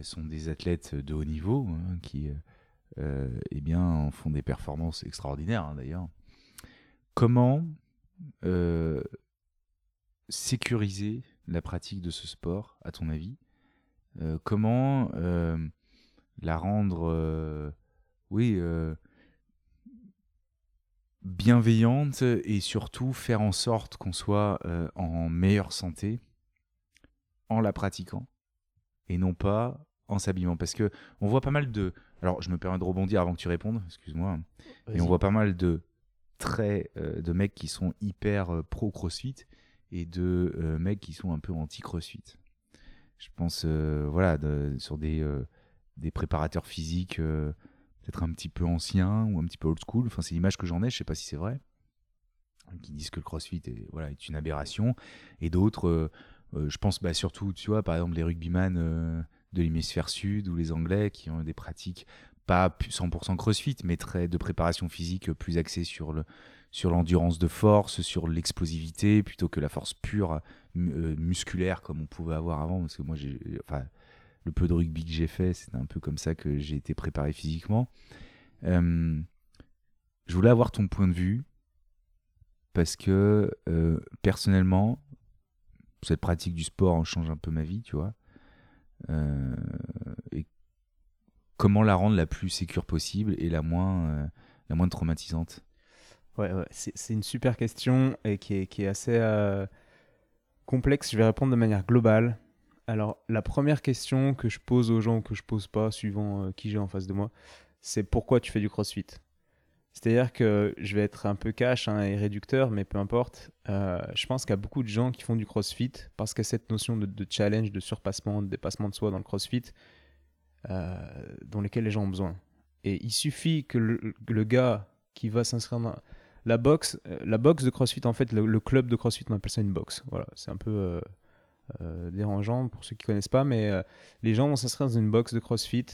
S1: sont des athlètes de haut niveau, hein, qui eh bien, font des performances extraordinaires hein, d'ailleurs. Comment sécuriser la pratique de ce sport, à ton avis? Comment la rendre, oui, euh, bienveillante et surtout faire en sorte qu'on soit euh, en meilleure santé en la pratiquant et non pas en s'habillant parce que on voit pas mal de alors je me permets de rebondir avant que tu répondes excuse-moi et on voit pas mal de traits euh, de mecs qui sont hyper pro crossfit et de euh, mecs qui sont un peu anti crossfit je pense euh, voilà de- sur des euh, des préparateurs physiques peut-être un petit peu anciens ou un petit peu old school. Enfin c'est l'image que j'en ai je sais pas si c'est vrai. Qui disent que le crossfit est, voilà, est une aberration. Et d'autres euh, euh, je pense bah, surtout tu vois par exemple les rugbyman euh, de l'hémisphère sud ou les anglais qui ont des pratiques pas pu- 100% crossfit mais très de préparation physique plus axée sur le sur l'endurance de force sur l'explosivité plutôt que la force pure mu- musculaire comme on pouvait avoir avant. Parce que moi j'ai enfin le peu de rugby que j'ai fait c'était un peu comme ça que j'ai été préparé physiquement Euh, je voulais avoir ton point de vue parce que euh, personnellement cette pratique du sport en change un peu ma vie tu vois Euh, comment la rendre la plus sécure possible et la moins la moins traumatisante?
S2: Ouais, c'est c'est une super question et qui est, assez complexe. Je vais répondre de manière globale. Alors, la première question que je pose aux gens ou que je pose pas, suivant euh, qui j'ai en face de moi, c'est pourquoi tu fais du crossfit? C'est-à-dire que je vais être un peu cash hein, et réducteur, mais peu importe. Euh, je pense qu'il y a beaucoup de gens qui font du crossfit parce qu'il y a cette notion de, challenge, de surpassement, de dépassement de soi dans le crossfit, euh, dont lesquels les gens ont besoin. Et il suffit que le, gars qui va s'inscrire dans la boxe, la boxe de CrossFit, en fait, le, le club de CrossFit, on appelle ça une boxe. Voilà, c'est un peu euh, dérangeant pour ceux qui connaissent pas, mais euh, les gens vont s'inscrire dans une boxe de CrossFit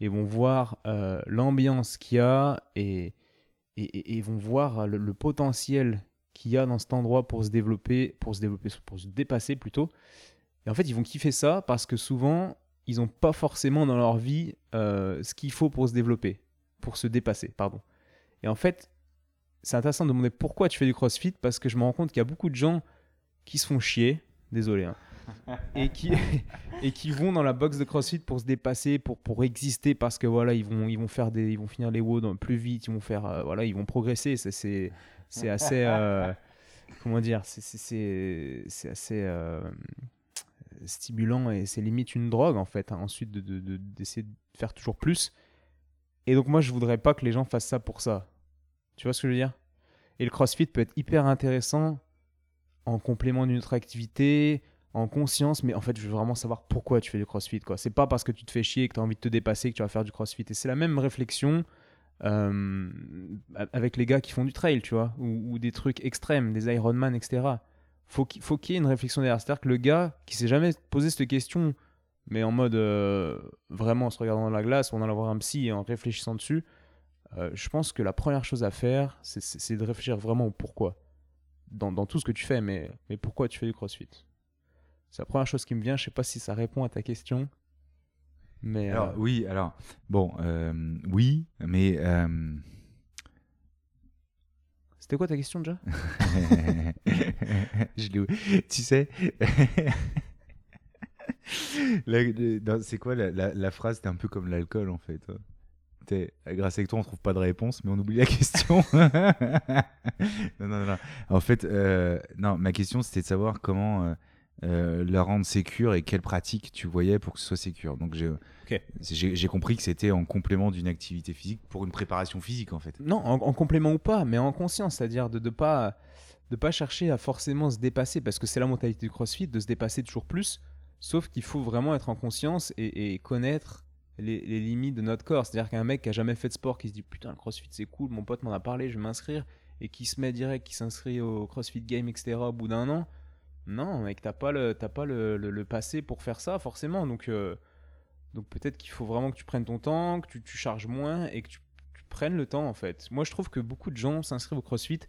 S2: et vont voir euh, l'ambiance qu'il y a et, et, vont voir le, le potentiel qu'il y a dans cet endroit pour se développer, pour se développer, pour se dépasser plutôt. Et en fait, ils vont kiffer ça parce que souvent, ils n'ont pas forcément dans leur vie ce qu'il faut pour se développer, pour se dépasser, pardon. Et en fait, c'est intéressant de demander pourquoi tu fais du crossfit parce que je me rends compte qu'il y a beaucoup de gens qui se font chier, désolé, hein, [laughs] et, qui, [laughs] et qui vont dans la box de crossfit pour se dépasser, pour, pour exister parce que voilà, ils vont, ils vont, faire des, ils vont finir les WOD plus vite, ils vont, faire, euh, voilà, ils vont progresser. C'est assez. Euh, [laughs] comment dire C'est assez. Euh, stimulant et c'est limite une drogue en fait hein, ensuite d'essayer de, de, de faire toujours plus et donc moi je voudrais pas que les gens fassent ça pour ça tu vois ce que je veux dire? Et le crossfit peut être hyper intéressant en complément d'une autre activité, en conscience, mais en fait, je veux vraiment savoir pourquoi tu fais du crossfit. quoi. C'est pas parce que tu te fais chier, que tu as envie de te dépasser, que tu vas faire du crossfit. Et c'est la même réflexion euh, avec les gars qui font du trail, tu vois, ou, des trucs extrêmes, des Ironman, etc. Faut qu'il faut qu'il y ait une réflexion derrière. C'est-à-dire que le gars qui s'est jamais posé cette question, mais en mode euh, vraiment en se regardant dans la glace, en allant voir un psy et en réfléchissant dessus, euh, je pense que la première chose à faire, c'est de réfléchir vraiment au pourquoi dans, tout ce que tu fais, mais, mais pourquoi tu fais du crossfit? C'est la première chose qui me vient. Je sais pas si ça répond à ta question. Mais
S1: alors, euh, oui, alors, bon, euh, oui, mais. Euh,
S2: C'était quoi ta question déjà? [laughs]
S1: Je Tu sais. [laughs] C'est quoi la, la, la phrase? C'était un peu comme l'alcool en fait grâce à toi, on trouve pas de réponse, mais on oublie la question. [laughs] [laughs] non, non, non. En fait, euh, non, ma question, c'était de savoir comment euh, euh, la rendre sécure et quelles pratiques tu voyais pour que ce soit sécure. Donc, j'ai compris que c'était en complément d'une activité physique pour une préparation physique, en fait.
S2: Non, en, complément ou pas, mais en conscience, c'est-à-dire de ne pas, de pas chercher à forcément se dépasser, parce que c'est la mentalité du CrossFit, de se dépasser toujours plus, sauf qu'il faut vraiment être en conscience et, et connaître les, limites de notre corps. C'est-à-dire qu'un mec qui a jamais fait de sport, qui se dit putain, le crossfit c'est cool, mon pote m'en a parlé, je vais m'inscrire, et qui se met direct, qui s'inscrit au crossfit game, etc. au bout d'un an, non, mec, t'as pas, le, pas le, passé pour faire ça, forcément. Donc, euh, donc peut-être qu'il faut vraiment que tu prennes ton temps, que tu, charges moins et que tu, prennes le temps en fait. Moi je trouve que beaucoup de gens s'inscrivent au crossfit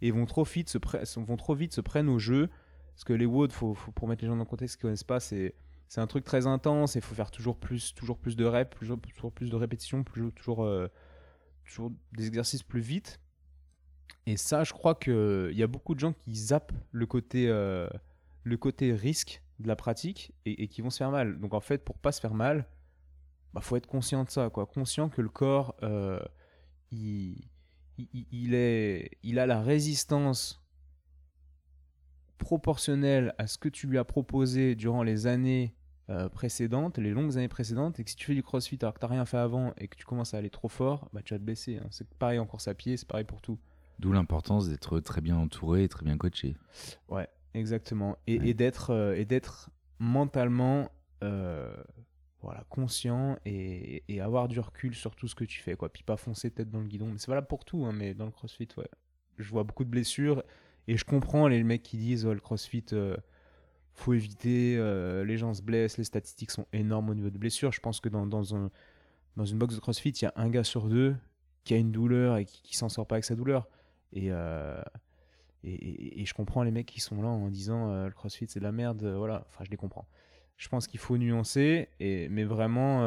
S2: et vont trop vite se, vont trop vite se prennent au jeu. Parce que les WOD, faut, pour mettre les gens dans le contexte qui connaissent pas, c'est c'est un truc très intense. Il faut faire toujours plus, toujours plus de reps, toujours, plus de répétitions, toujours, euh, des exercices plus vite. Et ça, je crois qu'il y a beaucoup de gens qui zappent le côté, euh, le côté risque de la pratique et, qui vont se faire mal. Donc en fait, pour pas se faire mal, bah faut être conscient de ça, quoi. Conscient que le corps, euh, il, est, il a la résistance proportionnel à ce que tu lui as proposé durant les années euh, précédentes, les longues années précédentes, et que si tu fais du crossfit alors que tu n'as rien fait avant et que tu commences à aller trop fort, bah, tu vas te blesser. Hein. C'est pareil en course à pied, c'est pareil pour tout.
S1: D'où l'importance d'être très bien entouré et très bien coaché.
S2: Ouais, exactement. Et, d'être euh, et d'être mentalement euh, voilà, conscient et, et, avoir du recul sur tout ce que tu fais. Quoi. Puis pas foncer tête dans le guidon. Mais c'est valable pour tout, hein, mais dans le crossfit, ouais. Je vois beaucoup de blessures et je comprends les mecs qui disent le crossfit, euh, faut éviter, euh, les gens se blessent, les statistiques sont énormes au niveau de blessures. Je pense que dans, dans, un, dans une box de crossfit, il y a un gars sur deux qui a une douleur et qui, qui s'en sort pas avec sa douleur. Et, euh, je comprends les mecs qui sont là en disant le crossfit c'est de la merde. voilà, enfin je les comprends. Je pense qu'il faut nuancer, mais vraiment,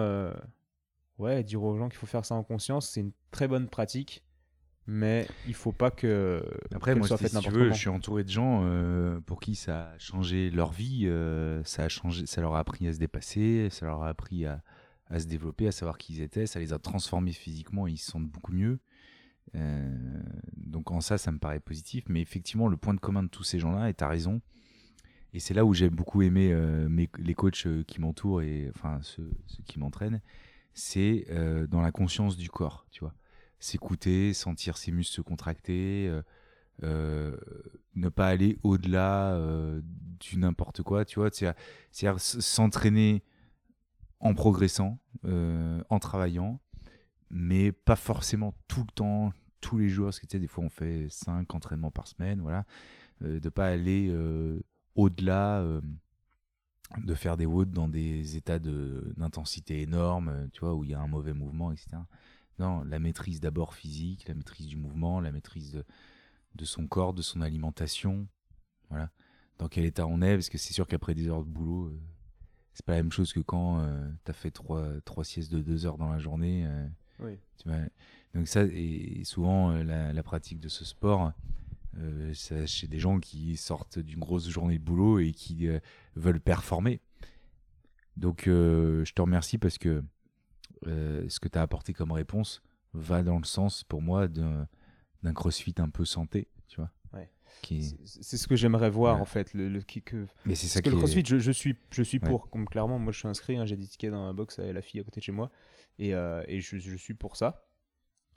S2: ouais, dire aux gens qu'il faut faire ça en conscience, c'est une très bonne pratique mais il faut pas que
S1: après moi soit si tu veux, je suis entouré de gens euh, pour qui ça a changé leur vie euh, ça a changé ça leur a appris à se dépasser ça leur a appris à, à se développer à savoir qui ils étaient ça les a transformés physiquement ils se sentent beaucoup mieux. Euh, donc en ça ça me paraît positif. Mais effectivement le point de commun de tous ces gens là et tu as raison et c'est là où j'ai beaucoup aimé mes, les coachs qui m'entourent et enfin ceux, ceux qui m'entraînent c'est dans la conscience du corps tu vois s'écouter, sentir ses muscles se contracter, euh, euh, ne pas aller au-delà euh, du n'importe quoi, tu vois, c'est-à-dire s'entraîner en progressant, en travaillant, mais pas forcément tout le temps, tous les jours, parce que tu sais, des fois on fait 5 entraînements par semaine, voilà, de pas aller au-delà de faire des WOD dans des états d'intensité énormes, tu vois, où il y a un mauvais mouvement, etc. Non, la maîtrise d'abord physique, la maîtrise du mouvement, la maîtrise de son corps, de son alimentation, voilà, dans quel état on est, parce que c'est sûr qu'après des heures de boulot, euh, c'est pas la même chose que quand tu as fait trois, trois siestes de deux heures dans la journée.
S2: Oui.
S1: tu vois. Donc ça, et souvent la, la pratique de ce sport, euh, c'est chez des gens qui sortent d'une grosse journée de boulot et qui euh, veulent performer. Donc euh, je te remercie parce que ce que tu as apporté comme réponse va dans le sens pour moi d'un crossfit un peu santé, tu vois.
S2: Ouais.
S1: Qui...
S2: C'est ce que j'aimerais voir
S1: Ouais.
S2: en fait. Le, le-.
S1: Mais c'est ça
S2: Parce que le
S1: est-
S2: crossfit, je, je suis, je suis
S1: Ouais.
S2: pour. Comme clairement, moi je suis inscrit, hein, j'ai des tickets dans la box avec la fille à côté de chez moi. Et, euh, et je, je suis pour ça.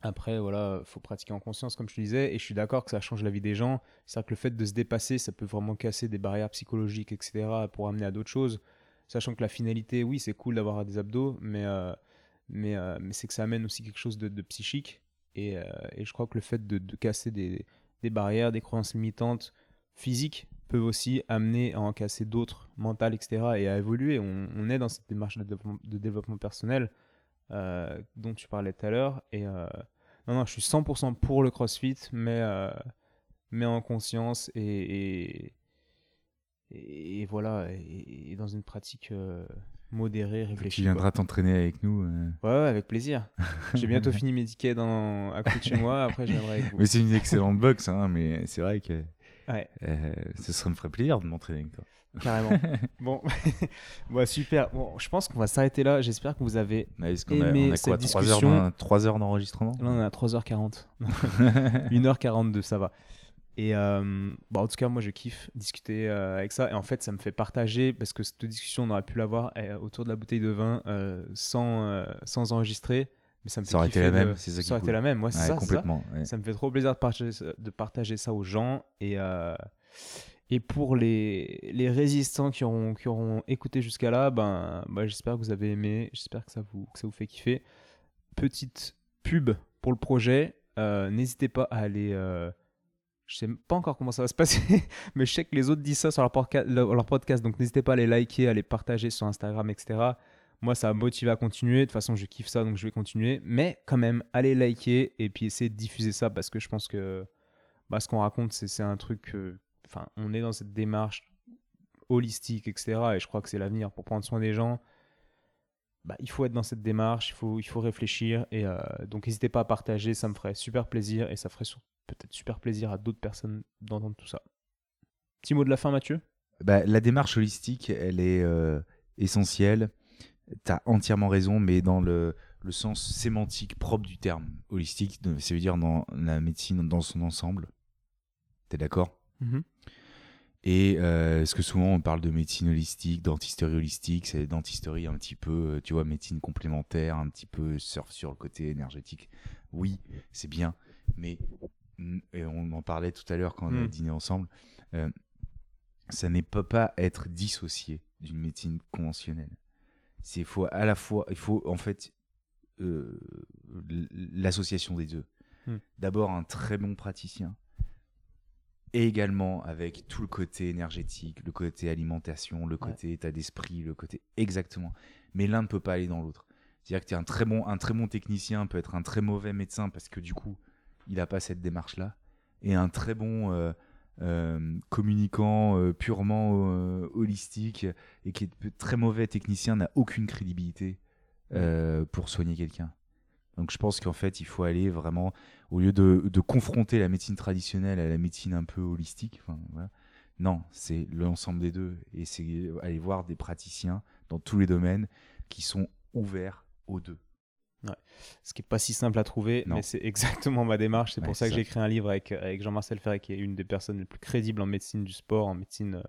S2: Après, voilà, faut pratiquer en conscience, comme je te disais. Et je suis d'accord que ça change la vie des gens. C'est-à-dire que le fait de se dépasser, ça peut vraiment casser des barrières psychologiques, etc. pour amener à d'autres choses. Sachant que la finalité, oui, c'est cool d'avoir des abdos, mais, euh, mais, euh, mais c'est que ça amène aussi quelque chose de, psychique. Et, euh, et je crois que le fait de, casser des, des barrières, des croyances limitantes physiques peuvent aussi amener à en casser d'autres, mentales, etc. et à évoluer. On, est dans cette démarche de développement, personnel euh, dont tu parlais tout à l'heure. Et non, non, je suis 100% pour le CrossFit, mais, mais en conscience et, et, voilà, et dans une pratique modérée, réfléchie.
S1: Tu
S2: quoi.
S1: viendras t'entraîner avec nous. euh.
S2: Ouais, ouais, avec plaisir. [laughs] J'ai bientôt fini mes tickets dans, à côté de chez moi. Après, je viendrai avec vous.
S1: Mais c'est une excellente boxe, hein, mais c'est vrai que
S2: Ouais,
S1: euh, ce serait me ferait plaisir de m'entraîner avec toi.
S2: carrément. [laughs] bon, ouais, [laughs] super. Bon, je pense qu'on va s'arrêter là. J'espère que vous avez.
S1: Ouais, Est-ce qu'on a,
S2: Aimé
S1: on a quoi
S2: cette
S1: 3 heures,
S2: discussion.
S1: d'en- trois heures d'enregistrement?
S2: Là, on à 3h40. 1h42, ça va. Et euh, bah, en tout cas, moi, je kiffe discuter euh, avec ça. Et en fait, ça me fait partager, parce que cette discussion, on aurait pu l'avoir euh, autour de la bouteille de vin sans, sans enregistrer. Mais ça me fait
S1: Ça aurait été la
S2: de-
S1: même, c'est ça
S2: Ça aurait été la même, ouais, c'est ça,
S1: complètement. ouais.
S2: Ça me fait trop plaisir de partager, ça- de partager ça aux gens. Et, et pour les, les résistants qui auront, qui auront écouté jusqu'à là, ben, ben, j'espère que vous avez aimé. J'espère que ça vous, que ça vous fait kiffer. Petite pub pour le projet. N'hésitez pas à aller. Je sais pas encore comment ça va se passer, [laughs] mais je sais que les autres disent ça sur leur, podcast. Donc n'hésitez pas à les liker, à les partager sur Instagram, etc. Moi, ça m'a motivé à continuer. De toute façon, je kiffe ça, donc je vais continuer. Mais quand même, allez liker et puis essayer de diffuser ça parce que je pense que bah, ce qu'on raconte, c'est un truc. Enfin, on est dans cette démarche holistique, etc. Et je crois que c'est l'avenir pour prendre soin des gens. Bah, il faut être dans cette démarche, il faut, réfléchir. Et euh, donc, n'hésitez pas à partager, ça me ferait super plaisir et ça ferait peut-être super plaisir à d'autres personnes d'entendre tout ça. Petit mot de la fin, Mathieu?
S1: Bah, la démarche holistique, elle est euh, essentielle. Tu as entièrement raison, mais dans le, le sens sémantique propre du terme holistique, ça veut dire dans la médecine dans son ensemble. T'es d'accord? Et euh, ce que souvent on parle de médecine holistique, dentisterie holistique, c'est dentisterie un petit peu, euh, tu vois, médecine complémentaire, un petit peu surf sur le côté énergétique. Oui, c'est bien, mais et on en parlait tout à l'heure quand on a
S2: Mm.
S1: dîné ensemble, euh, ça ne peut pas être dissocié d'une médecine conventionnelle. C'est faut à la fois, il faut en fait euh, l'association des deux.
S2: Mm.
S1: D'abord un très bon praticien et également avec tout le côté énergétique, le côté alimentation, le côté état d'esprit, le côté exactement. Mais l'un ne peut pas aller dans l'autre. C'est-à-dire que tu es un très bon un très bon technicien peut être un très mauvais médecin parce que du coup, il n'a pas cette démarche-là et un très bon euh, euh, communicant euh, purement holistique et qui est très mauvais technicien n'a aucune crédibilité pour soigner quelqu'un. Donc je pense qu'en fait, il faut aller vraiment, au lieu de, de confronter la médecine traditionnelle à la médecine un peu holistique, voilà, non, c'est l'ensemble des deux. Et c'est aller voir des praticiens dans tous les domaines qui sont ouverts aux deux.
S2: Ce qui n'est pas si simple à trouver,
S1: Non.
S2: mais c'est [laughs] exactement ma démarche. C'est
S1: Ouais,
S2: pour ça que j'ai écrit un livre avec, avec Jean-Marcel Ferré, qui est une des personnes les plus crédibles en médecine du sport, en médecine euh,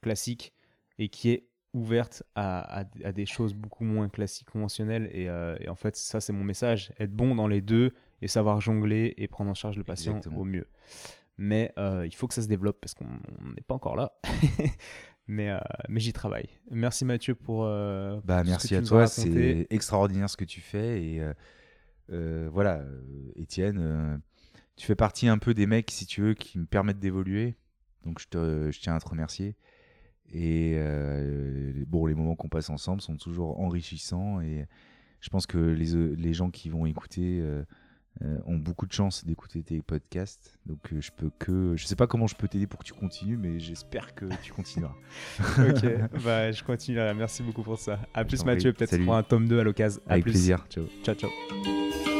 S2: classique, et qui est ouverte à, à- à des choses beaucoup moins classiques, conventionnelles. Et, euh, et en fait, ça, c'est mon message. Être bon dans les deux et savoir jongler et prendre en charge le patient
S1: Exactement.
S2: au mieux. Mais euh, il faut que ça se développe parce qu'on on n'est pas encore là. [laughs] mais euh, mais j'y travaille. Merci Mathieu pour. euh,
S1: Bah,
S2: pour ce
S1: merci
S2: que
S1: à toi, c'est extraordinaire ce que tu fais. Et euh, euh, voilà, Étienne, tu fais partie un peu des mecs, si tu veux, qui me permettent d'évoluer. Donc je, te, je tiens à te remercier. Et bon, les moments qu'on passe ensemble sont toujours enrichissants. Et je pense que les, les gens qui vont écouter ont beaucoup de chance d'écouter tes podcasts. Donc euh, je peux que, je sais pas comment je peux t'aider pour que tu continues, mais j'espère que tu continueras. [laughs]
S2: ok, bah, je continuerai. Merci beaucoup pour ça. À
S1: Je
S2: plus Mathieu, peut-être pour un tome 2 à l'occasion.
S1: Avec
S2: plus.
S1: plaisir. Ciao.
S2: Ciao, ciao.